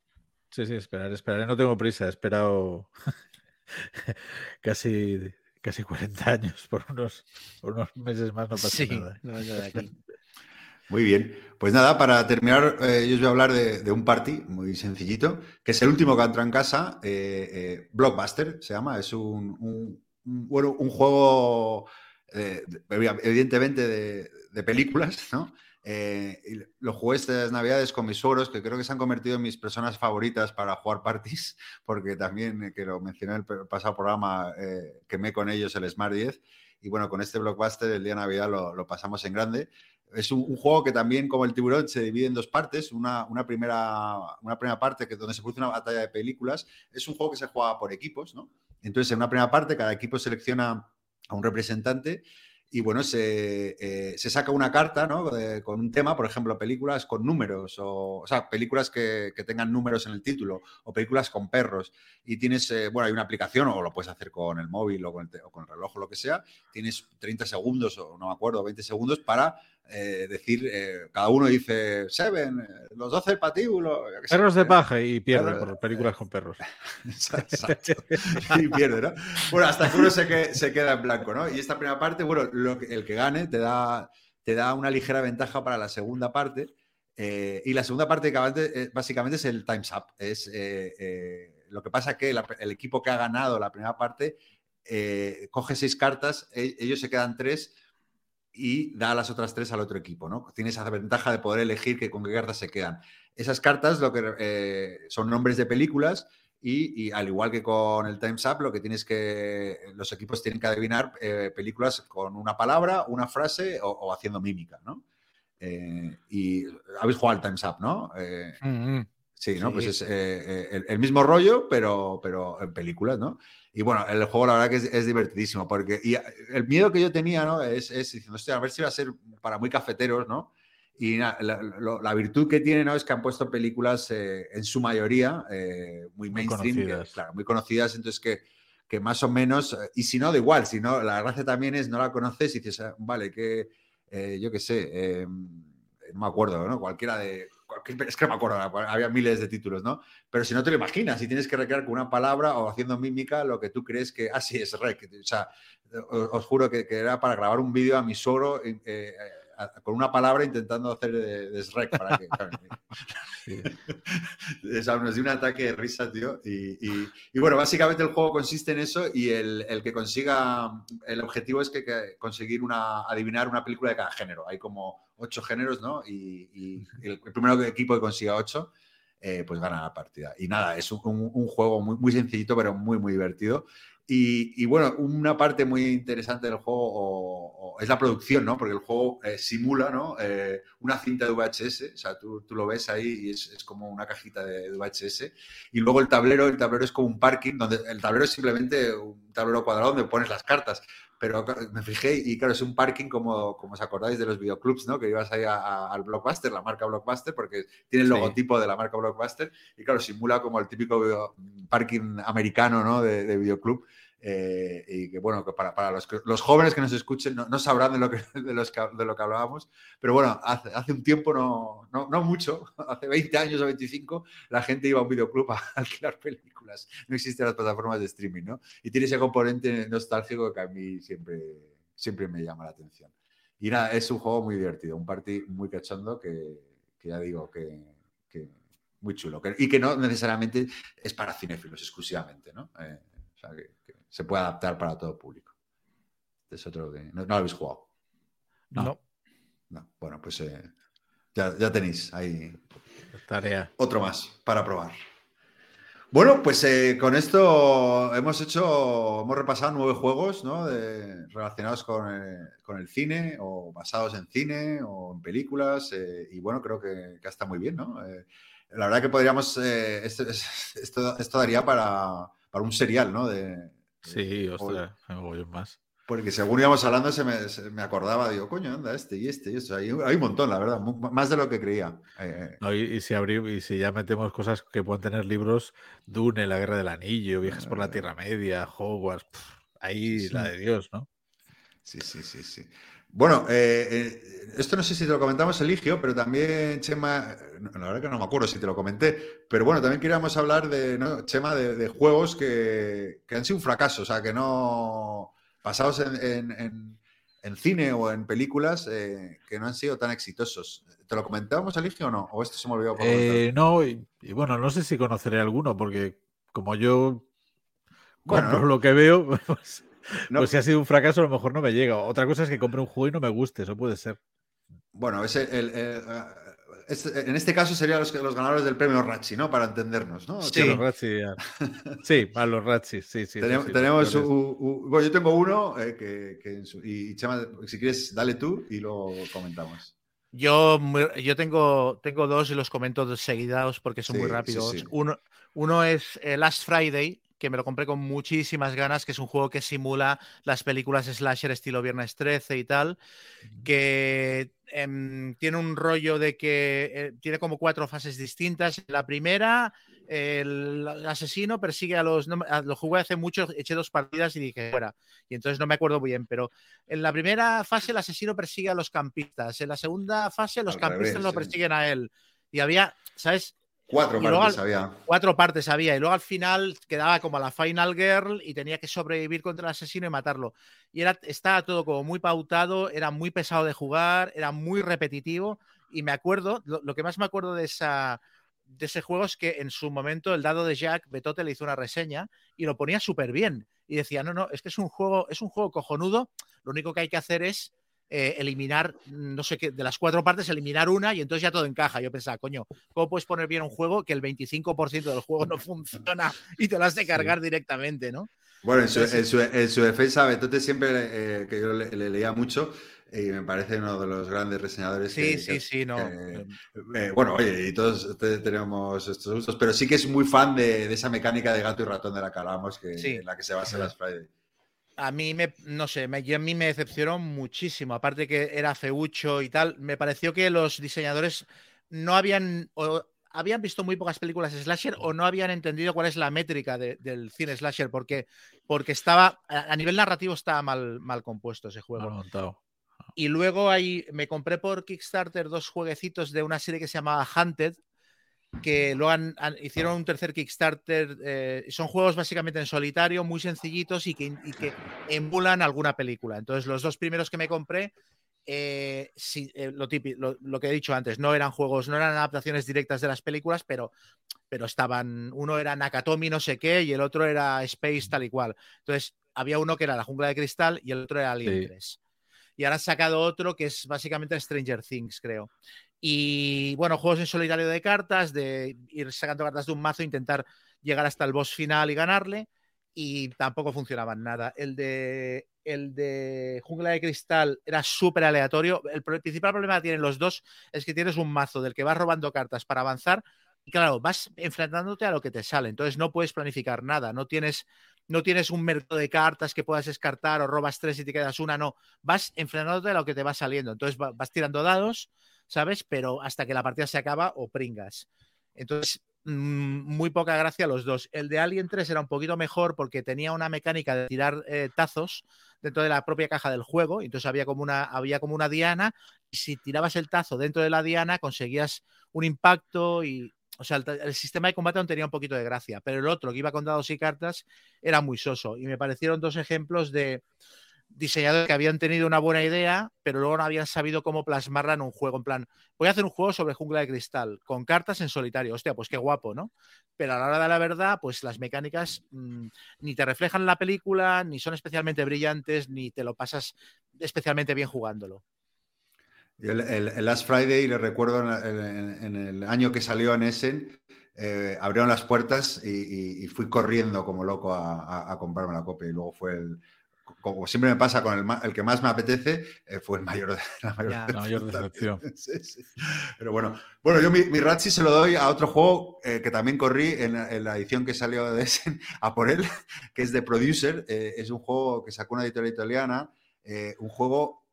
Sí, sí, esperar, esperaré. No tengo prisa, he esperado casi, casi 40 años por unos, por unos meses más, no pasa sí, nada. no aquí. Muy bien. Pues nada, para terminar, eh, yo os voy a hablar de, de un party muy sencillito, que es el último que ha entrado en casa, eh, eh, Blockbuster se llama. Es un, un- un- bueno, un juego, eh, de- evidentemente, de, de películas, ¿no? Eh, y lo jugué estas navidades con mis suegros, que creo que se han convertido en mis personas favoritas para jugar parties, porque también, eh, que lo mencioné en el pasado programa, eh, quemé con ellos el Smart 10. Y bueno, con este Blockbuster el día de Navidad lo, lo pasamos en grande. Es un, un juego que también, como el tiburón, se divide en dos partes. Una, una primera, una primera parte que donde se produce una batalla de películas. Es un juego que se juega por equipos, ¿no? Entonces, en una primera parte, cada equipo selecciona a un representante y bueno, se, eh, se saca una carta ¿no? De- con un tema, por ejemplo, películas con números, o, o sea, películas que, que tengan números en el título, o películas con perros. Y tienes, eh, bueno, hay una aplicación, o lo puedes hacer con el móvil o con el, o con el reloj o lo que sea. Tienes 30 segundos, o no me acuerdo, 20 segundos para eh, decir, eh, cada uno dice Seven, eh, los 12 patíbulos. Perros de ¿eh? paja y pierde por películas con perros. Exacto. Y pierde, ¿no? Bueno, hasta que uno se, que- se queda en blanco, ¿no? Y esta primera parte, bueno, lo el que gane te da, te da una ligera ventaja para la segunda parte. eh, y la segunda parte básicamente, es el Time's Up. Es, lo que pasa que la- el equipo que ha ganado la primera parte coge seis cartas, e- ellos se quedan tres y da las otras tres al otro equipo, ¿no? Tiene esa ventaja de poder elegir que, con qué cartas se quedan. Esas cartas lo que eh, son nombres de películas y, y al igual que con el Time's Up, lo que tienes que los equipos tienen que adivinar eh, películas con una palabra, una frase o, o haciendo mímica, ¿no? Eh, y habéis jugado al Time's Up, ¿no? Eh, Mm, mm. Sí, ¿no? Sí. Pues es el, el mismo rollo, pero, pero en películas, ¿no? Y bueno, el juego la verdad que es, es divertidísimo, porque y el miedo que yo tenía, ¿no? Es, es diciendo, hostia, a ver si va a ser para muy cafeteros, ¿no? Y na- la, virtud que tiene, ¿no? Es que han puesto películas eh, en su mayoría eh, muy Muy mainstream, que, conocidas. claro, muy conocidas, entonces que, que más o menos, eh, y si no, da igual, si no, la gracia también es no la conoces y dices, ah, vale, que eh, yo qué sé, eh, no me acuerdo, ¿no? Cualquiera de. Es que no me acuerdo, había miles de títulos, ¿no? Pero si no te lo imaginas, si tienes que recrear con una palabra o haciendo mímica lo que tú crees que. Ah, sí, es rec. O sea, os, juro que, era para grabar un vídeo a mi suegro a- con una palabra intentando hacer de, de Shrek para que. Sí. dio un ataque de risa, tío. Y, y- y bueno, básicamente el juego consiste en eso y el, el que consiga, el objetivo es que, que conseguir una, adivinar una película de cada género. Hay como ocho géneros, ¿no? Y, y el, el primer equipo que consiga ocho, eh, pues gana la partida. Y nada, es un, un- un juego muy, muy sencillito, pero muy, muy divertido. Y, bueno, una parte muy interesante del juego es la producción, ¿no? Porque el juego eh, simula, ¿no? Eh, una cinta de VHS, o sea, tú, lo ves ahí y es, es como una cajita de VHS. Y luego el tablero, el tablero es como un parking, donde el tablero es simplemente un tablero cuadrado donde pones las cartas. Pero me fijé y claro, es un parking como, como os acordáis de los videoclubs, ¿no? Que ibas ahí a- a- al Blockbuster, la marca Blockbuster, porque tiene el Sí. logotipo de la marca Blockbuster y claro, simula como el típico video- parking americano, ¿no? De, de videoclub. Eh, y que bueno, que para, para los, los jóvenes que nos escuchen no, no sabrán de lo que, de, los que, de lo que hablábamos, pero bueno, hace, hace un tiempo, no, no, no mucho, hace 20 años o 25, la gente iba a un videoclub a alquilar películas. No existen las plataformas de streaming, ¿no? Y tiene ese componente nostálgico que a mí siempre, siempre me llama la atención. Y nada, es un juego muy divertido, un party muy cachondo que, que ya digo que, que muy chulo. y que no necesariamente es para cinéfilos exclusivamente, ¿no? Eh, o sea, que, que se puede adaptar para todo público. Es otro que... No, no lo habéis jugado. No. No. No. Bueno, pues eh, ya, ya tenéis ahí Tarea. otro más para probar. Bueno, pues eh, con esto hemos hecho, hemos repasado nueve juegos ¿no? de- relacionados con, eh, con el cine o basados en cine o en películas eh, y bueno, creo que, que está muy bien, ¿no? La verdad que podríamos, esto, es- esto, esto daría para, para un serial, ¿no? De, Sí, ostras, me voy más. porque según íbamos hablando se me, se me acordaba, digo, coño, anda, este y este y esto. Hay, hay un montón, la verdad, más de lo que creía. Eh, No, y, y si abrimos, y si ya metemos cosas que pueden tener libros, Dune, La Guerra del Anillo, Viajes por la Tierra Media, Hogwarts, ahí sí. la de Dios, ¿no? Sí, sí, sí, sí. Bueno, eh, eh, esto no sé si te lo comentamos, Eligio, pero también, Chema, no, la verdad que no me acuerdo si te lo comenté, pero bueno, también queríamos hablar de, ¿no, Chema, de, de juegos que, que han sido un fracaso, o sea, que no, basados en, en- en- en cine o en películas, eh, que no han sido tan exitosos. ¿Te lo comentábamos, Eligio, o no? ¿O esto se me olvidó por? Eh, no, y, y bueno, no sé si conoceré alguno, porque como yo Bueno, lo que veo, pues, No. pues si ha sido un fracaso, a lo mejor no me llega. Otra cosa es que compre un juego y no me guste, eso puede ser. Bueno, ese, el- el, eh, es- en este caso serían los, los ganadores del premio Ratchi, ¿no? Para entendernos, ¿no? Sí. Sí, los Ratchi, ya. Sí, a los Ratchi, sí, sí. Tenemos, sí, tenemos peores. u- u- bueno, yo tengo uno eh, que, que en su- y Chema, si quieres, dale tú y lo comentamos. Yo, yo tengo, tengo dos y los comento dos seguidados porque son Sí, muy sí, rápidos. sí. Uno, uno es eh, Last Friday, que me lo compré con muchísimas ganas, que es un juego que simula las películas slasher estilo Viernes 13 y tal, que em, tiene un rollo de que eh, tiene como cuatro fases distintas. La primera el asesino persigue a los. No, lo jugué hace mucho, eché dos partidas y dije fuera. Y entonces no me acuerdo bien, pero en la primera fase el asesino persigue a los campistas. En la segunda fase los campistas lo persiguen a él. Y había, ¿sabes? Cuatro partes había. Cuatro partes había. Y luego al final quedaba como la Final Girl y tenía que sobrevivir contra el asesino y matarlo. Y era, estaba todo como muy pautado, era muy pesado de jugar, era muy repetitivo. Y me acuerdo, lo que más me acuerdo de esa de ese juego es que en su momento el dado de Jack Betote le hizo una reseña y lo ponía súper bien. Y decía, no, no, es que es un juego, es un juego cojonudo. Lo único que hay que hacer es eh, eliminar, no sé qué, de las cuatro partes, eliminar una y entonces ya todo encaja. Yo pensaba, coño, ¿cómo puedes poner bien un juego que el 25% del juego no funciona y te lo has de cargar directamente, ¿no? Bueno, en su, defensa, Betote siempre, eh, que yo le, leía mucho, y me parece uno de los grandes reseñadores. Sí, sí, sí, no. Eh, bueno, oye, y todos tenemos estos gustos, pero sí que es muy fan de, esa mecánica de gato y ratón de la que hablamos, que, en la que se basa las Friday. A mí me, no sé, me, a mí me decepcionó muchísimo, aparte que era feucho y tal, me pareció que los diseñadores no habían, o habían visto muy pocas películas slasher o no habían entendido cuál es la métrica del cine slasher, porque, porque estaba, a, nivel narrativo estaba mal, mal compuesto ese juego. montado. Y luego ahí me compré por Kickstarter dos jueguecitos de una serie que se llamaba Hunted, que lo han, hicieron un tercer Kickstarter. Eh, son juegos básicamente en solitario, muy sencillitos y que, que, emulan alguna película. Entonces, los dos primeros que me compré, eh, eh, lo, típico, lo, que he dicho antes, no eran juegos, no eran adaptaciones directas de las películas, pero, pero estaban. Uno era Nakatomi, no sé qué, y el otro era Space, tal y cual. Entonces, había uno que era La Jungla de Cristal y el otro era Alien 3 y ahora han sacado otro que es básicamente Stranger Things, creo. Y bueno, juegos en solitario de cartas, de ir sacando cartas de un mazo, intentar llegar hasta el boss final y ganarle. Y tampoco funcionaban nada. El de, el de Jungla de Cristal era súper aleatorio. El, principal problema que tienen los dos es que tienes un mazo del que vas robando cartas para avanzar. Y claro, vas enfrentándote a lo que te sale. Entonces no puedes planificar nada. No tienes no tienes un mercado de cartas que puedas descartar o robas tres y te quedas una, no, vas enfrentándote a lo que te va saliendo, entonces vas tirando dados, ¿sabes? Pero hasta que la partida se acaba o pringas. Entonces, mm, muy poca gracia los dos. El de Alien 3 era un poquito mejor porque tenía una mecánica de tirar eh, tazos dentro de la propia caja del juego, entonces había como una había como una diana y si tirabas el tazo dentro de la diana conseguías un impacto y o sea, el, sistema de combate no tenía un poquito de gracia, pero el otro que iba con dados y cartas era muy soso. Y me parecieron dos ejemplos de diseñadores que habían tenido una buena idea, pero luego no habían sabido cómo plasmarla en un juego. En plan, voy a hacer un juego sobre jungla de cristal, con cartas en solitario. Hostia, pues qué guapo, ¿no? Pero a la hora de la verdad, pues las mecánicas mmm, ni te reflejan la película, ni son especialmente brillantes, ni te lo pasas especialmente bien jugándolo. El, Last Friday, le recuerdo en, el año que salió en Essen, eh, abrieron las puertas y, y, fui corriendo como loco a, a, comprarme la copia. Y luego fue el, como siempre me pasa con el, el que más me apetece, eh, fue el mayor, la mayor, ya, la mayor decepción. sí, sí. Pero bueno, bueno yo mi, mi se lo doy a otro juego eh, que también corrí en, en, la edición que salió de Essen a por él, que es de Producer. Eh, es un juego que sacó una editorial italiana, un juego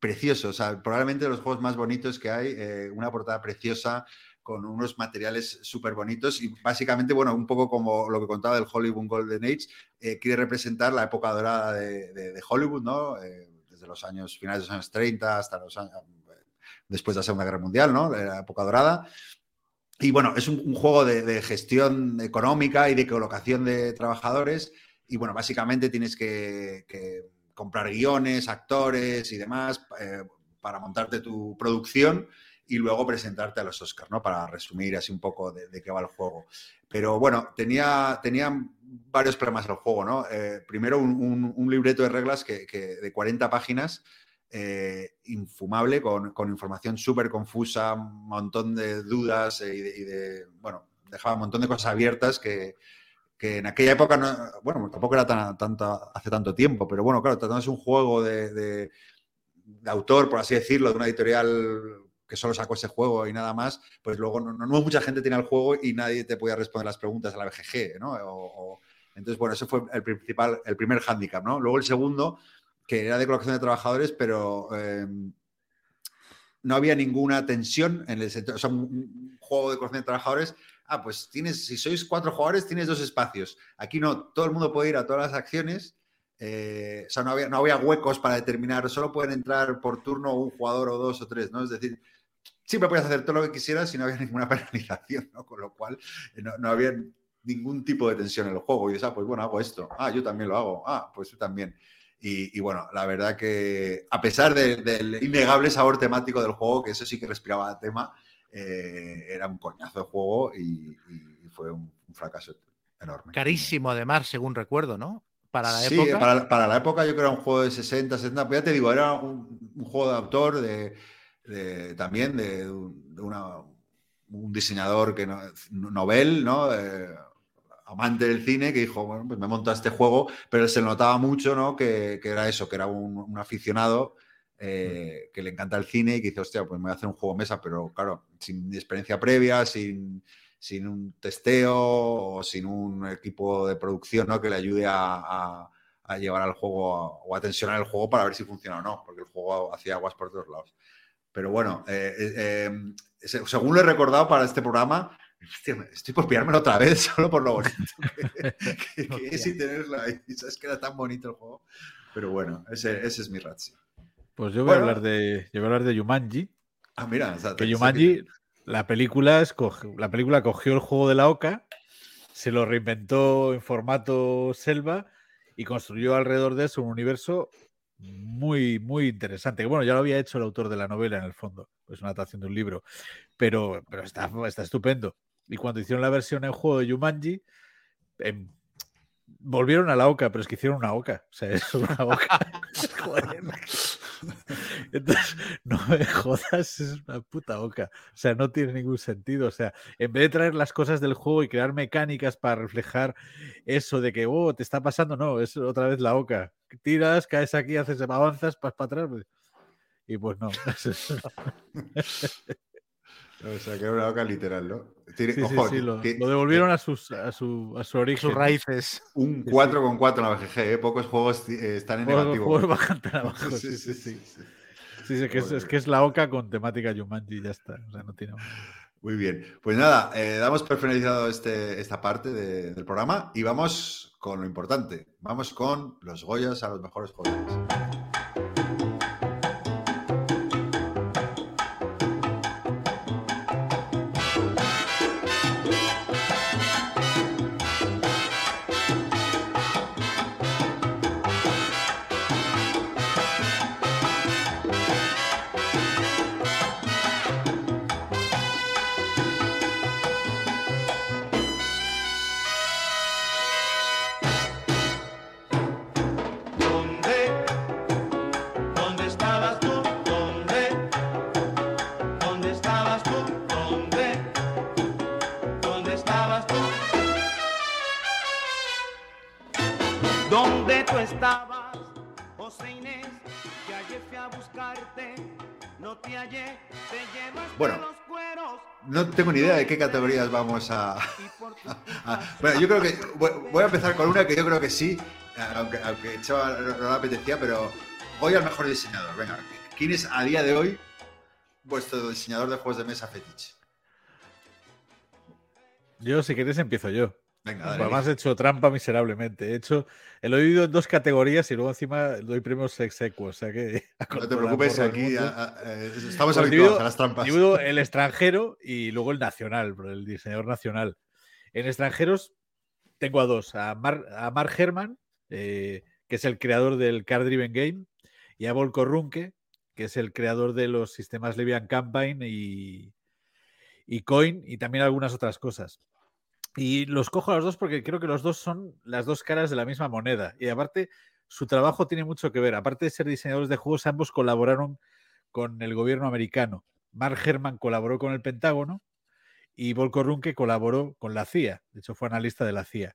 precioso, o sea, probablemente de los juegos más bonitos que hay, eh, una portada preciosa con unos materiales súper bonitos y básicamente, bueno, un poco como lo que contaba del Hollywood Golden Age, eh, quiere representar la época dorada de, de, de Hollywood, ¿no? Eh, desde los años finales de los años 30 hasta los años, después de la Segunda Guerra Mundial, ¿no? La época dorada. Y bueno, es un, un juego de, de, gestión económica y de colocación de trabajadores. Y bueno, básicamente tienes que, que comprar guiones, actores y demás eh, para montarte tu producción y luego presentarte a los Oscars, ¿no? Para resumir así un poco de, qué va el juego. Pero bueno, tenía, tenía varios problemas el juego, ¿no? Eh, primero, un, un, libreto de reglas que, de 40 páginas, eh, infumable, con, información súper confusa, un montón de dudas y de, y de, bueno, dejaba un montón de cosas abiertas que, que en aquella época, no, bueno, tampoco era tan, tanto, hace tanto tiempo, pero bueno, claro, tratándose un juego de, de, de, autor, por así decirlo, de una editorial que solo sacó ese juego y nada más, pues luego no, no, mucha gente tenía el juego y nadie te podía responder las preguntas a la BGG, ¿no? O, entonces, bueno, ese fue el principal, el primer hándicap, ¿no? Luego el segundo, que era de colocación de trabajadores, pero eh, no había ninguna tensión en el sector, o sea, un juego de colocación de trabajadores ah, pues tienes, si sois cuatro jugadores, tienes dos espacios. Aquí no, todo el mundo puede ir a todas las acciones. eh, o sea, no había, no había huecos para determinar, solo pueden entrar por turno un jugador o dos o tres, ¿no? Es decir, siempre puedes hacer todo lo que quisieras y no había ninguna penalización, ¿no? Con lo cual eh, no, no había ningún tipo de tensión en el juego. Y dices, ah, pues bueno, hago esto. Ah, yo también lo hago. Ah, pues tú también. Y, y bueno, la verdad que a pesar de- del innegable sabor temático del juego, que eso sí que respiraba a tema, eh, era un coñazo de juego y, y fue un, un fracaso enorme. Carísimo, además, según recuerdo, ¿no? Para la Sí, época. para, para la época yo creo que era un juego de 60, 70, pero ya te digo, era un, un juego de autor, de, también de, un- de una- un diseñador que no, novel, ¿no? Eh, amante del cine, que dijo, bueno, pues me monto este juego, pero se notaba mucho, ¿no? Que, que era eso, que era un, un aficionado eh, que le encanta el cine y que dice, hostia, pues me voy a hacer un juego mesa, pero claro, sin experiencia previa, sin, sin un testeo o sin un equipo de producción ¿no? que le ayude a, a- a llevar al juego o a tensionar el juego para ver si funciona o no, porque el juego hacía aguas por todos lados. Pero bueno, eh, eh, se- según lo he recordado para este programa, estoy por pillármelo otra vez solo por lo bonito que, que- que es y tenerlo ahí. Sabes que era tan bonito el juego. Pero bueno, ese, ese es mi Ratsi. Pues yo voy, a hablar de, yo voy a hablar de Yumanji. Ah, mira, o sea, Que Yumanji, la película, la película cogió el juego de la OCA, se lo reinventó en formato selva y construyó alrededor de eso un universo muy, muy interesante. Bueno, ya lo había hecho el autor de la novela en el fondo, es una adaptación de un libro, pero, pero está, está estupendo. Y cuando hicieron la versión en juego de Yumanji, em, volvieron a la OCA, pero es que hicieron una OCA. O sea, es una OCA. Joder. Entonces, no me jodas, es una puta oca. O sea, no tiene ningún sentido. O sea, en vez de traer las cosas del juego y crear mecánicas para reflejar eso de que, oh, te está pasando, no, es otra vez la oca. Tiras, caes aquí, haces, avanzas, vas para atrás. pues, Y pues no. O sea, que era una boca literal, ¿no? Tiene, Sí, sí, ojo, sí, lo, que- lo devolvieron a, sus, a, su, a su origen. Sus raíces. Un sí. 4 con 4 en la BGG, ¿eh? pocos juegos eh, están en Juegos- negativo. juegos bajan tan abajo, sí, sí, sí. sí. Sí, sí, que es, es que es la oca con temática Jumanji y ya está. O sea, no tiene más. Muy bien. Pues nada, eh, damos por finalizado este, esta parte de- del programa y vamos con lo importante. Vamos con los Goyas a los mejores jugadores. Tengo ni idea de qué categorías vamos a... bueno, yo creo que voy, voy a empezar con una que yo creo que sí, aunque, aunque Chava no, le apetecía, pero Goya al mejor diseñador. Venga, ¿quién es a día de hoy vuestro diseñador de juegos de mesa fetiche? Yo, si queréis, empiezo yo. Venga, Pues dale. Además he hecho trampa miserablemente. He hecho, he oído en dos categorías y luego encima doy premios ex equo, o sea que No te preocupes, aquí mundos. a- a- eh, estamos Pues habituados divido- a las trampas. Divido el extranjero y luego el nacional, el diseñador nacional. En extranjeros tengo a dos, a Mark, a Mark Herman, eh, que es el creador del Card Driven Game, y a Volko Runke, que es el creador de los sistemas Levian Campaign y, y Coin, y también algunas otras cosas. Y los cojo a los dos porque creo que los dos son las dos caras de la misma moneda. Y aparte, su trabajo tiene mucho que ver. Aparte de ser diseñadores de juegos, ambos colaboraron con el gobierno americano. Mark Herman colaboró con el Pentágono y Volko Runke colaboró con la CIA. De hecho, fue analista de la CIA.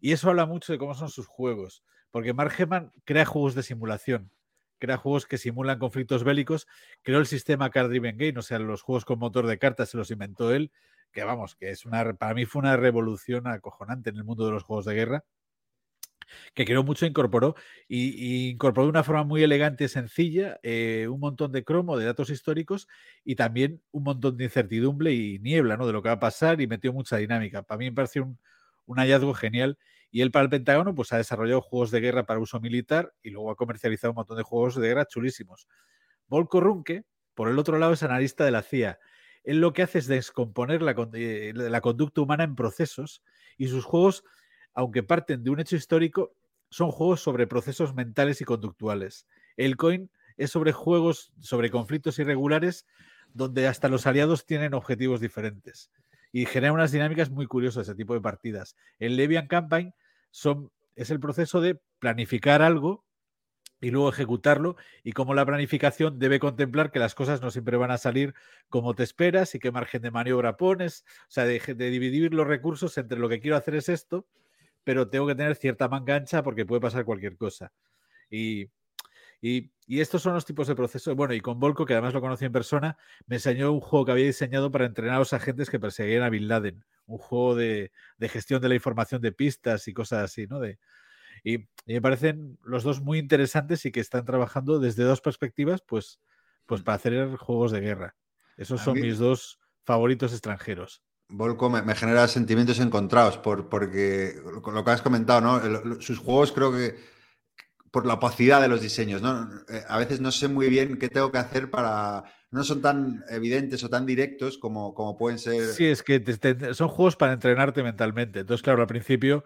Y eso habla mucho de cómo son sus juegos. Porque Mark Herman crea juegos de simulación. Crea juegos que simulan conflictos bélicos. Creó el sistema Card Driven Game, o sea, los juegos con motor de cartas se los inventó él. Que vamos, que es una, para mí fue una revolución acojonante en el mundo de los juegos de guerra. que creo mucho incorporó y, incorporó de una forma muy elegante y sencilla eh, un montón de cromo, de datos históricos y también un montón de incertidumbre y niebla ¿no? de lo que va a pasar y metió mucha dinámica. Para mí me pareció un, un hallazgo genial y él para el Pentágono pues ha desarrollado juegos de guerra para uso militar y luego ha comercializado un montón de juegos de guerra chulísimos. Volko Runke, por el otro lado, es analista de la CIA. Él lo que hace es descomponer la, eh, la conducta humana en procesos y sus juegos, aunque parten de un hecho histórico, son juegos sobre procesos mentales y conductuales. El coin es sobre juegos, sobre conflictos irregulares donde hasta los aliados tienen objetivos diferentes y genera unas dinámicas muy curiosas ese tipo de partidas. El Levian Campaign es el proceso de planificar algo y luego ejecutarlo y cómo la planificación debe contemplar que las cosas no siempre van a salir como te esperas y qué margen de maniobra pones, o sea, de, de dividir los recursos entre lo que quiero hacer es esto, pero tengo que tener cierta manga ancha porque puede pasar cualquier cosa. Y y, estos son los tipos de procesos. Bueno, y con Volko, que además lo conocí en persona, me enseñó un juego que había diseñado para entrenar a los agentes que perseguían a Bin Laden. Un juego de, gestión de la información de pistas y cosas así, ¿no? De, y, me parecen los dos muy interesantes y que están trabajando desde dos perspectivas, pues, pues para hacer juegos de guerra. Esos son mis dos favoritos extranjeros. Volko me, genera sentimientos encontrados por, porque lo que has comentado, ¿no? sus juegos creo que por la opacidad de los diseños, ¿no? Eh, a veces no sé muy bien qué tengo que hacer para... No son tan evidentes o tan directos como, como pueden ser... Sí, es que son juegos para entrenarte mentalmente. Entonces, claro, al principio,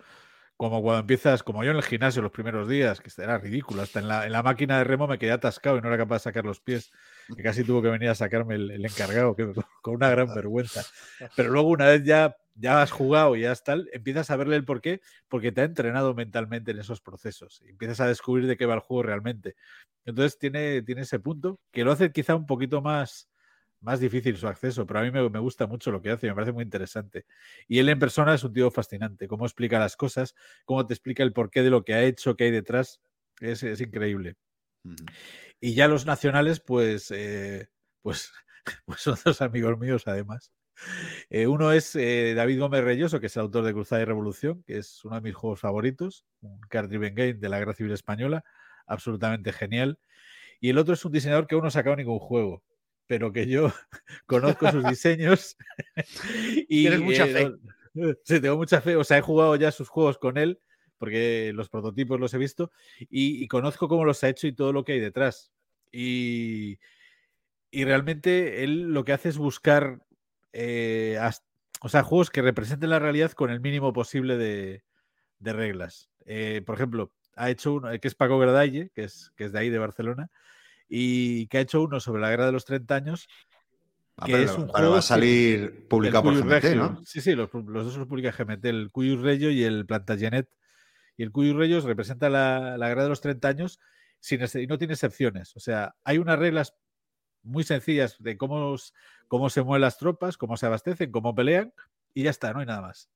como cuando empiezas, como yo en el gimnasio los primeros días, que era ridículo, hasta en la, en la máquina de remo me quedé atascado y no era capaz de sacar los pies, que casi tuvo que venir a sacarme el, encargado, con una gran vergüenza. Pero luego, una vez ya ya has jugado y ya tal, empiezas a verle el porqué, porque te ha entrenado mentalmente en esos procesos. Y empiezas a descubrir de qué va el juego realmente. Entonces tiene, tiene ese punto que lo hace quizá un poquito más, más difícil su acceso, pero a mí me, gusta mucho lo que hace, me parece muy interesante. Y él en persona es un tío fascinante, cómo explica las cosas, cómo te explica el porqué de lo que ha hecho, qué hay detrás, es, es increíble. Y ya los nacionales, pues, eh, pues, pues son dos amigos míos además. Eh, uno es eh, David Gómez Reyoso, que es el autor de Cruzada y Revolución, que es uno de mis juegos favoritos, un card driven game de la Guerra Civil Española, absolutamente genial. Y el otro es un diseñador que aún no ha sacado ningún juego, pero que yo conozco sus diseños. y Tienes mucha fe. Eh, sí, tengo mucha fe. O sea, he jugado ya sus juegos con él, porque los prototipos los he visto, y, y conozco cómo los ha hecho y todo lo que hay detrás. Y, y realmente él lo que hace es buscar eh, o sea, juegos que representen la realidad con el mínimo posible de, reglas. Eh, por ejemplo, ha hecho uno, que es Paco Gradalle, que es, que es de ahí, de Barcelona, y que ha hecho uno sobre la guerra de los 30 años. Ah, que es un juego va a salir publicado por GMT, ¿no? Sí, sí, los, dos los publica GMT, el Cuyus Reyo y el Plantagenet. Y el Cuyus Reyo representa la, guerra de los 30 años sin, y no tiene excepciones. O sea, hay unas reglas muy sencillas de cómo, cómo se mueven las tropas, cómo se abastecen, cómo pelean, y ya está, no hay nada más.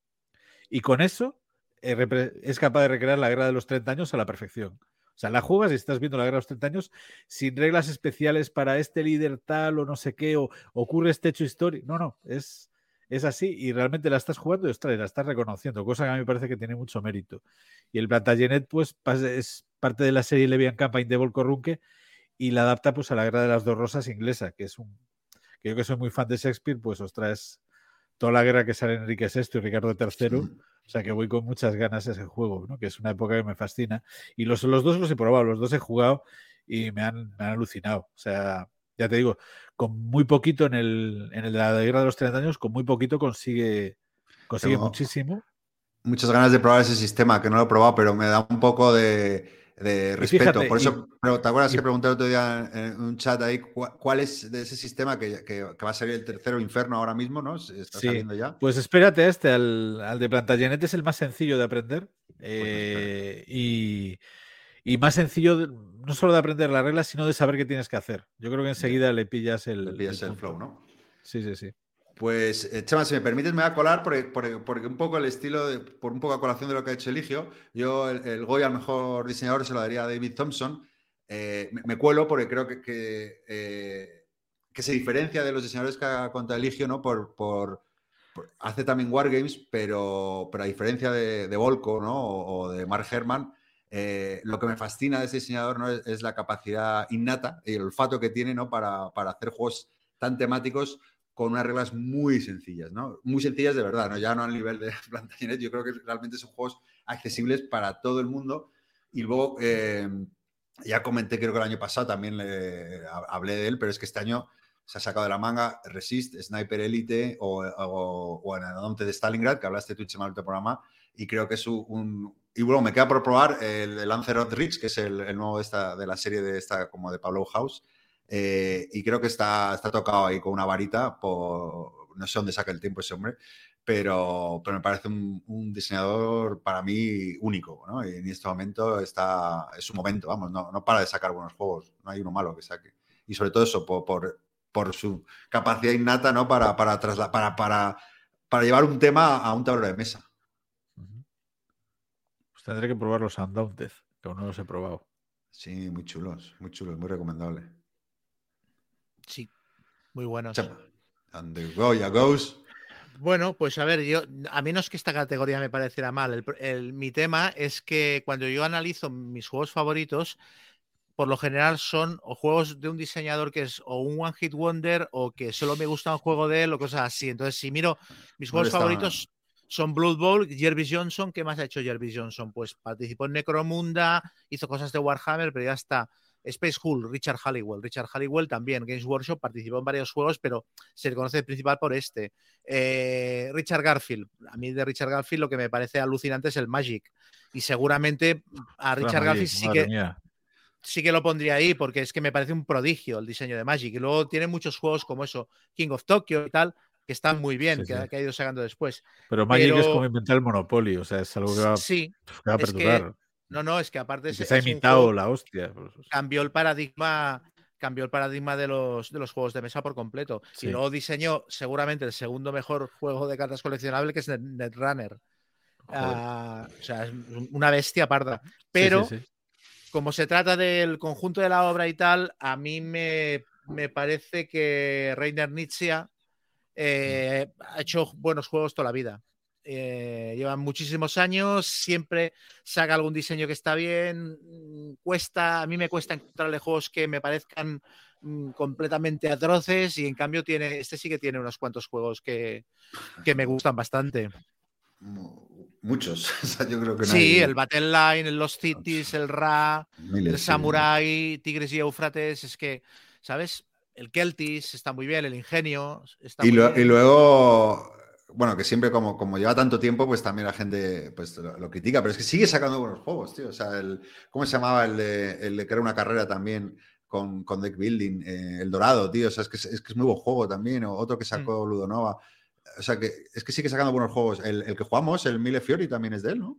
Y con eso eh, es capaz de recrear la guerra de los 30 años a la perfección. O sea, la juegas y estás viendo la guerra de los 30 años sin reglas especiales para este líder tal o no sé qué, o ocurre este hecho histórico. No, no, es, es así y realmente la estás jugando y ostras, la estás reconociendo, cosa que a mí me parece que tiene mucho mérito. Y el Plantagenet, pues, es parte de la serie Levian Campaign de Volkorunke y la adapta pues a la Guerra de las Dos Rosas inglesa, que es un... Que yo que soy muy fan de Shakespeare, pues os traes toda la guerra que sale Enrique VI y Ricardo III, o sea que voy con muchas ganas a ese juego, ¿no? que es una época que me fascina. Y los, los dos los he probado, los dos he jugado y me han, me han alucinado. O sea, ya te digo, con muy poquito en el, en el de la guerra de los 30 años, con muy poquito consigue, consigue muchísimo. Muchas ganas de probar ese sistema, que no lo he probado, pero me da un poco de, de respeto. Por eso, pero ¿te acuerdas que pregunté el otro día en un chat ahí cuál es de ese sistema que, va a salir el tercero infierno ahora mismo, ¿no? Está saliendo ya. Pues espérate este, al, al de Plantagenet es el más sencillo de aprender. Pues eh, y, y, más sencillo no solo de aprender las reglas, sino de saber qué tienes que hacer. Yo creo que enseguida le pillas el, le pillas el flow, ¿no? Sí, sí, sí. Pues, eh, Chema, si me permites, me voy a colar porque, un poco el estilo, por un poco a colación de lo que ha hecho Eligio, yo el, el Goya al mejor diseñador se lo daría a David Thompson. Eh, me, cuelo porque creo que, que, eh, que, se diferencia de los diseñadores que ha contado Eligio, ¿no? Por, por, hace también Wargames, pero, pero a diferencia de, de Volko, ¿no? O, de Mark Herman, lo que me fascina de ese diseñador ¿no? es, es la capacidad innata y el olfato que tiene ¿no? para, para hacer juegos tan temáticos con unas reglas muy sencillas, ¿no? Muy sencillas de verdad, ¿no? Ya no al nivel de Plantagenet, yo creo que realmente son juegos accesibles para todo el mundo. Y luego, eh, ya comenté, creo que el año pasado también le, hablé de él, pero es que este año se ha sacado de la manga Resist, Sniper Elite o, o, o de Stalingrad, que hablaste tú, Chema, en el programa, y creo que es un... Y bueno, me queda por probar el, el Lancelot Rich, que es el, el nuevo de, esta, de la serie de esta, como de Pablo House, eh, y creo que está, está tocado ahí con una varita, por, no sé dónde saca el tiempo ese hombre, pero, pero me parece un, un diseñador para mí único, ¿no? Y en este momento está, es su momento, vamos, no, no para de sacar buenos juegos, no hay uno malo que saque. Y sobre todo eso, por, por, por su capacidad innata, ¿no? Para, para, trasla- para, para, para llevar un tema a un tablero de mesa. Pues tendré que probar los Undaunted, que aún no los he probado. Sí, muy chulos, muy chulos, muy recomendable. Sí, muy buenos. And the Goya goes. Bueno, pues a ver, yo a mí no es que esta categoría me pareciera mal. el pr- el- mi tema es que cuando yo analizo mis juegos favoritos, por lo general son o juegos de un diseñador que es o un One Hit Wonder o que solo me gusta un juego de él o cosas así. Entonces, si miro mis juegos está- favoritos son Blood Bowl, Jervis Johnson. ¿Qué más ha hecho Jervis Johnson? Pues participó en Necromunda, hizo cosas de Warhammer, pero ya está. Space Hull, Richard Halliwell. Richard Halliwell también, Games Workshop, participó en varios juegos, pero se le conoce principal por este. Eh, Richard Garfield. A mí de Richard Garfield lo que me parece alucinante es el Magic. Y seguramente a Richard Garfield sí que, mía. sí que lo pondría ahí porque es que me parece un prodigio el diseño de Magic. Y luego tiene muchos juegos como eso, King of Tokyo y tal, que están muy bien, Sí, que, sí. que ha ido sacando después. Pero Magic es como inventar el Monopoly, o sea, es algo que va, Sí, que va a es que perdurar. No, no, es que aparte se ha imitado juego- la hostia. pues, cambió el paradigma cambió el paradigma de los, de los juegos de mesa por completo. Sí. Y luego diseñó seguramente el segundo mejor juego de cartas coleccionable, que es Net- Netrunner. Ah, o sea, es una bestia parda. Sí, Pero sí. como se trata del conjunto de la obra y tal, a mí me, me parece que Reiner Nietzsche eh, ha hecho buenos juegos toda la vida. Eh, llevan muchísimos años, siempre saca algún diseño que está bien. mm, Cuesta, a mí me cuesta encontrarle juegos que me parezcan mm, completamente atroces y en cambio tiene, este sí que tiene unos cuantos juegos que, que me gustan bastante. Mu- Muchos. Yo creo que no Sí, hay el Battle Line, el Lost Cities, el Ra, miles, el sí. Samurai, Tigres y Eufrates, es que, ¿sabes? El Keltis está muy bien, el Ingenio está Y, muy lo- bien. y luego, bueno, que siempre como, como lleva tanto tiempo, pues también la gente pues, lo, lo critica, pero es que sigue sacando buenos juegos, tío. O sea, el, ¿cómo se llamaba el de, el de era una carrera también con, con deck building? Eh, el Dorado, tío. O sea, es que es, es que es muy buen juego también. O otro que sacó Mm. Ludonova. O sea, que es que sigue sacando buenos juegos. El, el que jugamos, el Mille Fiori, también es de él, ¿no?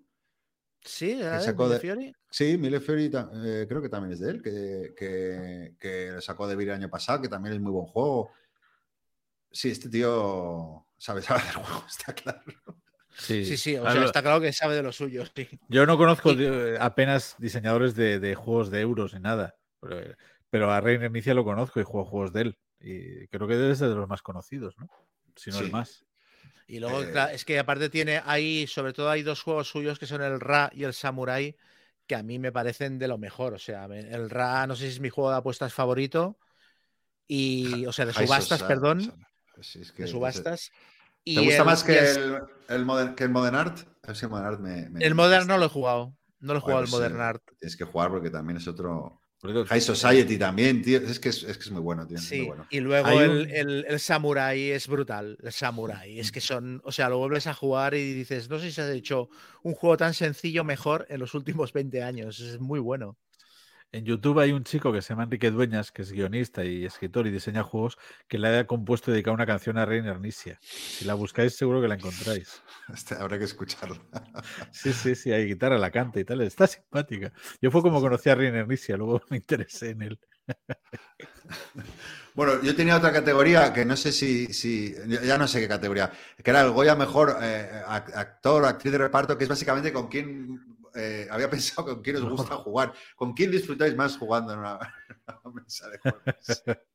Sí, ¿era de Mille de- Fiori? Sí, Mille Fiori eh, creo que también es de él, que, que, que lo sacó de Vir el año pasado, que también es muy buen juego. Sí, este tío sabe, sabe hacer juegos, está claro. Sí, Sí, sí, o Ah, sea, está claro que sabe de lo suyo. sí. Yo no conozco de- apenas diseñadores de, de juegos de euros ni nada, pero, pero a Reiner Inicia lo conozco y juego juegos de él. Y creo que debe ser de los más conocidos, ¿no? Si no Sí. el más. Y luego, Eh, claro, es que aparte tiene ahí, sobre todo hay dos juegos suyos que son el Ra y el Samurai, que a mí me parecen de lo mejor. O sea, el Ra, no sé si es mi juego de apuestas favorito. Y, o sea, de subastas, perdón. Es que- De subastas. ¿Te Y gusta el- más y que el- el, el modern, que el Modern Art? A ver si el Modern Art me. me- El Modern no lo he jugado. No lo he jugado el pues, Modern Art. Tienes que jugar porque también es otro. High Society también, tío. Es que es, es que es muy bueno, tío. muy Sí, bueno. y luego el, un- el, el Samurai es brutal. El Samurai es que son, o sea, lo vuelves a jugar y dices, no sé si se ha hecho un juego tan sencillo mejor en los últimos 20 años. Es muy bueno. En YouTube hay un chico que se llama Enrique Dueñas, que es guionista y escritor y diseña juegos, que le ha compuesto y dedicado una canción a Reiner Nisia. Si la buscáis, seguro que la encontráis. Este, habrá que escucharlo. Sí, sí, sí, hay guitarra, la canta y tal. Está simpática. Yo fue como conocí a Reiner Nisia, luego me interesé en él. Bueno, yo tenía otra categoría que no sé si, si ya no sé qué categoría, que era el Goya Mejor eh, ac- Actor Actriz de Reparto, que es básicamente con quién, eh, había pensado con quién os gusta jugar, con quién disfrutáis más jugando en una, mesa de juegos.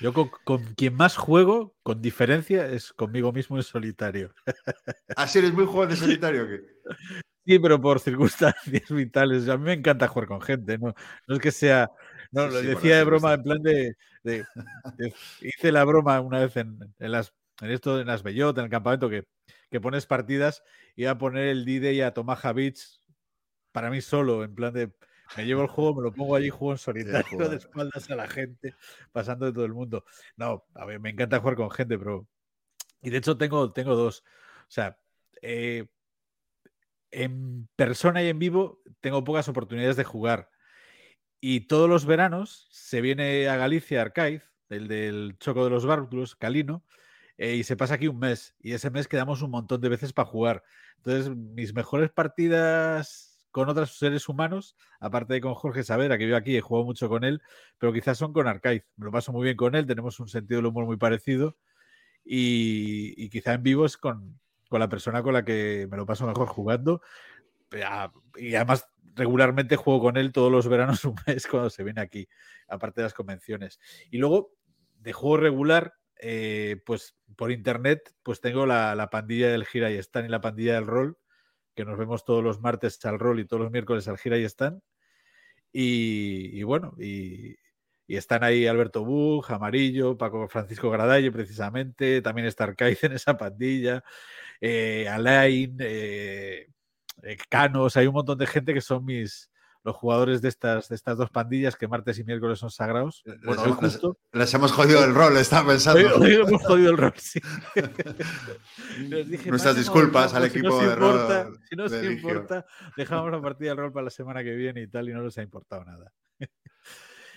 Yo con, con quien más juego, con diferencia, es conmigo mismo en solitario. ¿Así eres muy juego de solitario qué? Sí, pero por circunstancias vitales. A mí me encanta jugar con gente, no, no es que sea. No, Sí, lo sí, decía de broma, en plan de. de- de- hice la broma una vez en, en las, en esto, en las Bellot, en el campamento, que, que pones partidas y a poner el D-Day a Tomaja Beach para mí solo, en plan de. Me llevo el juego, me lo pongo allí, juego en solitario, de espaldas a la gente, pasando de todo el mundo. No, a ver, me encanta jugar con gente, pero. Y de hecho tengo, tengo dos. O sea, eh, en persona y en vivo tengo pocas oportunidades de jugar. Y todos los veranos se viene a Galicia Arcaiz, el del Choco de los Bártulos, Calino, eh, y se pasa aquí un mes. Y ese mes quedamos un montón de veces para jugar. Entonces, mis mejores partidas con otros seres humanos, aparte de con Jorge Savera, que vive aquí, he jugado mucho con él, pero quizás son con Arcaiz. Me lo paso muy bien con él, tenemos un sentido del humor muy parecido. Y, y quizá en vivo es con, con la persona con la que me lo paso mejor jugando. Y además regularmente juego con él todos los veranos un mes cuando se viene aquí, aparte de las convenciones. Y luego, de juego regular, eh, pues por internet, pues tengo la, la pandilla del Gira y Stan y la pandilla del Rol, que nos vemos todos los martes al Rol y todos los miércoles al Gira y Stan. Y, bueno, y, y están ahí Alberto Bug, Amarillo, Paco Francisco Gradalle, precisamente. También está Arcaiz en esa pandilla. Eh, Alain, eh, eh, Canos. Hay un montón de gente que son mis los jugadores de estas, de estas dos pandillas que martes y miércoles son sagrados. Les Bueno, les- justo. Les hemos jodido el rol, estaba pensando. hoy hemos jodido el rol, sí. Les dije, Nuestras "Máximo, disculpas al si equipo no os de importa, rol Si no os importa, dejamos la partida del rol para la semana que viene y tal, y no les ha importado nada.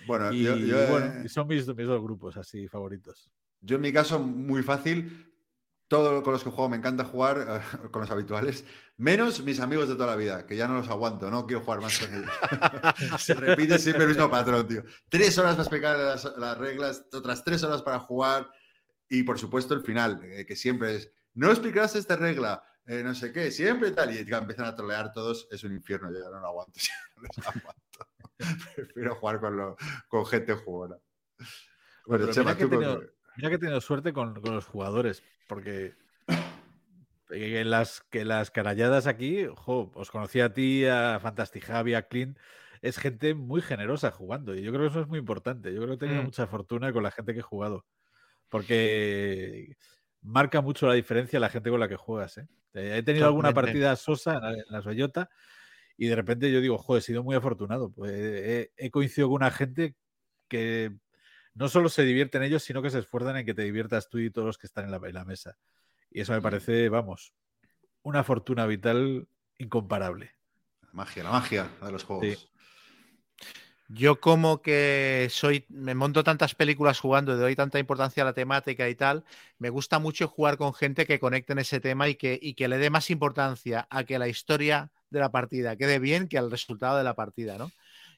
Bueno, Y, yo, yo, bueno, eh, son mis, mis dos grupos así favoritos. Yo en mi caso, muy fácil. Todo con los que juego me encanta jugar eh, con los habituales, menos mis amigos de toda la vida, que ya no los aguanto, no quiero jugar más con ellos. Se repite siempre el mismo patrón, tío. Tres horas para explicar las, las reglas, otras tres horas para jugar y por supuesto el final, eh, que siempre es, no explicarás esta regla, eh, no sé qué, siempre tal, y ya empiezan a trolear todos, es un infierno, yo ya no lo aguanto, ya no les aguanto. Prefiero jugar con, lo- con gente jugona. Bueno, Chema, tú he con- tenido- Mira que he tenido suerte con, con los jugadores, porque eh, en las, que las caralladas aquí, jo, os conocí a ti, a Fantastic Javi, a Clint, es gente muy generosa jugando y yo creo que eso es muy importante. Yo creo que he tenido Mm. mucha fortuna con la gente que he jugado, porque marca mucho la diferencia la gente con la que juegas. ¿eh? Eh, He tenido alguna partida sosa en, la- en Bellota y de repente yo digo, joder, he sido muy afortunado. Pues he, he coincidido con una gente que no solo se divierten ellos, sino que se esfuerzan en que te diviertas tú y todos los que están en la, en la mesa. Y eso me parece, vamos, una fortuna vital incomparable. Magia, la magia de los juegos. Sí. Yo como que soy, me monto tantas películas jugando, le doy tanta importancia a la temática y tal, me gusta mucho jugar con gente que conecte en ese tema y que, y que le dé más importancia a que la historia de la partida quede bien que al resultado de la partida, ¿no?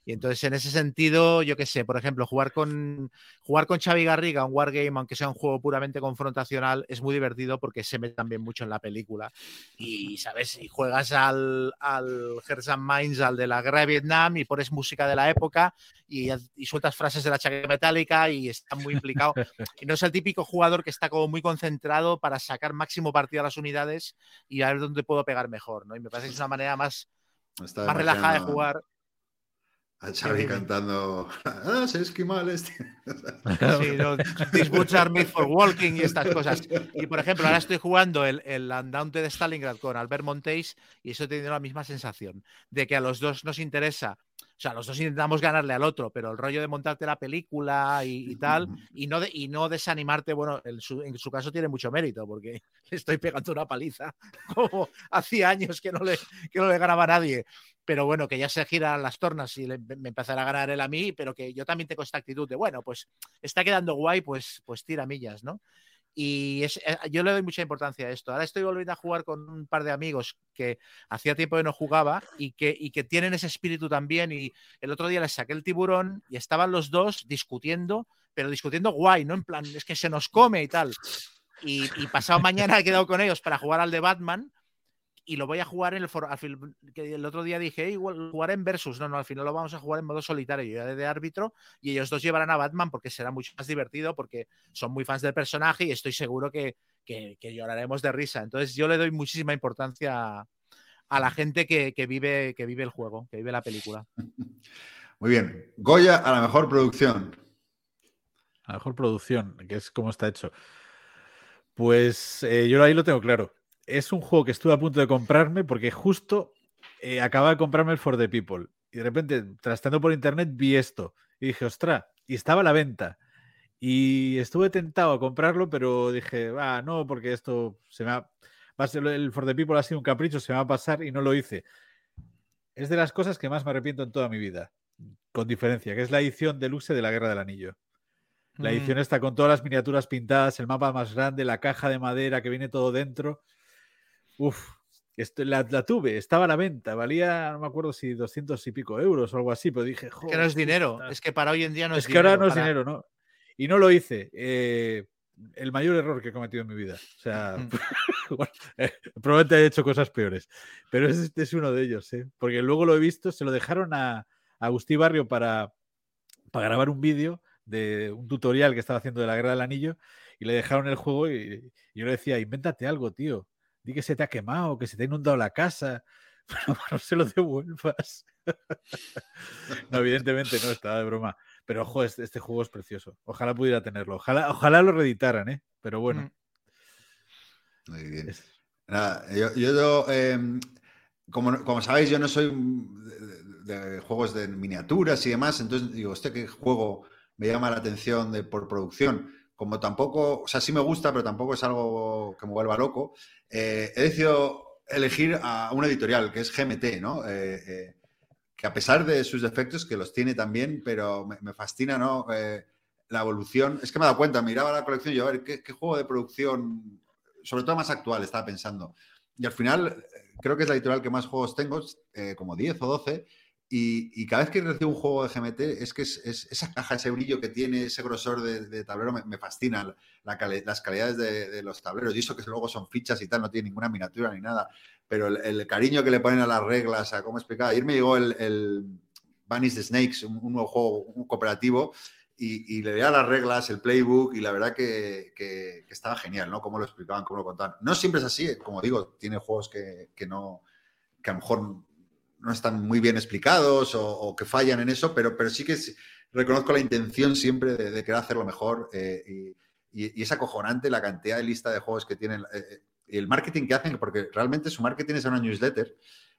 Y entonces en ese sentido, yo qué sé, por ejemplo, jugar con jugar con Xavi Garriga, un wargame, aunque sea un juego puramente confrontacional, es muy divertido porque se mete también mucho en la película. Y, ¿sabes? Y juegas al, al Hearts and Minds, al de la guerra de Vietnam, y pones música de la época y, y sueltas frases de la chaqueta metálica y está muy implicado. Y no es el típico jugador que está como muy concentrado para sacar máximo partido a las unidades y a ver dónde puedo pegar mejor, ¿no? Y me parece que es una manera más, más relajada de jugar. A Xavi cantando. Ah, es esquimal este. Sí, no, These boots are made for walking y estas cosas. Y por ejemplo, ahora estoy jugando el, el Undaunted Stalingrad con Albert Montéis y eso tenido la misma sensación de que a los dos nos interesa. O sea, los dos intentamos ganarle al otro, pero el rollo de montarte la película y, y tal, y no, de- y no desanimarte, bueno, en su, en su caso tiene mucho mérito, porque le estoy pegando una paliza como hacía años que no le, que no le ganaba a nadie. Pero bueno, que ya se giran las tornas y le- me empezará a ganar él a mí, pero que yo también tengo esta actitud de, bueno, pues está quedando guay, pues, pues tira millas, ¿no? Y eh, yo le doy mucha importancia a esto. Ahora estoy volviendo a jugar con un par de amigos que hacía tiempo que no jugaba y que, y que tienen ese espíritu también. Y el otro día les saqué el tiburón y estaban los dos discutiendo, pero discutiendo guay, ¿no? En plan, es que se nos come y tal. Y, y pasado mañana he quedado con ellos para jugar al de Batman y lo voy a jugar en el foro. al fin- que el otro día dije, "Eh, igual jugar en versus. No, no, al final lo vamos a jugar en modo solitario. Yo de, de árbitro y ellos dos llevarán a Batman porque será mucho más divertido porque son muy fans del personaje y estoy seguro que, que- que lloraremos de risa. Entonces yo le doy muchísima importancia a, a la gente que, que vive, que vive el juego, que vive la película. Muy bien. Goya a la mejor producción. A la mejor producción, que es como está hecho. Pues eh, yo ahí lo tengo claro. Es un juego que estuve a punto de comprarme porque justo eh, acababa de comprarme el For the People. Y de repente, trasteando por internet, vi esto. Y dije, ostra, y estaba a la venta. Y estuve tentado a comprarlo, pero dije, va, no, porque esto se me ha. Va a ser, el For the People ha sido un capricho, se me va a pasar y no lo hice. Es de las cosas que más me arrepiento en toda mi vida, con diferencia, que es la edición deluxe de la Guerra del Anillo. La Mm. edición está con todas las miniaturas pintadas, el mapa más grande, la caja de madera que viene todo dentro. Uf, esto, la, la tuve, estaba a la venta, valía, no me acuerdo si 200 y pico euros o algo así, pero dije, Que joder. no es dinero, está- es que para hoy en día no es, es que ahora no es dinero, ¿no? Y no lo hice. eh, el mayor error que he cometido en mi vida. O sea, bueno, eh, probablemente he hecho cosas peores, pero este es uno de ellos, ¿eh? Porque luego lo he visto, se lo dejaron a, a Agustí Barrio para, para grabar un vídeo de un tutorial que estaba haciendo de la Guerra del Anillo y le dejaron el juego y, y yo le decía, invéntate algo, tío. Di que se te ha quemado, que se te ha inundado la casa. Pero no se lo devuelvas. no, evidentemente no, estaba de broma. Pero ojo, este, este juego es precioso. Ojalá pudiera tenerlo. Ojalá, ojalá lo reeditaran, ¿eh? Pero bueno. Mm. Muy bien. es- Nada, yo, yo, eh, como, como sabéis, yo no soy de, de- de juegos de miniaturas y demás, entonces digo, este qué juego me llama la atención de, por producción. Como tampoco, o sea, sí me gusta, pero tampoco es algo que me vuelva loco. Eh, he decidido elegir a una editorial que es GMT, ¿no? Eh, eh, que a pesar de sus defectos, que los tiene también, pero me, fascina, ¿no? La evolución. Es que me he dado cuenta, miraba la colección y yo, a ver, ¿qué, juego de producción, sobre todo más actual, estaba pensando? Y al final, creo que es la editorial que más juegos tengo, como 10 o 12, y, y cada vez que recibo un juego de GMT, es que es, es- esa caja, ese brillo que tiene, ese grosor de, de tablero, me, me fascina. La cali- las calidades de, de los tableros, y eso que luego son fichas y tal, no tiene ninguna miniatura ni nada, pero el, el cariño que le ponen a las reglas, a cómo explicar. Ayer me llegó el, el Vanish the Snakes, un, un nuevo juego un cooperativo, y, y le veía las reglas, el playbook, y la verdad que, que- que estaba genial, ¿no? Cómo lo explicaban, cómo lo contaban. No siempre es así, eh, como digo, tiene juegos que, que no, que a lo mejor no están muy bien explicados o, que fallan en eso, pero, pero sí que reconozco la intención siempre de, de querer hacerlo mejor eh, y, es acojonante la cantidad de lista de juegos que tienen eh, eh, y el marketing que hacen, porque realmente su marketing es una newsletter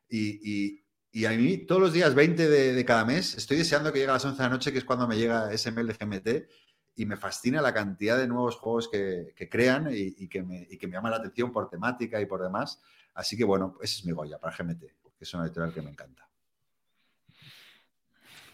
y, y- y a mí todos los días 20 de, cada mes estoy deseando que llegue a las 11 de la noche, que es cuando me llega ese mail de GMT y me fascina la cantidad de nuevos juegos que, crean y, y que me, y que me llama la atención por temática y por demás. Así que bueno, ese es mi Goya para GMT, que es una editorial que me encanta.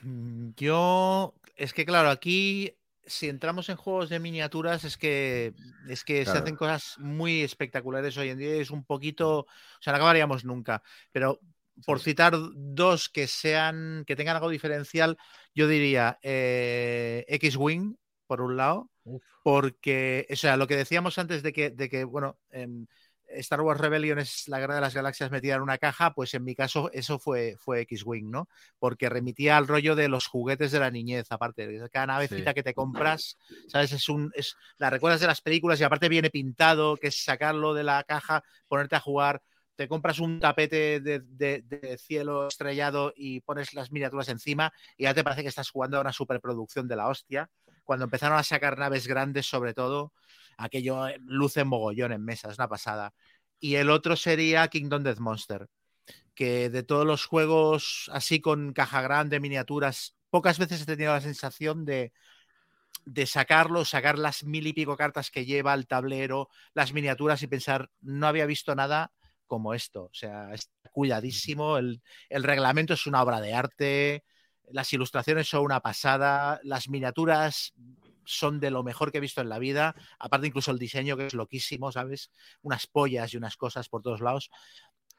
Mm, Yo, es que claro, aquí si entramos en juegos de miniaturas es que es que se hacen cosas muy espectaculares hoy en día es un poquito, o sea, no acabaríamos nunca, pero por citar dos que sean que tengan algo diferencial, yo diría eh, X-Wing por un lado, Uf. porque, o sea, lo que decíamos antes de que, de que bueno, en Star Wars Rebellion es la guerra de las galaxias metida en una caja, pues en mi caso eso fue, fue X-Wing, ¿no? Porque remitía al rollo de los juguetes de la niñez, aparte, de cada navecita Sí. que te compras, ¿sabes? Es un, es, la recuerdas de las películas y aparte viene pintado, que es sacarlo de la caja, ponerte a jugar, te compras un tapete de, de- de cielo estrellado y pones las miniaturas encima y ya te parece que estás jugando a una superproducción de la hostia. Cuando empezaron a sacar naves grandes, sobre todo, aquello eh, luce mogollón en mesa, es una pasada. Y el otro sería Kingdom Death Monster, que de todos los juegos así con caja grande, miniaturas, pocas veces he tenido la sensación de, de sacarlo, sacar las mil y pico cartas que lleva el tablero, las miniaturas y pensar, no había visto nada como esto. O sea, está cuidadísimo, el, el reglamento es una obra de arte, las ilustraciones son una pasada, las miniaturas son de lo mejor que he visto en la vida, aparte incluso el diseño que es loquísimo, ¿sabes? Unas pollas y unas cosas por todos lados.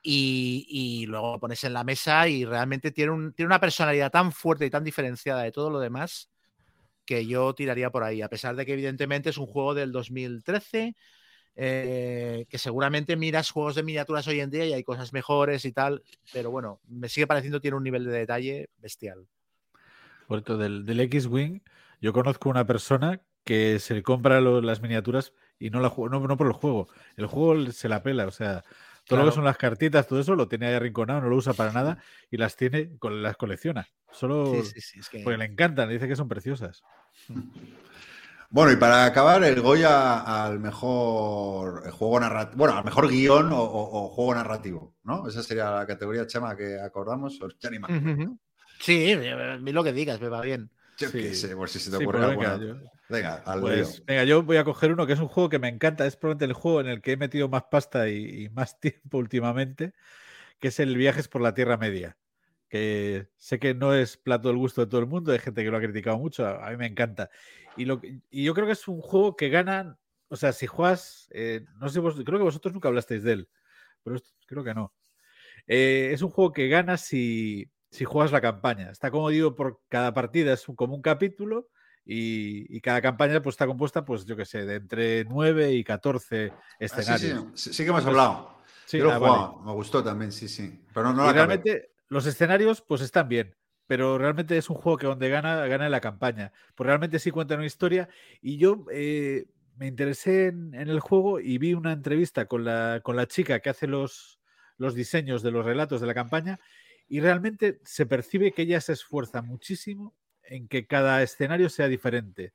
Y, luego pones en la mesa y realmente tiene, un, tiene una personalidad tan fuerte y tan diferenciada de todo lo demás que yo tiraría por ahí, a pesar de que evidentemente es un juego del 2013, eh, que seguramente miras juegos de miniaturas hoy en día y hay cosas mejores y tal, pero bueno, me sigue pareciendo tiene un nivel de detalle bestial. Por cierto, del, del X-Wing, yo conozco una persona que se compra lo- las miniaturas y no la juega, no, no por el juego. El juego se la pela, o sea, Todo lo que son las cartitas, todo eso lo tiene ahí arrinconado, no lo usa para nada y las tiene, las colecciona. Solo Sí, sí, sí, es que- porque le encantan, dice que son preciosas. Bueno, y para acabar, el Goya al mejor juego narrativo, bueno, al mejor guion o, o- o juego narrativo, ¿no? Esa sería la categoría, Chema, que acordamos. o Ya ni. Sí, mí lo que digas, me va bien. Yo qué Sí. sé, por si se te Sí, ocurre pues venga, yo- Venga, al Pues, venga, yo voy a coger uno que es un juego que me encanta. Es probablemente el juego en el que he metido más pasta y, y más tiempo últimamente, que es el Viajes por la Tierra Media. Que sé que no es plato del gusto de todo el mundo, hay gente que lo ha criticado mucho, a, a mí me encanta. Y, lo, y yo creo que es un juego que gana, o sea, si juegas, eh, no sé, vos, creo que vosotros nunca hablasteis de él, pero creo que no. Eh, es un juego que gana si, si juegas la campaña. Está como digo por cada partida, es como un capítulo y, y cada campaña pues está compuesta, pues yo qué sé, de entre 9 y 14 Ah, sí, escenarios. sí, sí, sí que hemos hablado. Sí, he ah, vale. me gustó también, sí, sí. Pero no, y la acabé. realmente los escenarios pues están bien, pero realmente es un juego que donde gana, gana la campaña. Pues realmente sí cuenta una historia y yo eh, me interesé en, en el juego y vi una entrevista con la, con la chica que hace los, los diseños de los relatos de la campaña y realmente se percibe que ella se esfuerza muchísimo en que cada escenario sea diferente.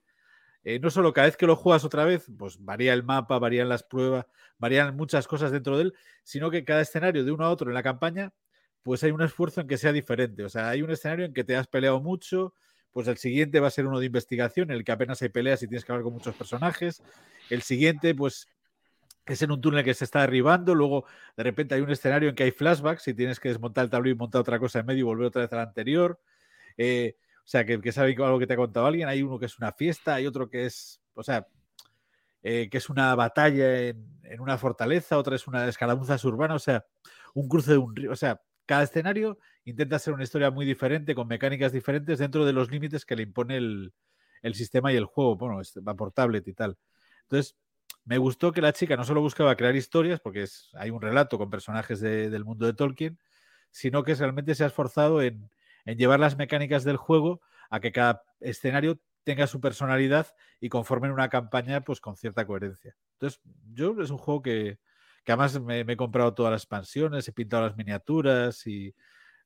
Eh, no solo cada vez que lo juegas otra vez, pues varía el mapa, varían las pruebas, varían muchas cosas dentro de él, sino que cada escenario de uno a otro en la campaña, pues hay un esfuerzo en que sea diferente. O sea, hay un escenario en que te has peleado mucho, pues el siguiente va a ser uno de investigación, en el que apenas hay peleas y tienes que hablar con muchos personajes. El siguiente, pues es en un túnel que se está derribando, luego de repente hay un escenario en que hay flashbacks y tienes que desmontar el tablero y montar otra cosa en medio y volver otra vez al anterior. Eh, o sea, que, que sabe algo que te ha contado alguien. Hay uno que es una fiesta, hay otro que es, o sea, eh, que es una batalla en, una fortaleza, otra es una escaramuza urbana, o sea, un cruce de un río. O sea, cada escenario intenta ser una historia muy diferente, con mecánicas diferentes dentro de los límites que le impone el, el sistema y el juego. Bueno, va por tablet y tal. Entonces, me gustó que la chica no solo buscaba crear historias, porque es, hay un relato con personajes de, del mundo de Tolkien, sino que realmente se ha esforzado en, llevar las mecánicas del juego a que cada escenario tenga su personalidad y conformen una campaña pues con cierta coherencia. Entonces, yo es un juego que, además me, he comprado todas las expansiones, he pintado las miniaturas y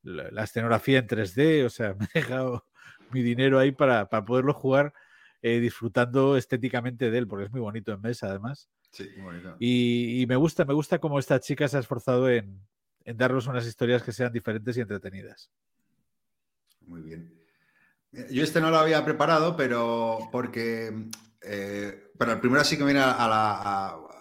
la, escenografía en 3D, o sea, me he dejado mi dinero ahí para poderlo jugar eh, disfrutando estéticamente de él, porque es muy bonito en mesa además. Sí, muy bonito. Y, y, me gusta, me gusta cómo esta chica se ha esforzado en, en darnos unas historias que sean diferentes y entretenidas. Muy bien. Yo este no lo había preparado, pero porque. Eh, pero el primero sí que me viene a la,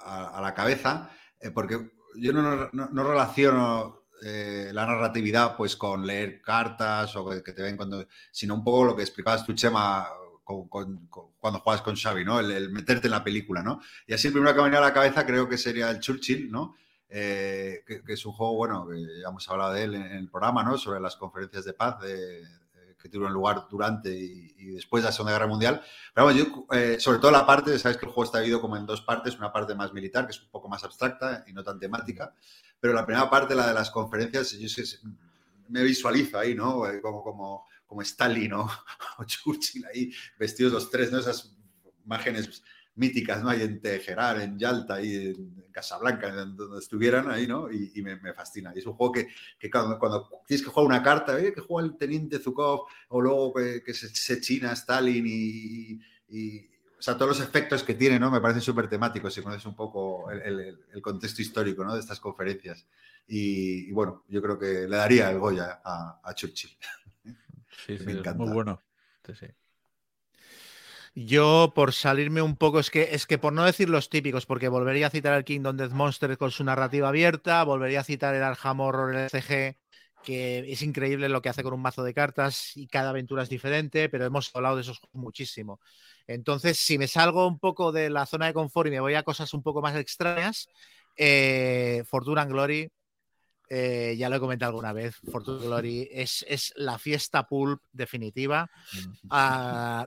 a, a la cabeza, eh, porque yo no, no, no relaciono eh, la narratividad pues con leer cartas o que te ven cuando. sino un poco lo que explicabas tú, Chema, con, con, cuando juegas con Xavi, ¿no? El, el, meterte en la película, ¿no? Y así el primero que me viene a la cabeza creo que sería el Churchill, ¿no? Eh, que, que, es un juego, bueno, que ya hemos hablado de él en, en el programa, ¿no? Sobre las conferencias de paz de, que tuvieron lugar durante y, y, después de la Segunda Guerra Mundial. Pero bueno, yo, eh, sobre todo la parte, sabes que el juego está dividido como en dos partes, una parte más militar, que es un poco más abstracta y no tan temática, pero la primera parte, la de las conferencias, yo me visualizo ahí, ¿no? Eh, Como, como, como Stalin ¿no? o Churchill ahí, vestidos los tres, ¿no? Esas imágenes míticas, ¿no? Ahí en Teherán, en Yalta, ahí en Casablanca, en donde estuvieran ahí, ¿no? Y, me, fascina. Y es un juego que, cuando, cuando, tienes que jugar una carta, ¿eh? que juega el teniente Zukov, o luego que, se, china Stalin y, o sea, todos los efectos que tiene, ¿no? Me parecen súper temáticos si conoces un poco el, contexto histórico, ¿no? De estas conferencias. Y, y, bueno, yo creo que le daría el Goya a, a Churchill. Sí, sí, me encanta. muy bueno. Sí, sí. Yo, por salirme un poco, es que, es que por no decir los típicos, porque volvería a citar el Kingdom Death Monster con su narrativa abierta, volvería a citar el Arkham Horror el CG, que es increíble lo que hace con un mazo de cartas y cada aventura es diferente, pero hemos hablado de esos juegos muchísimo. Entonces, si me salgo un poco de la zona de confort y me voy a cosas un poco más extrañas, eh, Fortuna and Glory, eh, ya lo he comentado alguna vez, Fortuna Glory es, es la fiesta pulp definitiva. Uh,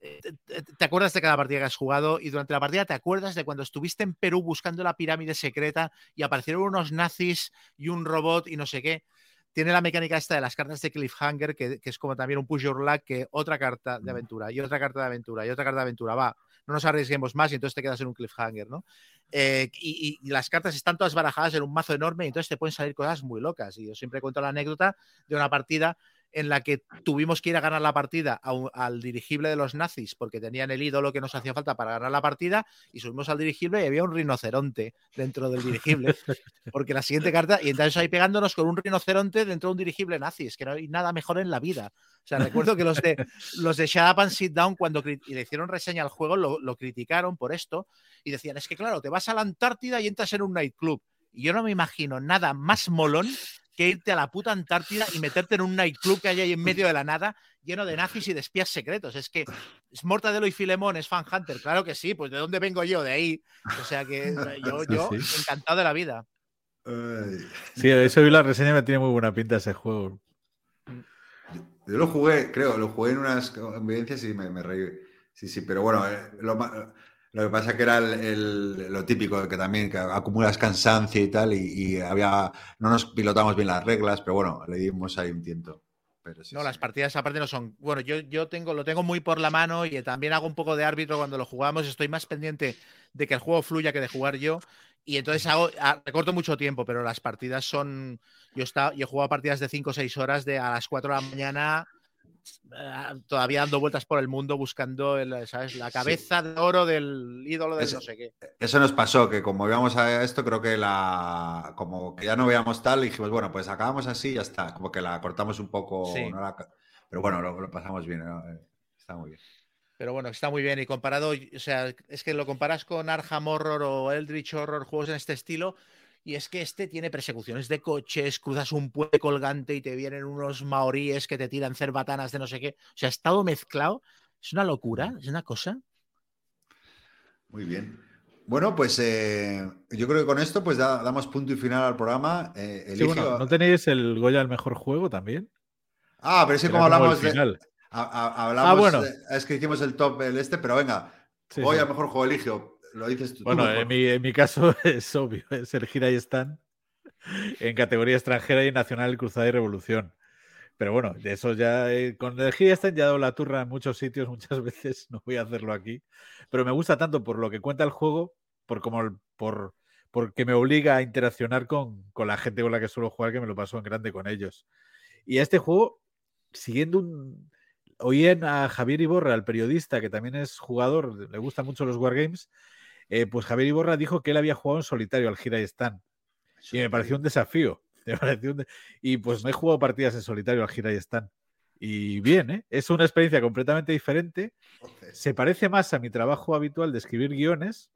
te, te, acuerdas de cada partida que has jugado y durante la partida te acuerdas de cuando estuviste en Perú buscando la pirámide secreta y aparecieron unos nazis y un robot y no sé qué. Tiene la mecánica esta de las cartas de cliffhanger, que, que es como también un push your luck, que otra carta de aventura, y otra carta de aventura, y otra carta de aventura, va, no nos arriesguemos más y entonces te quedas en un cliffhanger, ¿no? Eh, y, y, las cartas están todas barajadas en un mazo enorme y entonces te pueden salir cosas muy locas. Y yo siempre cuento la anécdota de una partida en la que tuvimos que ir a ganar la partida al dirigible de los nazis porque tenían el ídolo que nos hacía falta para ganar la partida y subimos al dirigible y había un rinoceronte dentro del dirigible porque la siguiente carta y entonces ahí pegándonos con un rinoceronte dentro de un dirigible nazi es que no hay nada mejor en la vida. O sea recuerdo que los de los de Shut Up and Sit Down cuando le hicieron reseña al juego lo, lo criticaron por esto y decían es que claro te vas a la Antártida y entras en un nightclub y yo no me imagino nada más molón que irte a la puta Antártida y meterte en un nightclub que hay ahí en medio de la nada, lleno de nazis y de espías secretos. Es que es Mortadelo y Filemón, es Fan Hunter, claro que sí, pues ¿de dónde vengo yo? De ahí. O sea que yo, yo encantado de la vida. Sí, eso vi la reseña, me tiene muy buena pinta ese juego. Yo lo jugué, creo, lo jugué en unas evidencias y me, me reí. Sí, sí, pero bueno, eh, lo, lo que pasa que era el, el, lo típico, que también que acumulas cansancio y tal, y, y, había no nos pilotamos bien las reglas, pero bueno, le dimos ahí un tiento. Pero sí, no, sí. las partidas aparte no son. Bueno, yo, yo tengo, lo tengo muy por la mano y también hago un poco de árbitro cuando lo jugamos. Estoy más pendiente de que el juego fluya que de jugar yo. Y entonces hago, recorto mucho tiempo, pero las partidas son. Yo, está, yo he jugado partidas de 5 o 6 horas de a las 4 de la mañana todavía dando vueltas por el mundo buscando el, ¿sabes? la cabeza sí. de oro del ídolo de no sé qué. Eso nos pasó, que como íbamos a esto, creo que la como que ya no veíamos tal, y dijimos, bueno, pues acabamos así y ya está. Como que la cortamos un poco, sí. ¿no? la... pero bueno, lo, lo pasamos bien, ¿no? está muy bien. Pero bueno, está muy bien. Y comparado, o sea, es que lo comparas con Arkham Horror o Eldritch Horror, juegos en este estilo, y es que este tiene persecuciones de coches, cruzas un puente colgante y te vienen unos maoríes que te tiran cerbatanas de no sé qué. O sea, está todo mezclado. Es una locura, es una cosa. Muy bien. Bueno, pues eh, yo creo que con esto pues da, damos punto y final al programa. Eh, eligio... sí, bueno, ¿No tenéis el Goya al mejor juego también? Ah, pero es que como hablamos de... A, a, hablamos, ah, bueno. es que hicimos el top el este, pero venga, sí, Goya sí. mejor juego eligio lo dices tú. Bueno, tú en, mi, en, mi, caso es obvio, es el Gira y Stan en categoría extranjera y nacional Cruzada y Revolución. Pero bueno, de eso ya, eh, con el Gira Stan ya he dado la turra en muchos sitios, muchas veces, no voy a hacerlo aquí. Pero me gusta tanto por lo que cuenta el juego, por como por porque me obliga a interaccionar con, con la gente con la que suelo jugar, que me lo paso en grande con ellos. Y a este juego, siguiendo un, oí a Javier Iborra, el periodista, que también es jugador, le gustan mucho los Wargames, eh, pues Javier Iborra dijo que él había jugado en solitario al Gira y me pareció un desafío. Me pareció un de... Y pues no he jugado partidas en solitario al Gira y Stan. Y bien, ¿eh? es una experiencia completamente diferente. Se parece más a mi trabajo habitual de escribir guiones,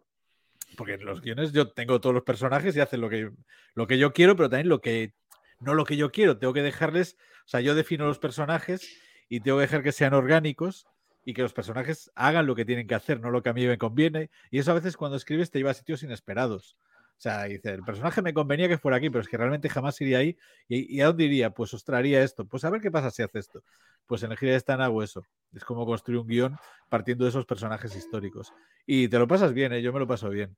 porque en los guiones yo tengo todos los personajes y hacen lo que, lo que yo quiero, pero también lo que no lo que yo quiero. Tengo que dejarles, o sea, yo defino los personajes y tengo que dejar que sean orgánicos y que los personajes hagan lo que tienen que hacer, no lo que a mí me conviene. Y eso a veces cuando escribes te lleva a sitios inesperados. O sea, dice, el personaje me convenía que fuera aquí, pero es que realmente jamás iría ahí. ¿Y, y a dónde iría? Pues os traería esto. Pues a ver qué pasa si hace esto. Pues en el Gira de Stan hago eso. Es como construir un guion partiendo de esos personajes históricos. Y te lo pasas bien, ¿eh? yo me lo paso bien.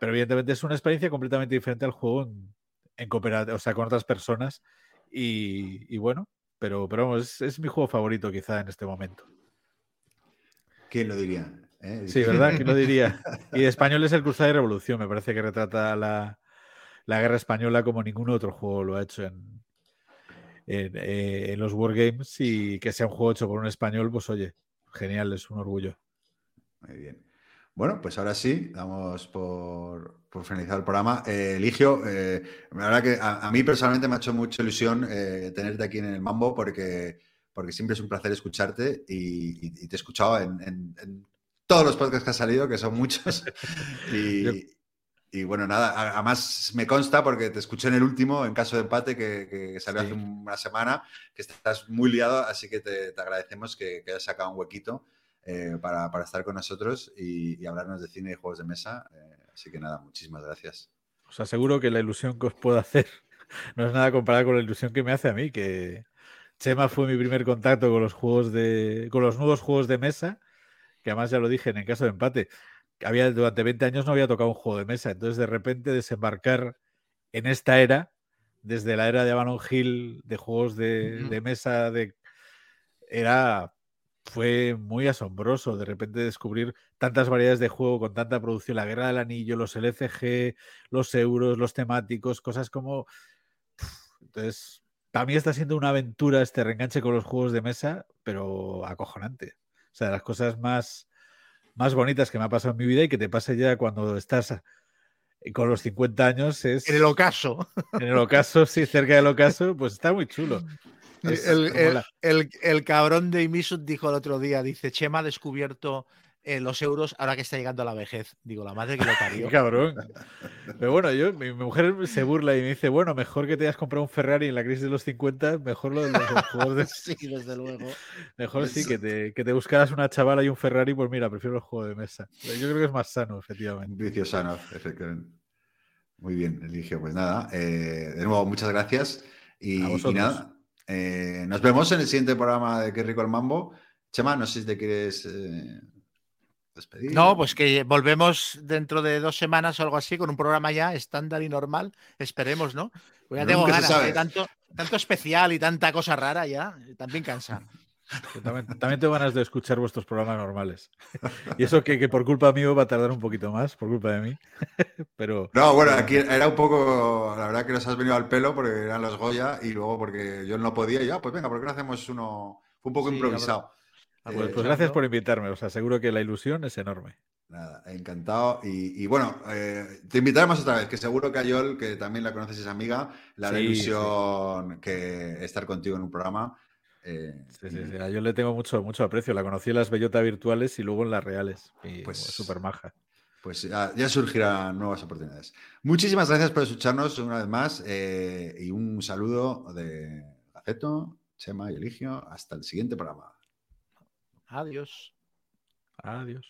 Pero evidentemente es una experiencia completamente diferente al juego en, en o sea, con otras personas. Y, bueno, pero, pero vamos, es, mi juego favorito quizá en este momento. ¿Quién lo diría? ¿Eh? Sí, ¿verdad? ¿Quién lo diría? Y de español es el Cruzada y Revolución, me parece que retrata la, la, guerra española como ningún otro juego lo ha hecho en, en, eh, en, los Wargames y que sea un juego hecho por un español, pues oye, genial, es un orgullo. Muy bien. Bueno, pues ahora sí, damos por, por finalizar el programa. Eh, Eligio, eh, la verdad que a, a, mí personalmente me ha hecho mucha ilusión tenerte aquí en el Mambo porque, porque siempre es un placer escucharte y, y, y te he escuchado en, en, en, todos los podcasts que has salido, que son muchos. y, y, bueno, nada, además me consta porque te escuché en el último, en caso de empate, que, que salió sí. hace una semana, que estás muy liado, así que te, te agradecemos que, que hayas sacado un huequito. Eh, para, para, estar con nosotros y, y, hablarnos de cine y juegos de mesa. Eh, así que nada, muchísimas gracias. Os aseguro que la ilusión que os puedo hacer no es nada comparada con la ilusión que me hace a mí, que Chema fue mi primer contacto con los juegos de. con los nuevos juegos de mesa, que además ya lo dije en el caso de empate. Había, durante 20 años no había tocado un juego de mesa, entonces de repente desembarcar en esta era desde la era de Avalon Hill, de juegos de, mesa, de era fue muy asombroso de repente descubrir tantas variedades de juego con tanta producción, la guerra del anillo, los LCG, los euros, los temáticos, cosas como entonces para mí está siendo una aventura este reenganche con los juegos de mesa, pero acojonante. O sea, de las cosas más más bonitas que me ha pasado en mi vida y que te pase ya cuando estás eh, con los 50 años es En el ocaso. en el ocaso, sí, cerca del ocaso, pues está muy chulo. Es El, el- el- el cabrón de Imisut dijo el otro día, dice, Chema ha descubierto eh, los euros ahora que está llegando a la vejez. Digo, la madre que lo parió. cabrón. Pero bueno, yo, mi, mi mujer se burla y me dice, bueno, mejor que te hayas comprado un Ferrari en la crisis de los 50, mejor lo de los juegos de... Sí, desde luego. Mejor sí, que te, que te buscaras una chavala y un Ferrari, pues mira, prefiero el juego de mesa. Yo creo que es más sano, Un efectivamente. vicio sano, efectivamente. Muy bien, Eligio. Pues nada, eh, de nuevo, muchas gracias. Y, y nada, eh, nos vemos en el siguiente programa de Qué rico el mambo. Chema, no sé si te quieres eh, despedir. No, pues que volvemos dentro de dos semanas o algo así con un programa ya estándar y normal. Esperemos, ¿no? Pues ya tengo Nunca ganas de tanto, tanto especial y tanta cosa rara ya. También cansa. Yo también, también tengo ganas de escuchar vuestros programas normales. Y eso que, que por culpa mío va a tardar un poquito más, por culpa de mí. Pero No, bueno, aquí era un poco, la verdad que nos has venido al pelo porque eran los Goya y luego porque yo no podía y ya, pues venga, ¿por qué no hacemos uno? Fue un poco Sí, improvisado. Ah, Eh, pues, pues gracias por invitarme. Os aseguro que la ilusión es enorme. Nada, encantado. Y, y bueno, eh, te invitaremos otra vez, que seguro que a Yol, que también la conoces, es amiga, hará Sí, ilusión que estar contigo en un programa. eh, Sí, sí, y- sí. A Yo le tengo mucho, mucho aprecio. La conocí en las bellotas virtuales y luego en las reales. Y Pues- pues súper maja. Pues ya, ya surgirán nuevas oportunidades. Muchísimas gracias por escucharnos una vez más eh, y un saludo de Gaceto, Chema y Eligio. Hasta el siguiente programa. Adiós. Adiós.